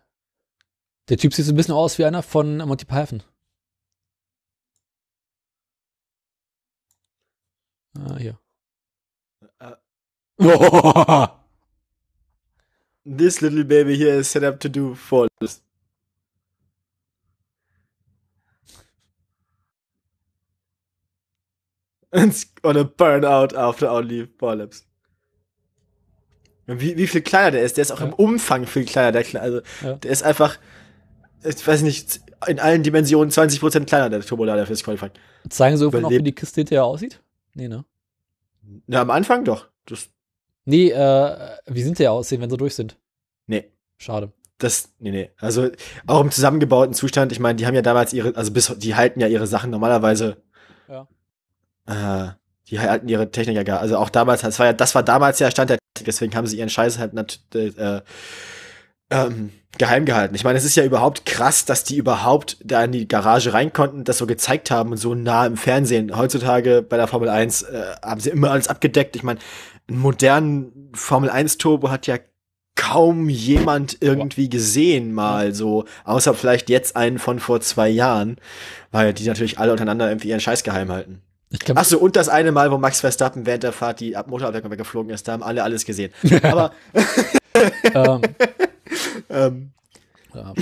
Der Typ sieht so ein bisschen aus wie einer von Monty Python. Ah, hier. Uh, [LAUGHS] [LAUGHS] This little baby here is set up to do follows. It's gonna burn out after only polyps. Wie, wie viel kleiner der ist, der ist auch ja. im Umfang viel kleiner, der also ja. der ist einfach, ich weiß nicht, in allen Dimensionen 20% kleiner, der Turbolader fürs Qualifying. Zeigen sie irgendwann auch, wie die Kiste hinterher aussieht? Nee, ne? Na, am Anfang doch. Das nee, äh, wie sind die aussehen, wenn sie durch sind? Nee. Schade. Das, nee, nee. Also, auch im zusammengebauten Zustand, ich meine, die haben ja damals ihre, also bis, die halten ja ihre Sachen normalerweise. Ja. Äh, die halten ihre Technik ja gar, also auch damals, das war ja, das war damals ja Stand der Technik, deswegen haben sie ihren Scheiß halt natürlich, äh, ähm, geheim gehalten. Ich meine, es ist ja überhaupt krass, dass die überhaupt da in die Garage rein konnten, das so gezeigt haben und so nah im Fernsehen. Heutzutage bei der Formel 1 äh, haben sie immer alles abgedeckt. Ich meine, einen modernen Formel 1 Turbo hat ja kaum jemand irgendwie gesehen mal so, außer vielleicht jetzt einen von vor zwei Jahren, weil die natürlich alle untereinander irgendwie ihren Scheiß geheim halten. Ach so, und das eine Mal, wo Max Verstappen während der Fahrt die Motorabdeckung weggeflogen ist, da haben alle alles gesehen. [LAUGHS] Aber ähm, [LAUGHS] ähm. Ja.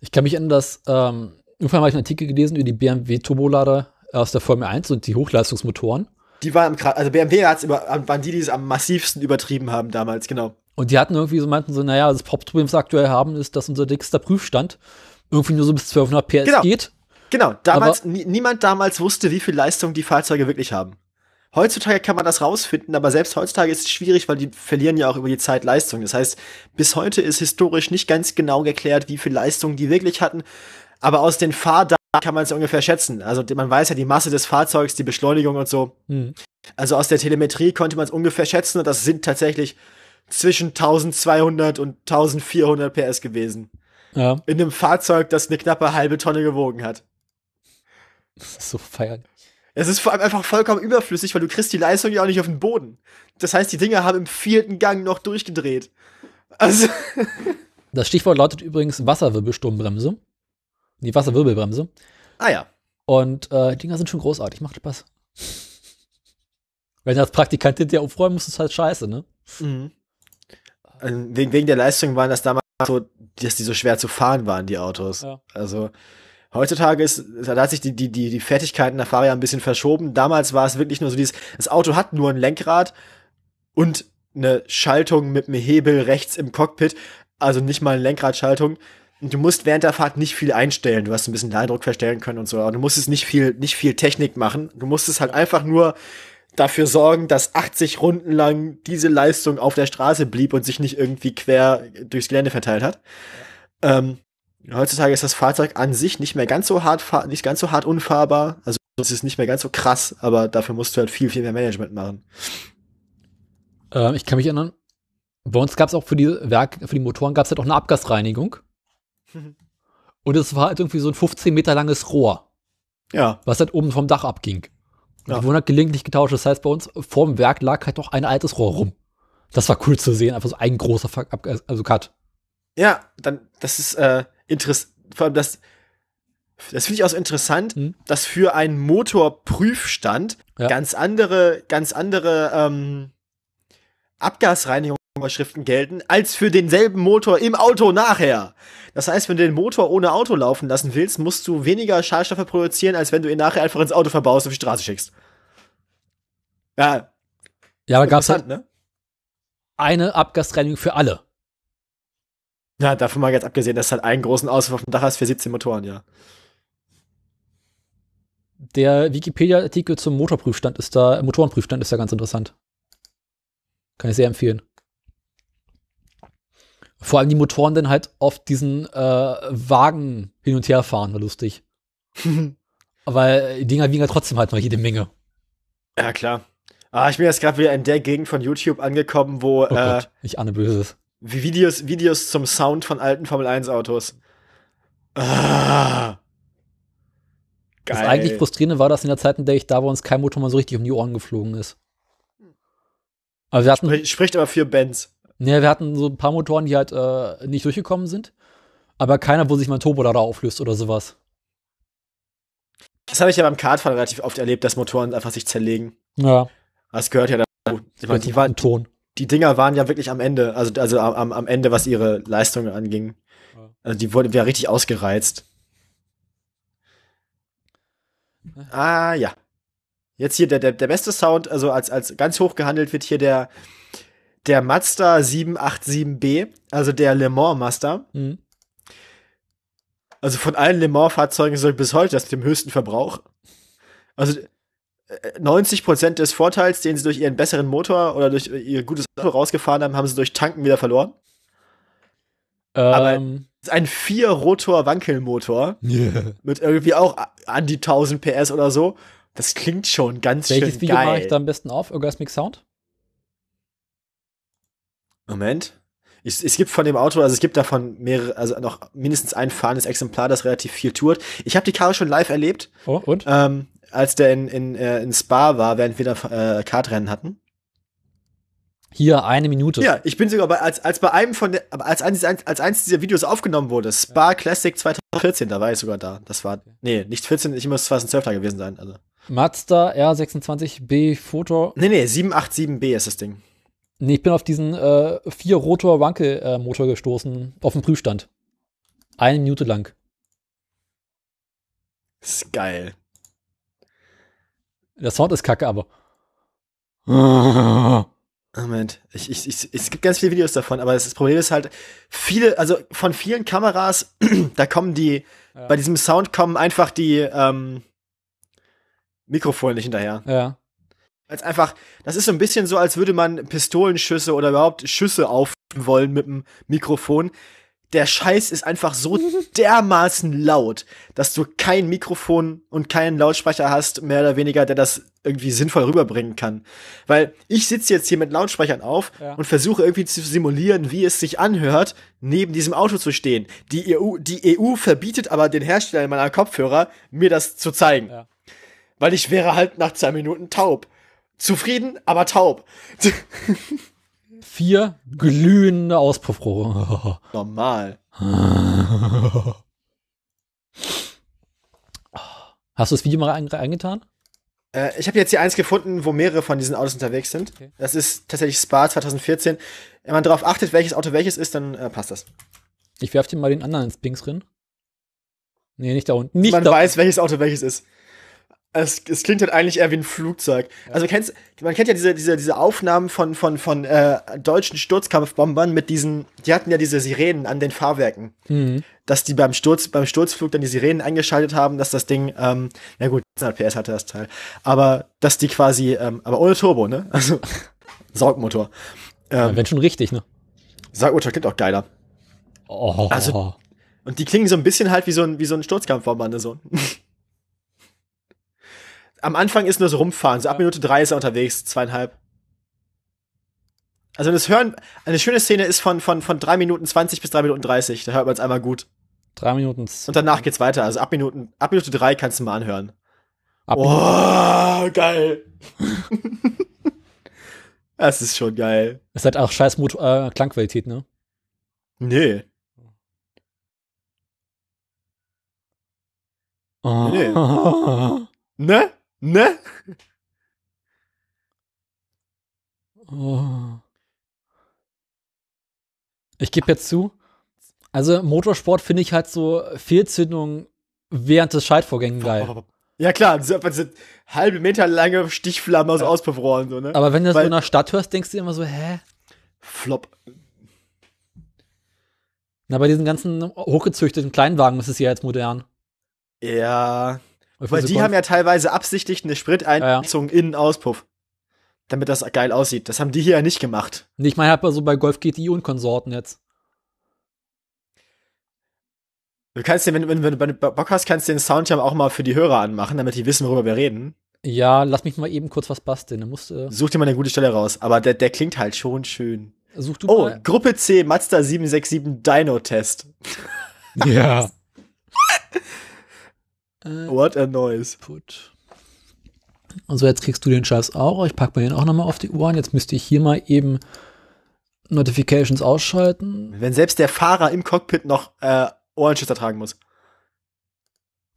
Ich kann mich erinnern, dass ähm, irgendwann habe ich einen Artikel gelesen über die BMW Turbolader aus der Formel 1 und die Hochleistungsmotoren. Die waren im also BMW hat's über, waren die, die es am massivsten übertrieben haben damals, genau. Und die hatten irgendwie so, meinten so, naja, das Hauptproblem, was wir aktuell haben, ist, dass unser dickster Prüfstand irgendwie nur so bis 1200 PS genau. geht. Genau, damals, niemand damals wusste, wie viel Leistung die Fahrzeuge wirklich haben. Heutzutage kann man das rausfinden, aber selbst heutzutage ist es schwierig, weil die verlieren ja auch über die Zeit Leistung. Das heißt, bis heute ist historisch nicht ganz genau geklärt, wie viel Leistung die wirklich hatten. Aber aus den Fahrdaten kann man es ungefähr schätzen. Also man weiß ja die Masse des Fahrzeugs, die Beschleunigung und so. Mhm. Also aus der Telemetrie konnte man es ungefähr schätzen und das sind tatsächlich zwischen 1200 und 1400 PS gewesen. Ja. In einem Fahrzeug, das eine knappe halbe Tonne gewogen hat. Das ist so feierlich. Es ist vor allem einfach vollkommen überflüssig, weil du kriegst die Leistung ja auch nicht auf den Boden. Das heißt, die Dinger haben im vierten Gang noch durchgedreht. Also. Das Stichwort lautet übrigens Wasserwirbelsturmbremse. Die Wasserwirbelbremse. Ah ja. Und äh, die Dinger sind schon großartig, macht Spaß. Wenn du als Praktikant hinterher aufräumen musst, ist halt scheiße, ne? Mhm. Also wegen, wegen der Leistung waren das damals so, dass die so schwer zu fahren waren, die Autos. Ja. Also Heutzutage ist, da hat sich die, die, die, die Fertigkeiten der Fahrer ja ein bisschen verschoben. Damals war es wirklich nur so dieses, das Auto hat nur ein Lenkrad und eine Schaltung mit einem Hebel rechts im Cockpit, also nicht mal eine Lenkradschaltung. Du musst während der Fahrt nicht viel einstellen. Du hast ein bisschen Eindruck verstellen können und so, aber du musstest nicht viel, nicht viel Technik machen. Du musstest halt einfach nur dafür sorgen, dass 80 Runden lang diese Leistung auf der Straße blieb und sich nicht irgendwie quer durchs Gelände verteilt hat. Ähm, Heutzutage ist das Fahrzeug an sich nicht mehr ganz so hart, nicht ganz so hart unfahrbar. Also es ist nicht mehr ganz so krass, aber dafür musst du halt viel, viel mehr Management machen. Ähm, ich kann mich erinnern, bei uns gab es auch für die Werk, für die Motoren gab es halt auch eine Abgasreinigung. [LAUGHS] Und es war halt irgendwie so ein 15 Meter langes Rohr. Ja. Was halt oben vom Dach abging. Und ja. die wurden halt gelegentlich getauscht. Das heißt, bei uns vorm Werk lag halt noch ein altes Rohr rum. Das war cool zu sehen, einfach so ein großer Abgas, also Cut. Ja, dann, das ist, äh, interessant, vor allem das, das finde ich auch so interessant, mhm. dass für einen Motorprüfstand ja. ganz andere, ganz andere ähm, Abgasreinigungsvorschriften gelten, als für denselben Motor im Auto nachher. Das heißt, wenn du den Motor ohne Auto laufen lassen willst, musst du weniger Schadstoffe produzieren, als wenn du ihn nachher einfach ins Auto verbaust und auf die Straße schickst. Ja. Ja, aber gab's halt ne? eine Abgasreinigung für alle. Ja, davon mal jetzt abgesehen, dass halt einen großen Auswurf auf dem Dach hast für 17 Motoren, ja. Der Wikipedia-Artikel zum Motorprüfstand ist da, Motorenprüfstand ist da ganz interessant. Kann ich sehr empfehlen. Vor allem die Motoren dann halt auf diesen äh, Wagen hin und her fahren, war lustig. [LAUGHS] Weil die Dinger wiegen ja trotzdem halt noch jede Menge. Ja, klar. Ah, ich bin jetzt gerade wieder in der Gegend von YouTube angekommen, wo. Oh äh, Gott, ich ahne Böses. Videos, Videos zum Sound von alten Formel 1 Autos. Ah. Geil. Das eigentlich Frustrierende war, dass in der Zeit, in der ich da war, uns kein Motor mal so richtig um die Ohren geflogen ist. Aber wir hatten, Sprich, spricht aber für Benz. Ne, wir hatten so ein paar Motoren, die halt äh, nicht durchgekommen sind. Aber keiner, wo sich mein Turbolader auflöst oder sowas. Das habe ich ja beim Kartfahren relativ oft erlebt, dass Motoren einfach sich zerlegen. Ja. Das gehört ja dazu. Ich meine, die waren Ton die Dinger waren ja wirklich am Ende, also, also am, am Ende, was ihre Leistungen anging. Also die wurden ja richtig ausgereizt. Ah, ja. Jetzt hier der, der, der beste Sound, also als, als ganz hoch gehandelt wird hier der, der Mazda 787B, also der Le Mans Mazda. Mhm. Also von allen Le Mans Fahrzeugen soll bis heute das mit dem höchsten Verbrauch. Also 90% äh, des Vorteils, den sie durch ihren besseren Motor oder durch ihr gutes Auto rausgefahren haben, haben sie durch Tanken wieder verloren. Ähm. Aber es ist ein Vier-Rotor-Wankelmotor yeah. mit irgendwie auch an die 1000 PS oder so. Das klingt schon ganz Welches schön Video geil. mache ich da am besten auf? Orgasmic Sound? Moment. Ich, es gibt von dem Auto, also es gibt davon mehrere, also noch mindestens ein fahrendes Exemplar, das relativ viel tourt. Ich habe die Karre schon live erlebt. Oh, und? Ähm, als der in, in, äh, in Spa war, während wir da äh, Kartrennen hatten. Hier eine Minute. Ja, ich bin sogar bei, als, als bei einem von der, als eins, als eins dieser Videos aufgenommen wurde, Spa Classic 2014, da war ich sogar da. Das war, nee, nicht 14, ich muss 2012 da gewesen sein, also. Mazda R26B Foto. Nee, nee, 787B ist das Ding. Nee, ich bin auf diesen äh, vier Rotor Wankel äh, Motor gestoßen, auf dem Prüfstand. Eine Minute lang. Das ist geil. Der Sound ist kacke, aber. Moment, ich, ich, ich, es gibt ganz viele Videos davon, aber das Problem ist halt, viele, also von vielen Kameras, [CLEARS THROAT] da kommen die, ja. bei diesem Sound kommen einfach die ähm, Mikrofone nicht hinterher. Ja. Als einfach, das ist so ein bisschen so, als würde man Pistolenschüsse oder überhaupt Schüsse aufnehmen wollen mit dem Mikrofon der Scheiß ist einfach so [LAUGHS] dermaßen laut, dass du kein Mikrofon und keinen Lautsprecher hast, mehr oder weniger, der das irgendwie sinnvoll rüberbringen kann. Weil ich sitze jetzt hier mit Lautsprechern auf ja. und versuche irgendwie zu simulieren, wie es sich anhört, neben diesem Auto zu stehen. Die EU, die EU verbietet aber den Herstellern meiner Kopfhörer, mir das zu zeigen. Ja. Weil ich wäre halt nach zwei Minuten taub. Zufrieden, aber taub. vier glühende Auspuffrohre. [LAUGHS] Normal. Hast du das Video mal eingetan? Äh, ich habe jetzt hier eins gefunden, wo mehrere von diesen Autos unterwegs sind. Okay. Das ist tatsächlich Spa 2014. Wenn man darauf achtet, welches Auto welches ist, dann äh, passt das. Ich werf dir mal den anderen ins Pinks drin. Nee, nicht da unten. Nicht man da weiß, welches Auto welches ist. Es, es klingt halt eigentlich eher wie ein Flugzeug. Ja. Also kennst, man kennt ja diese, diese, diese Aufnahmen von, von, von äh, deutschen Sturzkampfbombern mit diesen, die hatten ja diese Sirenen an den Fahrwerken. Mhm. Dass die beim Sturz, beim Sturzflug dann die Sirenen eingeschaltet haben, dass das Ding, ähm, na gut, 100 PS hatte das Teil. Aber dass die quasi, ähm, aber ohne Turbo, ne? [LAUGHS] Also Saugmotor. Ähm, ja, wenn schon richtig, ne? Saugmotor klingt auch geiler. Oh. Also, und die klingen so ein bisschen halt wie so ein, wie so ein Sturzkampfbomber, ne? So [LAUGHS] am Anfang ist nur so rumfahren. So ab Minute drei ist er unterwegs, zweieinhalb. Also das Hören, eine schöne Szene ist von, von, von drei Minuten 20 bis drei Minuten 30. Da hört man es einmal gut. Drei Minuten. Und danach geht's weiter. Also ab Minuten, ab Minute drei kannst du mal anhören. Ab oh, geil. [LAUGHS] das ist schon geil. Es hat auch scheiß Mut äh, Klangqualität, ne? Nee. Oh. Nee. ne? Ne? Oh. Ich gebe jetzt zu, also Motorsport finde ich halt so Fehlzündungen während des Schaltvorgängen geil. Ja klar, so halbe Meter lange Stichflammen aus ja. Auspuffrohren so, ne? Aber wenn du Weil, so in der Stadt hörst, denkst du immer so, hä? Flop. Na, bei diesen ganzen hochgezüchteten Kleinwagen ist es ja jetzt modern. Ja. Weil die haben ja teilweise absichtlich eine Spriteinheizung ja, ja. in Auspuff. Damit das geil aussieht. Das haben die hier ja nicht gemacht. Ich meine, halt so bei Golf GTI und Konsorten jetzt. Du kannst den, wenn, wenn, wenn du Bock hast, kannst du den Soundcham auch mal für die Hörer anmachen, damit die wissen, worüber wir reden. Ja, lass mich mal eben kurz was basteln. Musst, äh Such dir mal eine gute Stelle raus. Aber der, der klingt halt schon schön. Such du oh, mal. Gruppe C, Mazda 767 Dino Test. Ja. Äh, What a noise. Put. Also jetzt kriegst du den Scheiß auch. Ich packe mir den auch nochmal auf die Ohren. Jetzt müsste ich hier mal eben Notifications ausschalten. Wenn selbst der Fahrer im Cockpit noch äh, Ohrenschützer tragen muss.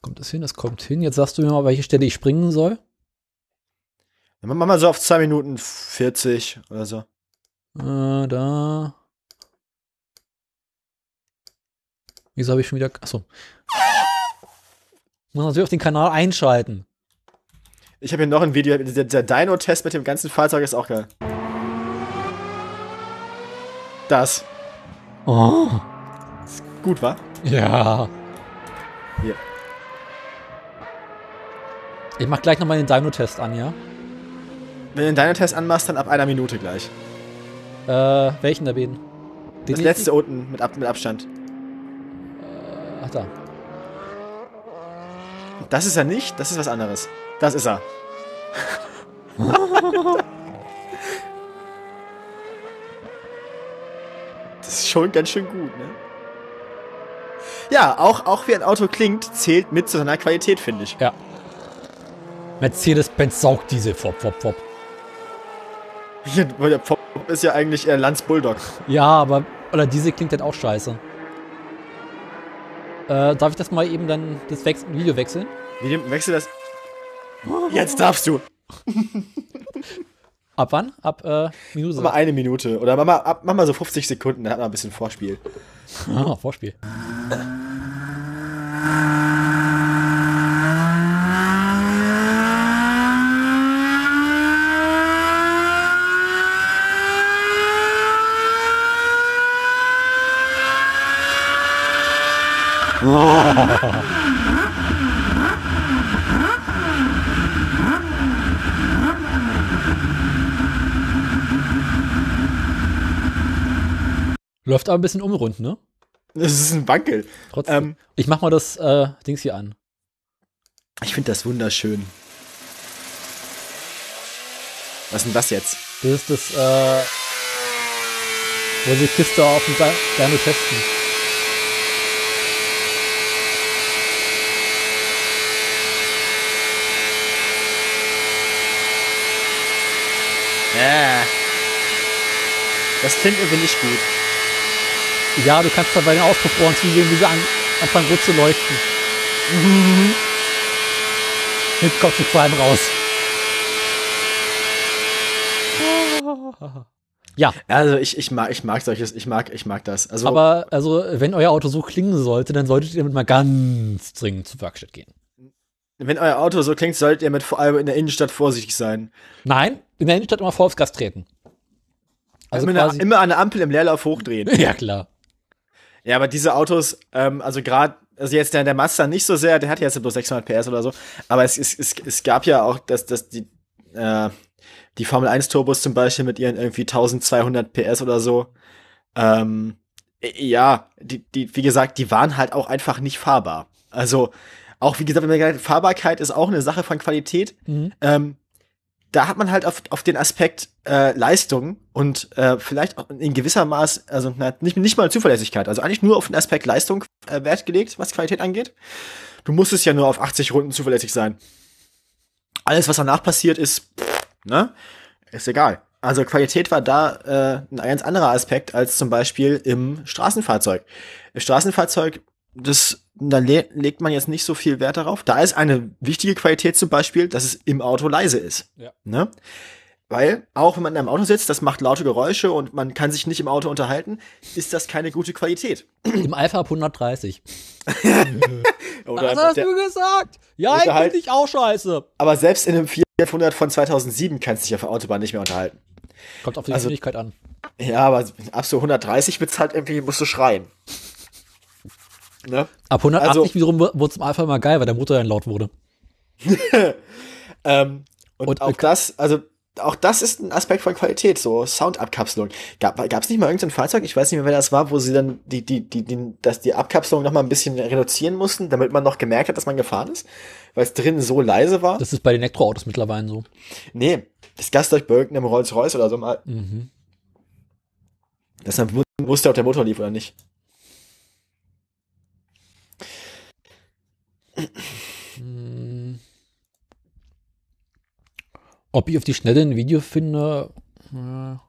Kommt das hin? Das kommt hin. Jetzt sagst du mir mal, welche Stelle ich springen soll. Dann mach mal so auf 2 Minuten 40 oder so. Äh, da. Wieso habe ich schon wieder. Achso. Muss natürlich auf den Kanal einschalten. Ich habe hier noch ein Video, der, der Dino-Test mit dem ganzen Fahrzeug ist auch geil. Das. Oh. Ist gut, wa? Ja. Hier. Ich mach gleich nochmal den Dino-Test an, ja? Wenn du den Dino-Test anmachst, dann ab einer Minute gleich. Äh, welchen der beiden? Den das letzte unten mit, Ab mit Abstand. Äh, ach da. Das ist er nicht, das ist was anderes. Das ist er. [LAUGHS] das ist schon ganz schön gut, ne? Ja, auch, auch wie ein Auto klingt, zählt mit zu seiner Qualität, finde ich. Ja. Mercedes-Benz saugt diese Fop, Fop, Fop. Ja, weil der Fop ist ja eigentlich eher Lanz Bulldog. Ja, aber oder diese klingt dann auch scheiße. Äh, darf ich das mal eben dann das Wech Video wechseln? Wie wechsel das? Jetzt darfst du. [LAUGHS] Ab wann? Ab äh, Minute? Mach mal eine Minute. Oder mach mal, ab, mach mal so 50 Sekunden, dann hat man ein bisschen Vorspiel. [LAUGHS] Ah, Vorspiel. [LAUGHS] [LAUGHS] Läuft aber ein bisschen unrund, ne? Das ist ein Wankel. Trotzdem. Ähm, ich mach mal das äh, Dings hier an. Ich finde das wunderschön. Was ist denn das jetzt? Das ist das, äh, wo sie Kiste auf dem Dino testen. Ja. Das klingt irgendwie nicht gut. Ja, du kannst dabei den Auspuffrohren zusehen, wie sie an, anfangen rot zu leuchten. Mhm. Jetzt kommt sie vor allem raus. [LAUGHS] Ja. Also ich, ich mag ich mag solches, ich mag ich mag das. Also Aber also wenn euer Auto so klingen sollte, dann solltet ihr damit mal ganz dringend zur Werkstatt gehen. Wenn euer Auto so klingt, solltet ihr mit vor allem in der Innenstadt vorsichtig sein. Nein, in der Innenstadt immer vor aufs Gas treten. Also immer, immer eine Ampel im Leerlauf hochdrehen. [LAUGHS] Ja, klar. Ja, aber diese Autos, ähm, also gerade, also jetzt der, der Mazda nicht so sehr, der hat jetzt bloß 600 PS oder so, aber es, es, es, es gab ja auch, dass, dass die, äh, die Formel 1 Turbos zum Beispiel mit ihren irgendwie 1200 PS oder so, ähm, ja, die, die, wie gesagt, die waren halt auch einfach nicht fahrbar. Also, auch wie gesagt, wenn man sagt, Fahrbarkeit ist auch eine Sache von Qualität. Mhm. Ähm, da hat man halt auf, auf den Aspekt äh, Leistung und äh, vielleicht auch in gewisser Maß, also na, nicht, nicht mal Zuverlässigkeit, also eigentlich nur auf den Aspekt Leistung äh, Wert gelegt, was Qualität angeht. Du musstest ja nur auf 80 Runden zuverlässig sein. Alles, was danach passiert, ist, ne, ist egal. Also Qualität war da äh, ein ganz anderer Aspekt als zum Beispiel im Straßenfahrzeug. Im Straßenfahrzeug, das da le legt man jetzt nicht so viel Wert darauf. Da ist eine wichtige Qualität zum Beispiel, dass es im Auto leise ist. Ja. Ne? Weil, auch wenn man in einem Auto sitzt, das macht laute Geräusche und man kann sich nicht im Auto unterhalten, ist das keine gute Qualität. Im Alpha ab 130. [LAUGHS] Oder Was hast du gesagt? Ja, ich halt, ich auch scheiße. Aber selbst in einem 400 von 2007 kannst du dich auf der Autobahn nicht mehr unterhalten. Kommt auf die also, Geschwindigkeit an. Ja, aber ab so 130 wird's halt irgendwie, musst du schreien. Ne? Ab 180 also, wiederum wurde zum Alpha immer geil, weil der Motor dann laut wurde. [LAUGHS] ähm, und, und, auch das, also auch das ist ein Aspekt von Qualität, so Soundabkapselung. Gab es nicht mal irgendein Fahrzeug, ich weiß nicht mehr, wer das war, wo sie dann die, die, die, die, dass die Abkapselung noch mal ein bisschen reduzieren mussten, damit man noch gemerkt hat, dass man gefahren ist, weil es drin so leise war. Das ist bei den Elektroautos mittlerweile so. Nee, das Gast euch bei irgendeinem Rolls-Royce oder so mal. Mhm. Deshalb wusste, ob der Motor lief oder nicht. Ob ich auf die Schnelle ein Video finde? Ja.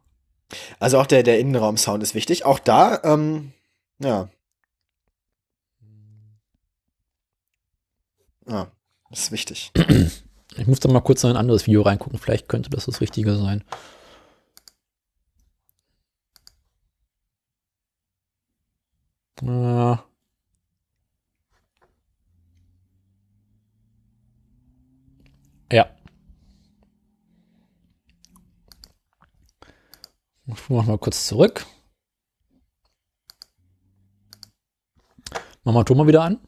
Also auch der, der Innenraumsound ist wichtig. Auch da, ähm, ja. Ja, ist wichtig. [CLEARS THROAT] Ich muss da mal kurz in ein anderes Video reingucken. Vielleicht könnte das das Richtige sein. Ja. Machen wir kurz zurück. Machen wir Thomas wieder an.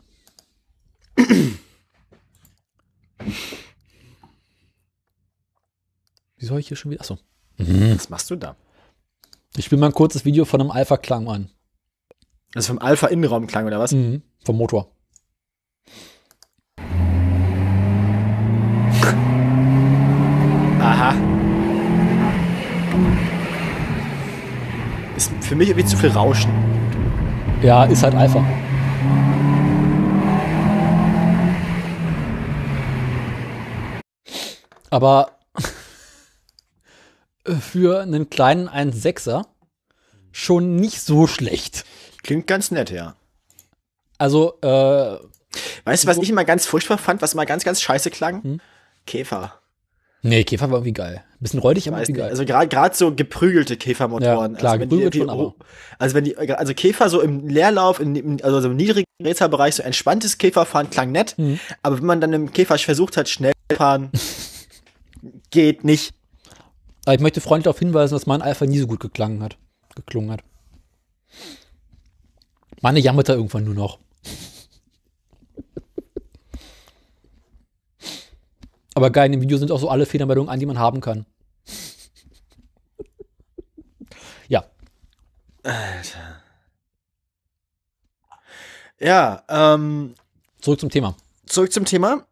[CLEARS THROAT] Wie soll ich hier schon wieder? Achso. Was machst du da? Ich spiele mal ein kurzes Video von einem Alpha-Klang an. Also vom Alpha-Innenraumklang oder was? Mhm. Vom Motor. Aha. Ist für mich irgendwie zu viel Rauschen. Ja, ist halt Alpha. Aber [LAUGHS] für einen kleinen 1,6er schon nicht so schlecht. Klingt ganz nett, ja. Also, äh, Weißt du, was ich immer ganz furchtbar fand, was immer ganz, ganz scheiße klang? Hm? Käfer. Nee, Käfer war irgendwie geil. Bisschen räudig, aber irgendwie geil. Also gerade so geprügelte Käfermotoren. Ja, klar, also geprügelt die, schon, aber. Also wenn die, also Käfer so im Leerlauf, in, also so im niedrigen Drehzahlbereich, so entspanntes Käferfahren klang nett, mhm. aber wenn man dann im Käfer versucht hat, schnell fahren, [LAUGHS] geht nicht. Aber ich möchte freundlich darauf hinweisen, dass mein Alpha nie so gut geklangen hat, geklungen hat. Meine jammert da irgendwann nur noch. Aber geil, in dem Video sind auch so alle Fehlermeldungen an, die man haben kann. ja. Alter. Ja, ähm. Zurück zum Thema. Zurück zum Thema.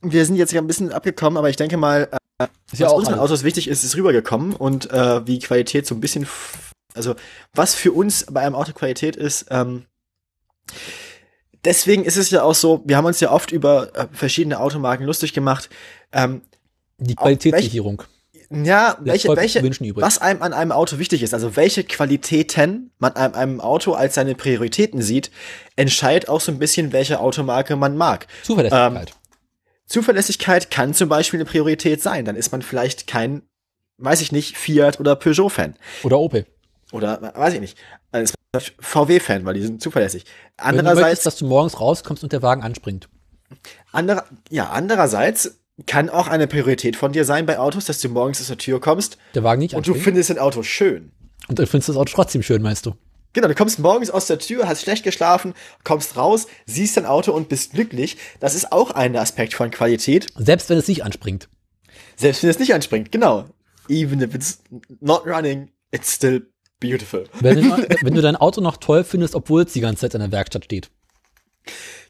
Wir sind jetzt ja ein bisschen abgekommen, aber ich denke mal, äh, ist ja was auch unseren Autos wichtig ist, ist rübergekommen und äh, wie Qualität so ein bisschen, also was für uns bei einem Auto Qualität ist, ähm, deswegen ist es ja auch so, wir haben uns ja oft über äh, verschiedene Automarken lustig gemacht. Ähm, die Qualitätssicherung. Ja, welche, welche, was einem an einem Auto wichtig ist, also welche Qualitäten man an einem Auto als seine Prioritäten sieht, entscheidet auch so ein bisschen, welche Automarke man mag. Zuverlässigkeit. Ähm, Zuverlässigkeit kann zum Beispiel eine Priorität sein. Dann ist man vielleicht kein, weiß ich nicht, Fiat oder Peugeot-Fan. Oder Opel. Oder weiß ich nicht. Dann ist VW-Fan, weil die sind zuverlässig. Andererseits, Wenn du möchtest, dass du morgens rauskommst und der Wagen anspringt. Anderer, ja, andererseits kann auch eine Priorität von dir sein bei Autos, dass du morgens aus der Tür kommst. Der Wagen nicht Und du findest ein Auto schön. Und du findest das Auto trotzdem schön, meinst du? Genau, du kommst morgens aus der Tür, hast schlecht geschlafen, kommst raus, siehst dein Auto und bist glücklich. Das ist auch ein Aspekt von Qualität. Selbst wenn es nicht anspringt. Selbst wenn es nicht anspringt, genau. Even if it's not running, it's still beautiful. Wenn du, wenn du dein Auto noch toll findest, obwohl es die ganze Zeit in der Werkstatt steht.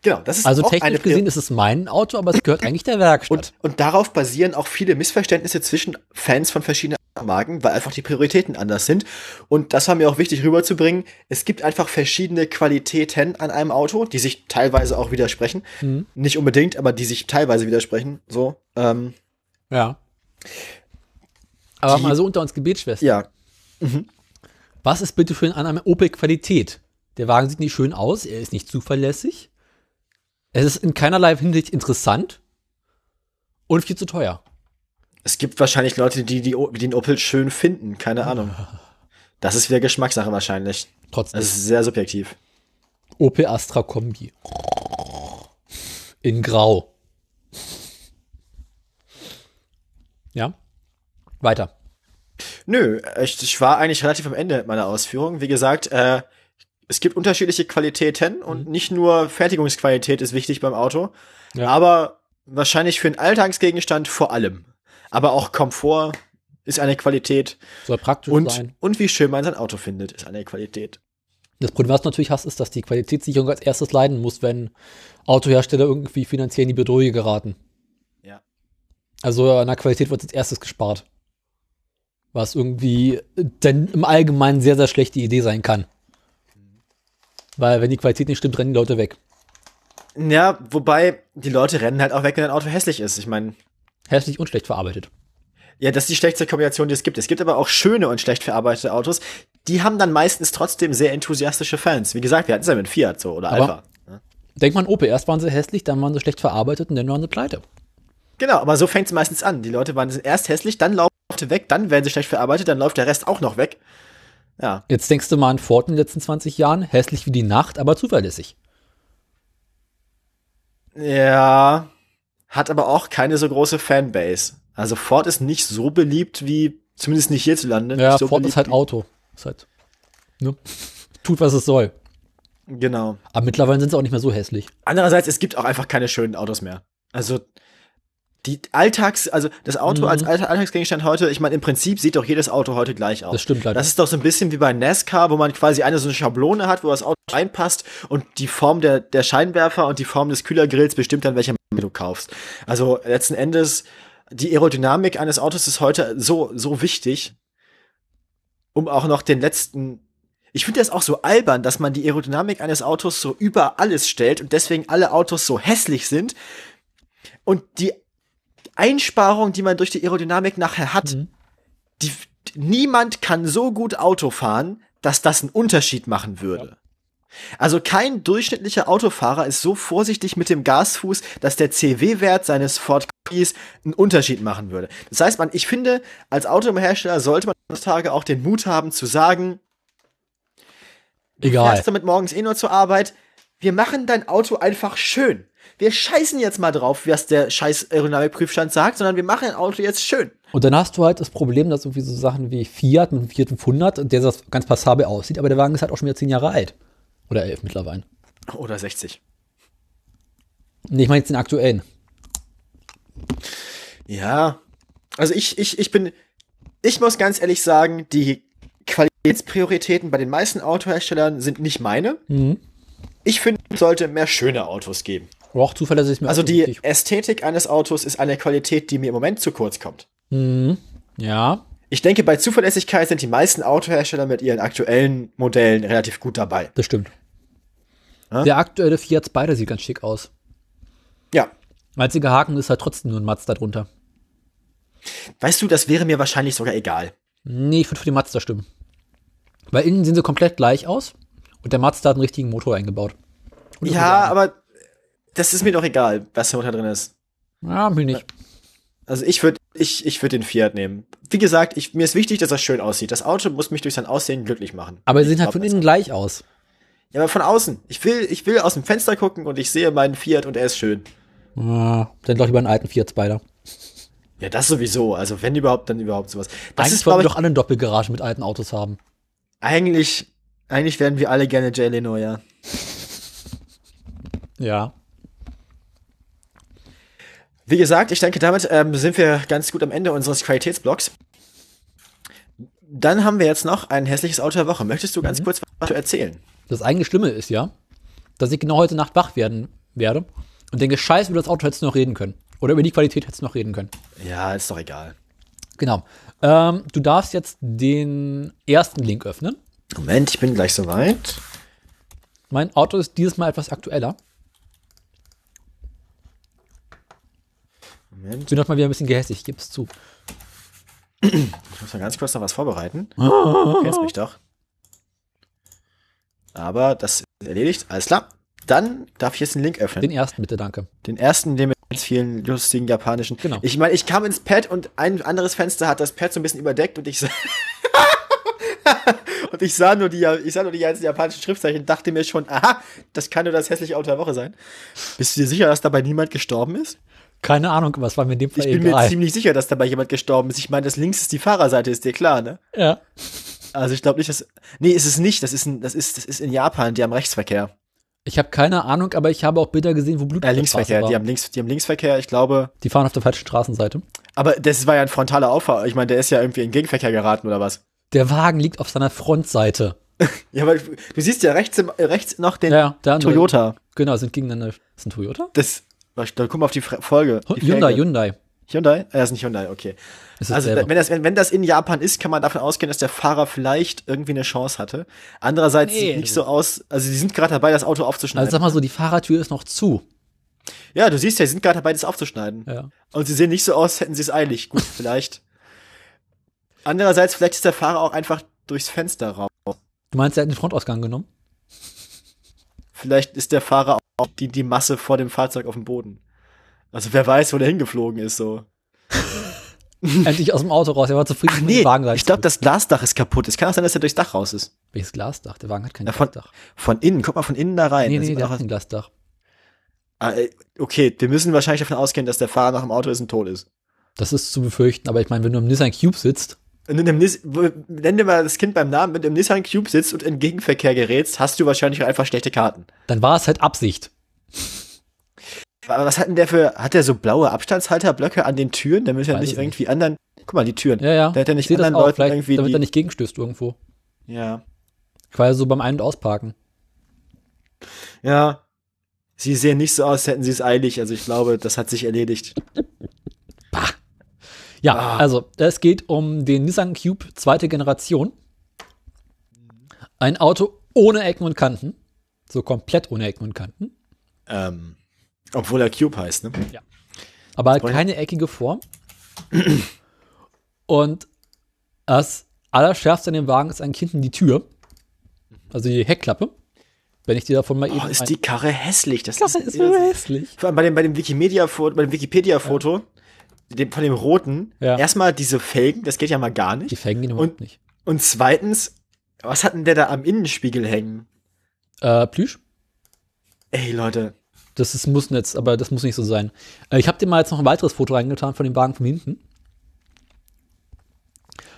Genau, das ist also technisch gesehen ist es mein Auto, aber es gehört eigentlich der Werkstatt. Und, und darauf basieren auch viele Missverständnisse zwischen Fans von verschiedenen Marken, weil einfach die Prioritäten anders sind. Und das war mir auch wichtig rüberzubringen. Es gibt einfach verschiedene Qualitäten an einem Auto, die sich teilweise auch widersprechen. Mhm. Nicht unbedingt, aber die sich teilweise widersprechen. So. Ähm, ja. Aber die, mal so unter uns Gebetsschwestern. Ja. Mhm. Was ist bitte für an einem Opel Qualität? Der Wagen sieht nicht schön aus, er ist nicht zuverlässig. Es ist in keinerlei Hinsicht interessant und viel zu teuer. Es gibt wahrscheinlich Leute, die, die den Opel schön finden, keine Ahnung. [LAUGHS] Das ist wieder Geschmackssache wahrscheinlich. Trotzdem. Das ist sehr subjektiv. Opel Astra Kombi. In Grau. Ja. Weiter. Nö, ich, ich war eigentlich relativ am Ende meiner Ausführung. Wie gesagt, äh, es gibt unterschiedliche Qualitäten und mhm. nicht nur Fertigungsqualität ist wichtig beim Auto, ja. aber wahrscheinlich für einen Alltagsgegenstand vor allem. Aber auch Komfort ist eine Qualität. Soll praktisch und, sein. Und wie schön man sein Auto findet, ist eine Qualität. Das Problem, was du natürlich hast, ist, dass die Qualitätssicherung als erstes leiden muss, wenn Autohersteller irgendwie finanziell in die Bedrohung geraten. Ja. Also an der Qualität wird als erstes gespart. Was irgendwie denn im Allgemeinen sehr, sehr schlechte Idee sein kann. Weil wenn die Qualität nicht stimmt, rennen die Leute weg. Ja, wobei die Leute rennen halt auch weg, wenn ein Auto hässlich ist. Ich meine. Hässlich und schlecht verarbeitet. Ja, das ist die schlechteste Kombination, die es gibt. Es gibt aber auch schöne und schlecht verarbeitete Autos. Die haben dann meistens trotzdem sehr enthusiastische Fans. Wie gesagt, wir hatten es ja mit Fiat so oder aber Alpha. Ja. Denkt man, Opel, erst waren sie hässlich, dann waren sie schlecht verarbeitet und dann waren sie pleite. Genau, aber so fängt es meistens an. Die Leute waren erst hässlich, dann laufen sie weg, dann werden sie schlecht verarbeitet, dann läuft der Rest auch noch weg. Ja. Jetzt denkst du mal an Ford in den letzten 20 Jahren, hässlich wie die Nacht, aber zuverlässig. Ja, hat aber auch keine so große Fanbase. Also Ford ist nicht so beliebt wie Zumindest nicht hierzulande. Ja, so Ford ist halt Auto. Ist halt, ne? [LAUGHS] Tut, was es soll. Genau. Aber mittlerweile sind sie auch nicht mehr so hässlich. Andererseits, es gibt auch einfach keine schönen Autos mehr. Also, die Alltags, also das Auto mhm. als Alltagsgegenstand heute, ich meine, im Prinzip sieht doch jedes Auto heute gleich aus. Das stimmt leider. Das ist doch so ein bisschen wie bei NASCAR, wo man quasi eine so eine Schablone hat, wo das Auto reinpasst und die Form der, der Scheinwerfer und die Form des Kühlergrills bestimmt dann, welcher du kaufst. Also letzten Endes, die Aerodynamik eines Autos ist heute so, so wichtig, um auch noch den letzten ich finde das auch so albern, dass man die Aerodynamik eines Autos so über alles stellt und deswegen alle Autos so hässlich sind. Und die Einsparung, die man durch die Aerodynamik nachher hat, mhm. die, niemand kann so gut Auto fahren, dass das einen Unterschied machen würde. Ja. Also kein durchschnittlicher Autofahrer ist so vorsichtig mit dem Gasfuß, dass der CW-Wert seines Ford Keys einen Unterschied machen würde. Das heißt, man, ich finde, als Autohersteller sollte man heutzutage auch den Mut haben zu sagen, Egal. du fährst damit morgens eh nur zur Arbeit, wir machen dein Auto einfach schön wir scheißen jetzt mal drauf, was der scheiß Aerodynamikprüfstand sagt, sondern wir machen ein Auto jetzt schön. Und dann hast du halt das Problem, dass irgendwie so Sachen wie Fiat mit dem Fiat 500, der das ganz passabel aussieht, aber der Wagen ist halt auch schon wieder zehn Jahre alt. Oder elf mittlerweile. Oder 60. Nee, ich meine jetzt den aktuellen. Ja, also ich, ich, ich bin, ich muss ganz ehrlich sagen, die Qualitätsprioritäten bei den meisten Autoherstellern sind nicht meine. Mhm. Ich finde, es sollte mehr schöne Autos geben. Auch zuverlässig mir Also die wichtig. Ästhetik eines Autos ist eine Qualität, die mir im Moment zu kurz kommt. Mhm. Ja. Ich denke, bei Zuverlässigkeit sind die meisten Autohersteller mit ihren aktuellen Modellen relativ gut dabei. Das stimmt. Ja? Der aktuelle Fiat Spider sieht ganz schick aus. Ja. Einziger Haken ist halt trotzdem nur ein Mazda drunter. Weißt du, das wäre mir wahrscheinlich sogar egal. Nee, ich würde für die Mazda stimmen. Weil innen sehen sie komplett gleich aus und der Mazda hat einen richtigen Motor eingebaut. Ja, aber das ist mir doch egal, was Motor drin ist. Ja, mir nicht. Also ich würde ich, ich würd den Fiat nehmen. Wie gesagt, ich, mir ist wichtig, dass er schön aussieht. Das Auto muss mich durch sein Aussehen glücklich machen. Aber sie sehen halt von innen gleich aus. Ja, aber von außen. Ich will, ich will aus dem Fenster gucken und ich sehe meinen Fiat und er ist schön. Ah, dann doch lieber einen alten Fiat Spider. Ja, das sowieso. Also wenn überhaupt, dann überhaupt sowas. Das eigentlich ist, wollen wir doch alle eine Doppelgarage mit alten Autos haben. Eigentlich, eigentlich werden wir alle gerne Jay Leno, ja. Ja. Wie gesagt, ich denke, damit ähm, sind wir ganz gut am Ende unseres Qualitätsblocks. Dann haben wir jetzt noch ein hässliches Auto der Woche. Möchtest du ganz mhm. kurz was erzählen? Das eigentlich Schlimme ist ja, dass ich genau heute Nacht wach werden werde und denke, scheiße, über das Auto hättest du noch reden können. Oder über die Qualität hättest du noch reden können. Ja, ist doch egal. Genau. Ähm, du darfst jetzt den ersten Link öffnen. Moment, ich bin gleich soweit. Mein Auto ist dieses Mal etwas aktueller. Moment. Bin doch mal wieder ein bisschen gehässig, ich gib's zu. Ich muss mal ganz kurz noch was vorbereiten. Du kennst mich doch. Aber das ist erledigt. Alles klar. Dann darf ich jetzt den Link öffnen. Den ersten bitte, danke. Den ersten, den mit ganz vielen lustigen japanischen. Genau. Ich meine, ich kam ins Pad und ein anderes Fenster hat das Pad so ein bisschen überdeckt und ich [LAUGHS] und ich sah nur die, ich sah nur die ganzen japanischen Schriftzeichen und dachte mir schon, aha, das kann nur das hässliche Auto der Woche sein. Bist du dir sicher, dass dabei niemand gestorben ist? Keine Ahnung, was war mir in dem Fall Ich bin egal. mir ziemlich sicher, dass dabei jemand gestorben ist. Ich meine, das links ist die Fahrerseite, ist dir klar, ne? Ja. Also ich glaube nicht, dass. Nee, ist es nicht. Das ist, ein, das, ist, das ist in Japan, die haben Rechtsverkehr. Ich habe keine Ahnung, aber ich habe auch Bilder gesehen, wo Blut äh, Linksverkehr, die haben, links, die haben Linksverkehr, ich glaube. Die fahren auf der falschen Straßenseite. Aber das war ja ein frontaler Auffahrt. Ich meine, der ist ja irgendwie in Gegenverkehr geraten, oder was? Der Wagen liegt auf seiner Frontseite. [LAUGHS] ja, aber du siehst ja rechts, rechts noch den ja, Toyota. Genau, sind gegeneinander. Ist ein Toyota? Das, dann guck mal auf die Folge. Die Hyundai, Hyundai. Hyundai? Er ah, ist nicht Hyundai, okay. Also, wenn das, wenn, wenn das in Japan ist, kann man davon ausgehen, dass der Fahrer vielleicht irgendwie eine Chance hatte. Andererseits nee. sieht nicht so aus, also sie sind gerade dabei, das Auto aufzuschneiden. Also sag mal so, die Fahrertür ist noch zu. Ja, du siehst ja, sie sind gerade dabei, das aufzuschneiden. Ja. Und sie sehen nicht so aus, hätten sie es eilig. Gut, [LAUGHS] vielleicht. Andererseits, vielleicht ist der Fahrer auch einfach durchs Fenster raus. Du meinst, er hat den Frontausgang genommen? Vielleicht ist der Fahrer auch die, die Masse vor dem Fahrzeug auf dem Boden. Also wer weiß, wo der hingeflogen ist, so. [LAUGHS] Endlich aus dem Auto raus, er war zufrieden Ach, nee, mit dem Wagen. Ich glaube, das Glasdach ist kaputt. Es kann auch sein, dass er durchs Dach raus ist. Welches Glasdach? Der Wagen hat kein ja, von, Glasdach. Von innen, guck mal von innen da rein. Nee, nee, der hat ein Glasdach. Ah, äh, okay, wir müssen wahrscheinlich davon ausgehen, dass der Fahrer nach dem Auto ist und tot ist. Das ist zu befürchten, aber ich meine, wenn du im Nissan Cube sitzt wenn du Nis nenn dir mal das Kind beim Namen, wenn du im Nissan Cube sitzt und in Gegenverkehr gerätst, hast du wahrscheinlich einfach schlechte Karten. Dann war es halt Absicht. Was hat denn der für, hat der so blaue Abstandshalterblöcke an den Türen? Müsste ja nicht irgendwie anderen, guck mal, die Türen. Ja, ja. Hat ja nicht anderen Leuten irgendwie. Damit er nicht gegenstößt irgendwo. Ja. Quasi so beim Ein- und Ausparken. Ja. Sie sehen nicht so aus, als hätten sie es eilig. Also ich glaube, das hat sich erledigt. Bah. Ja, ah. also es geht um den Nissan Cube zweite Generation. Ein Auto ohne Ecken und Kanten. So komplett ohne Ecken und Kanten. Ähm, obwohl er Cube heißt, ne? Ja. Aber keine eckige Form. und das Allerschärfste an dem Wagen ist eigentlich hinten die Tür. Also die Heckklappe. Wenn ich dir davon mal oh, eben. ist die Karre hässlich. Das Karre ist, ist so hässlich. Vor allem bei dem, bei dem Wikimedia-Foto, bei dem Wikipedia-Foto, ja. Dem, von dem roten, ja. erstmal diese Felgen, das geht ja mal gar nicht. Die Felgen gehen überhaupt nicht. Und zweitens, was hat denn der da am Innenspiegel hängen? Äh, Plüsch? Ey, Leute. Das ist, muss jetzt, aber das muss nicht so sein. Äh, ich habe dir mal jetzt noch ein weiteres Foto reingetan von dem Wagen von hinten.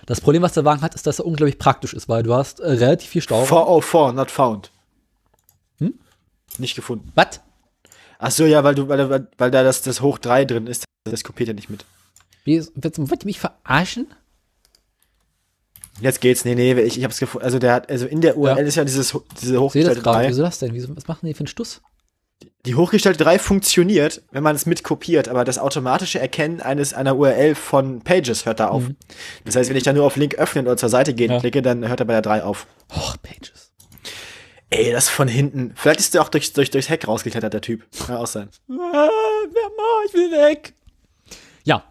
Das Problem, was der Wagen hat, ist, dass er unglaublich praktisch ist, weil du hast äh, relativ viel Stauraum. 404, not found. Hm? Nicht gefunden. Was? Ach so, ja, weil du, weil, weil, da das, das Hoch 3 drin ist, das kopiert er nicht mit. Wie, willst du mich verarschen? Jetzt geht's, nee, nee, ich, ich hab's gefunden. Also der hat, also in der URL ja. ist ja dieses, diese hochgestellte 3. Wieso das denn? Wieso, was machen die für einen Stuss? Die hochgestellte 3 funktioniert, wenn man es mitkopiert, aber das automatische Erkennen eines einer URL von Pages hört da auf. Mhm. Das heißt, wenn ich da nur auf Link öffnen oder zur Seite gehen ja. klicke, dann hört er bei der 3 auf. Och, Pages. Ey, das von hinten. Vielleicht ist der auch durch, durch, durchs Heck rausgeklettert, der Typ. Kann auch sein. Ah, wer mal, ich will weg. Ja.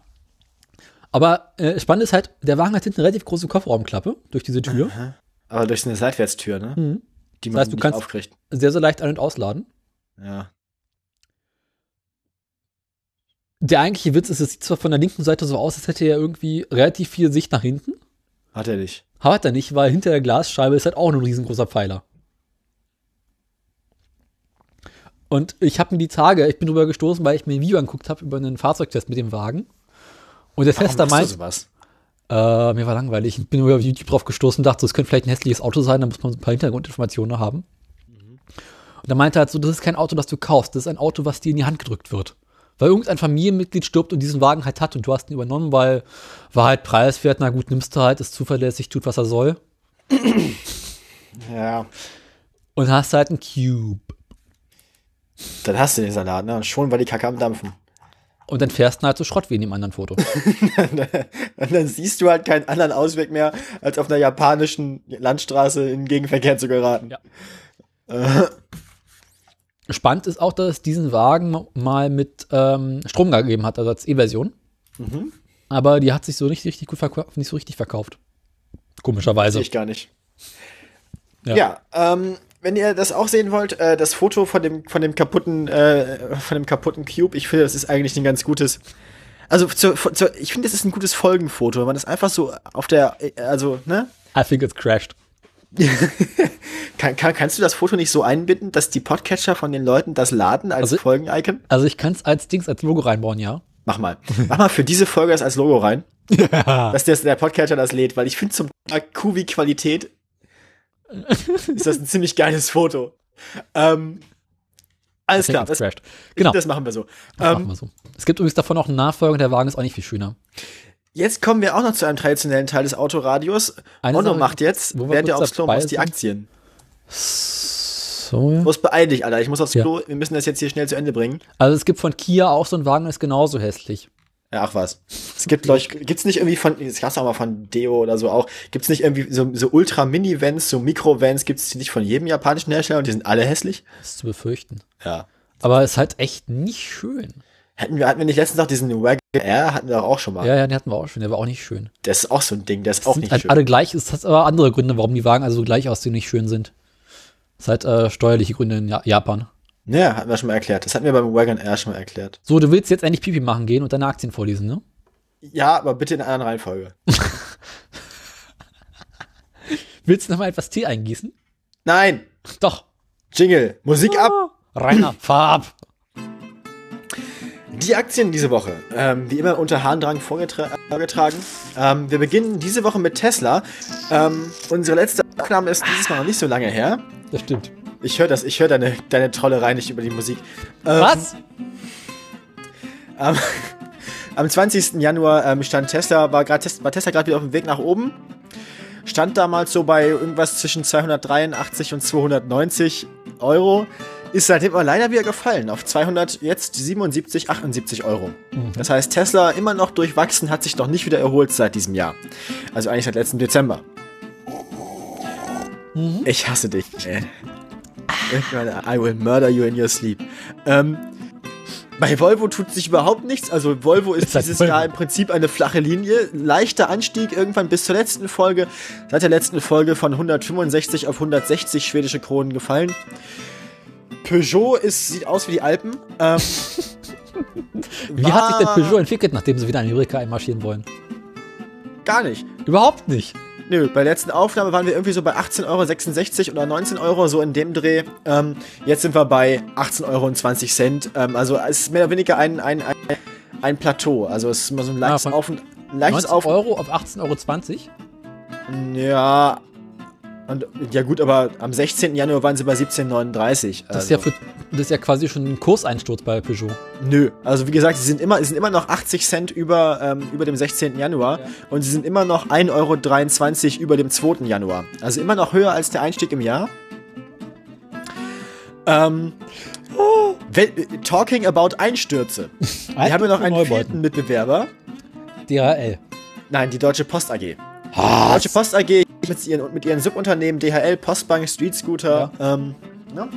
Aber äh, spannend ist halt, der Wagen hat hinten eine relativ große Kofferraumklappe durch diese Tür. Aha. Aber durch eine Seitwärtstür, ne? Mhm. Die man das heißt, du kannst aufkriegt. sehr, sehr leicht ein- und ausladen. Ja. Der eigentliche Witz ist, es sieht zwar von der linken Seite so aus, als hätte er irgendwie relativ viel Sicht nach hinten. Hat er nicht. Hat er nicht, weil hinter der Glasscheibe ist halt auch ein riesengroßer Pfeiler. Und ich habe mir die Tage, ich bin drüber gestoßen, weil ich mir ein Video angeguckt habe über einen Fahrzeugtest mit dem Wagen. Und der Warum Tester meint, sowas? Äh, mir war langweilig. Ich bin über YouTube drauf gestoßen und dachte, es könnte vielleicht ein hässliches Auto sein, da muss man so ein paar Hintergrundinformationen haben. Mhm. Und er meinte halt so, das ist kein Auto, das du kaufst, das ist ein Auto, was dir in die Hand gedrückt wird weil irgendein Familienmitglied stirbt und diesen Wagen halt hat und du hast ihn übernommen, weil war halt preiswert, na gut, nimmst du halt, ist zuverlässig, tut, was er soll. Ja. Und hast halt einen Cube. Dann hast du den Salat, ne? Und schon war die Kacke am Dampfen. Und dann fährst du halt so Schrott wie in dem anderen Foto. [LAUGHS] und dann siehst du halt keinen anderen Ausweg mehr, als auf einer japanischen Landstraße in den Gegenverkehr zu geraten. Ja. Äh. Spannend ist auch, dass es diesen Wagen mal mit ähm, Strom gegeben hat, also als E-Version. Mhm. Aber die hat sich so nicht richtig gut verkauft, nicht so richtig verkauft. Komischerweise. Ich gar nicht. Ja, ja ähm, wenn ihr das auch sehen wollt, äh, das Foto von dem, von dem kaputten, äh, von dem kaputten Cube, ich finde, das ist eigentlich ein ganz gutes. Also, zu, zu, ich finde, das ist ein gutes Folgenfoto, wenn man das einfach so auf der, äh, also, ne? I think it's crashed. [LAUGHS] kann, kann, kannst du das Foto nicht so einbinden, dass die Podcatcher von den Leuten das laden als also, Folgen-Icon? Also ich kann es als Dings, als Logo reinbauen, ja. Mach mal. Mach mal für diese Folge das als Logo rein. [LAUGHS] Ja. Dass der, der Podcatcher das lädt, weil ich finde zum QV-Qualität [LAUGHS] ist das ein ziemlich geiles Foto. Ähm, alles klar. Das, genau. das machen wir so. Das ähm, machen wir so. Es gibt übrigens davon noch einen Nachfolger und der Wagen ist auch nicht viel schöner. Jetzt kommen wir auch noch zu einem traditionellen Teil des Autoradios. Eine Onno Sache, macht jetzt, während er aufs Klo muss, die Aktien. So, ja. Muss beeil dich, Alter. Ich muss aufs Klo. Ja. Wir müssen das jetzt hier schnell zu Ende bringen. Also es gibt von Kia auch so einen Wagen, der ist genauso hässlich. Ja, ach was. Es gibt, glaube ich, gibt's nicht irgendwie von, das gab's auch mal von Deo oder so auch, gibt's nicht irgendwie so, so Ultra-Mini-Vans, so Mikro-Vans, gibt's die nicht von jedem japanischen Hersteller und die sind alle hässlich? Das ist zu befürchten. Ja. Aber es ist halt echt nicht schön. Hätten wir, hatten wir nicht letztens noch diesen Wagon Air, hatten wir auch schon mal. Ja, ja, den hatten wir auch schon, der war auch nicht schön. Der ist auch so ein Ding, der ist das auch nicht halt schön. alle gleich, es hat aber andere Gründe, warum die Wagen also so gleich aussehen, nicht schön sind. Das ist halt äh, steuerliche Gründe in Japan. Ja, hatten wir schon mal erklärt. Das hatten wir beim Wagon Air schon mal erklärt. So, du willst jetzt endlich Pipi machen gehen und deine Aktien vorlesen, ne? Ja, aber bitte in einer anderen Reihenfolge. [LAUGHS] willst du noch mal etwas Tee eingießen? Nein. Doch. Jingle. Musik ab. Rainer, fahr ab. Die Aktien diese Woche, ähm, wie immer unter Harndrang vorgetragen. Ähm, wir beginnen diese Woche mit Tesla. Ähm, unsere letzte Aufnahme ist dieses Mal noch nicht so lange her. Das stimmt. Ich höre das, ich höre deine, deine Trollerei nicht über die Musik. Ähm, Was? Am, [LAUGHS] am 20. Januar ähm, stand Tesla, war, grad, war Tesla gerade wieder auf dem Weg nach oben. Stand damals so bei irgendwas zwischen 283 und 290 Euro ist seitdem aber leider wieder gefallen auf 200, jetzt 77, 78 Euro. Mhm. Das heißt, Tesla immer noch durchwachsen, hat sich noch nicht wieder erholt seit diesem Jahr. Also eigentlich seit letztem Dezember. Mhm. Ich hasse dich, ey. I will murder you in your sleep. Ähm, bei Volvo tut sich überhaupt nichts. Also Volvo ist, ist dieses Jahr im Prinzip eine flache Linie. Leichter Anstieg irgendwann bis zur letzten Folge. Seit der letzten Folge von 165 auf 160 schwedische Kronen gefallen. Peugeot ist, sieht aus wie die Alpen. Ähm, [LAUGHS] wie hat sich der Peugeot entwickelt, nachdem sie wieder in Amerika einmarschieren wollen? Gar nicht. Überhaupt nicht. Nö, bei der letzten Aufnahme waren wir irgendwie so bei 18,66 Euro oder 19 Euro, so in dem Dreh. Ähm, jetzt sind wir bei 18,20 Euro. Ähm, also es ist mehr oder weniger ein, ein, ein, ein Plateau. Also es ist immer so ein leichtes ah, Auf und leichtes 19 Auf Euro auf 18,20 Euro? Ja, und, ja gut, aber am 16. Januar waren sie bei 17,39. Das, ist ja also. für, das ist ja quasi schon ein Kurseinsturz bei Peugeot. Nö, also wie gesagt, sie sind immer, sie sind immer noch 80 Cent über, ähm, über dem 16. Januar ja. und sie sind immer noch 1,23 Euro über dem 2. Januar. Also immer noch höher als der Einstieg im Jahr. Ähm, wenn, talking about Einstürze. [LAUGHS] Wir haben ja noch einen vierten Mitbewerber. DHL. Nein, die Deutsche Post AG. Die Deutsche Post AG mit ihren, mit ihren Subunternehmen DHL, Postbank, Street Scooter. Ja. Ähm, ne?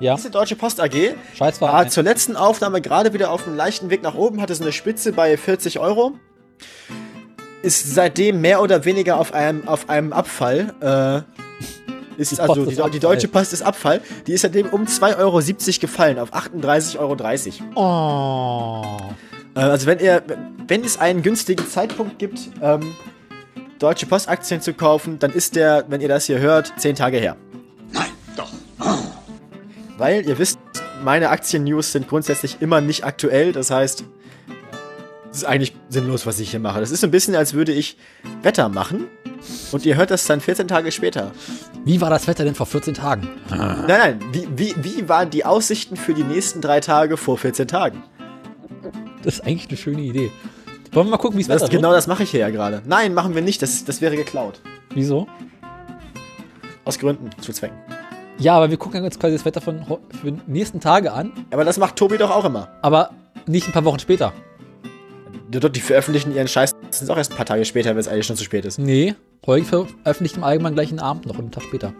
Ja. Diese Deutsche Post AG Scheiß war zur letzten Aufnahme gerade wieder auf einem leichten Weg nach oben, hatte so eine Spitze bei 40 Euro. Ist seitdem mehr oder weniger auf einem, auf einem Abfall. Äh, ist die also die, die, Deutsche Post ist Abfall. Die ist seitdem um 2,70 Euro gefallen auf 38,30 Euro. Oh. Äh, also wenn ihr, wenn es einen günstigen Zeitpunkt gibt, ähm, Deutsche Post Aktien zu kaufen, dann ist der, wenn ihr das hier hört, zehn Tage her. Nein, doch. Weil ihr wisst, meine Aktien-News sind grundsätzlich immer nicht aktuell. Das heißt, es ist eigentlich sinnlos, was ich hier mache. Das ist so ein bisschen, als würde ich Wetter machen und ihr hört das dann 14 Tage später. Wie war das Wetter denn vor 14 Tagen? Nein, nein, wie, wie, wie waren die Aussichten für die nächsten drei Tage vor 14 Tagen? Das ist eigentlich eine schöne Idee. Wollen wir mal gucken, wie es Wetter wird? Genau das mache ich hier ja gerade. Nein, machen wir nicht. Das, das wäre geklaut. Wieso? Aus Gründen, zu Zwecken. Ja, aber wir gucken uns quasi das Wetter von für die nächsten Tage an. Aber das macht Tobi doch auch immer. Aber nicht ein paar Wochen später. Die veröffentlichen ihren Scheiß auch erst ein paar Tage später, wenn es eigentlich schon zu spät ist. Nee, Holgi veröffentlicht im Allgemeinen gleichen Abend noch, einen Tag später.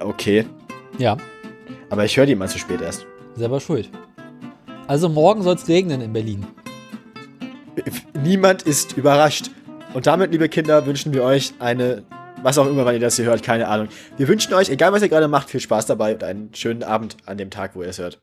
Okay. Ja. Aber ich höre die mal zu spät erst. Selber schuld. Also morgen soll es regnen in Berlin. Niemand ist überrascht. Und damit, liebe Kinder, wünschen wir euch eine, was auch immer, wann ihr das hier hört, keine Ahnung. Wir wünschen euch, egal was ihr gerade macht, viel Spaß dabei und einen schönen Abend an dem Tag, wo ihr es hört.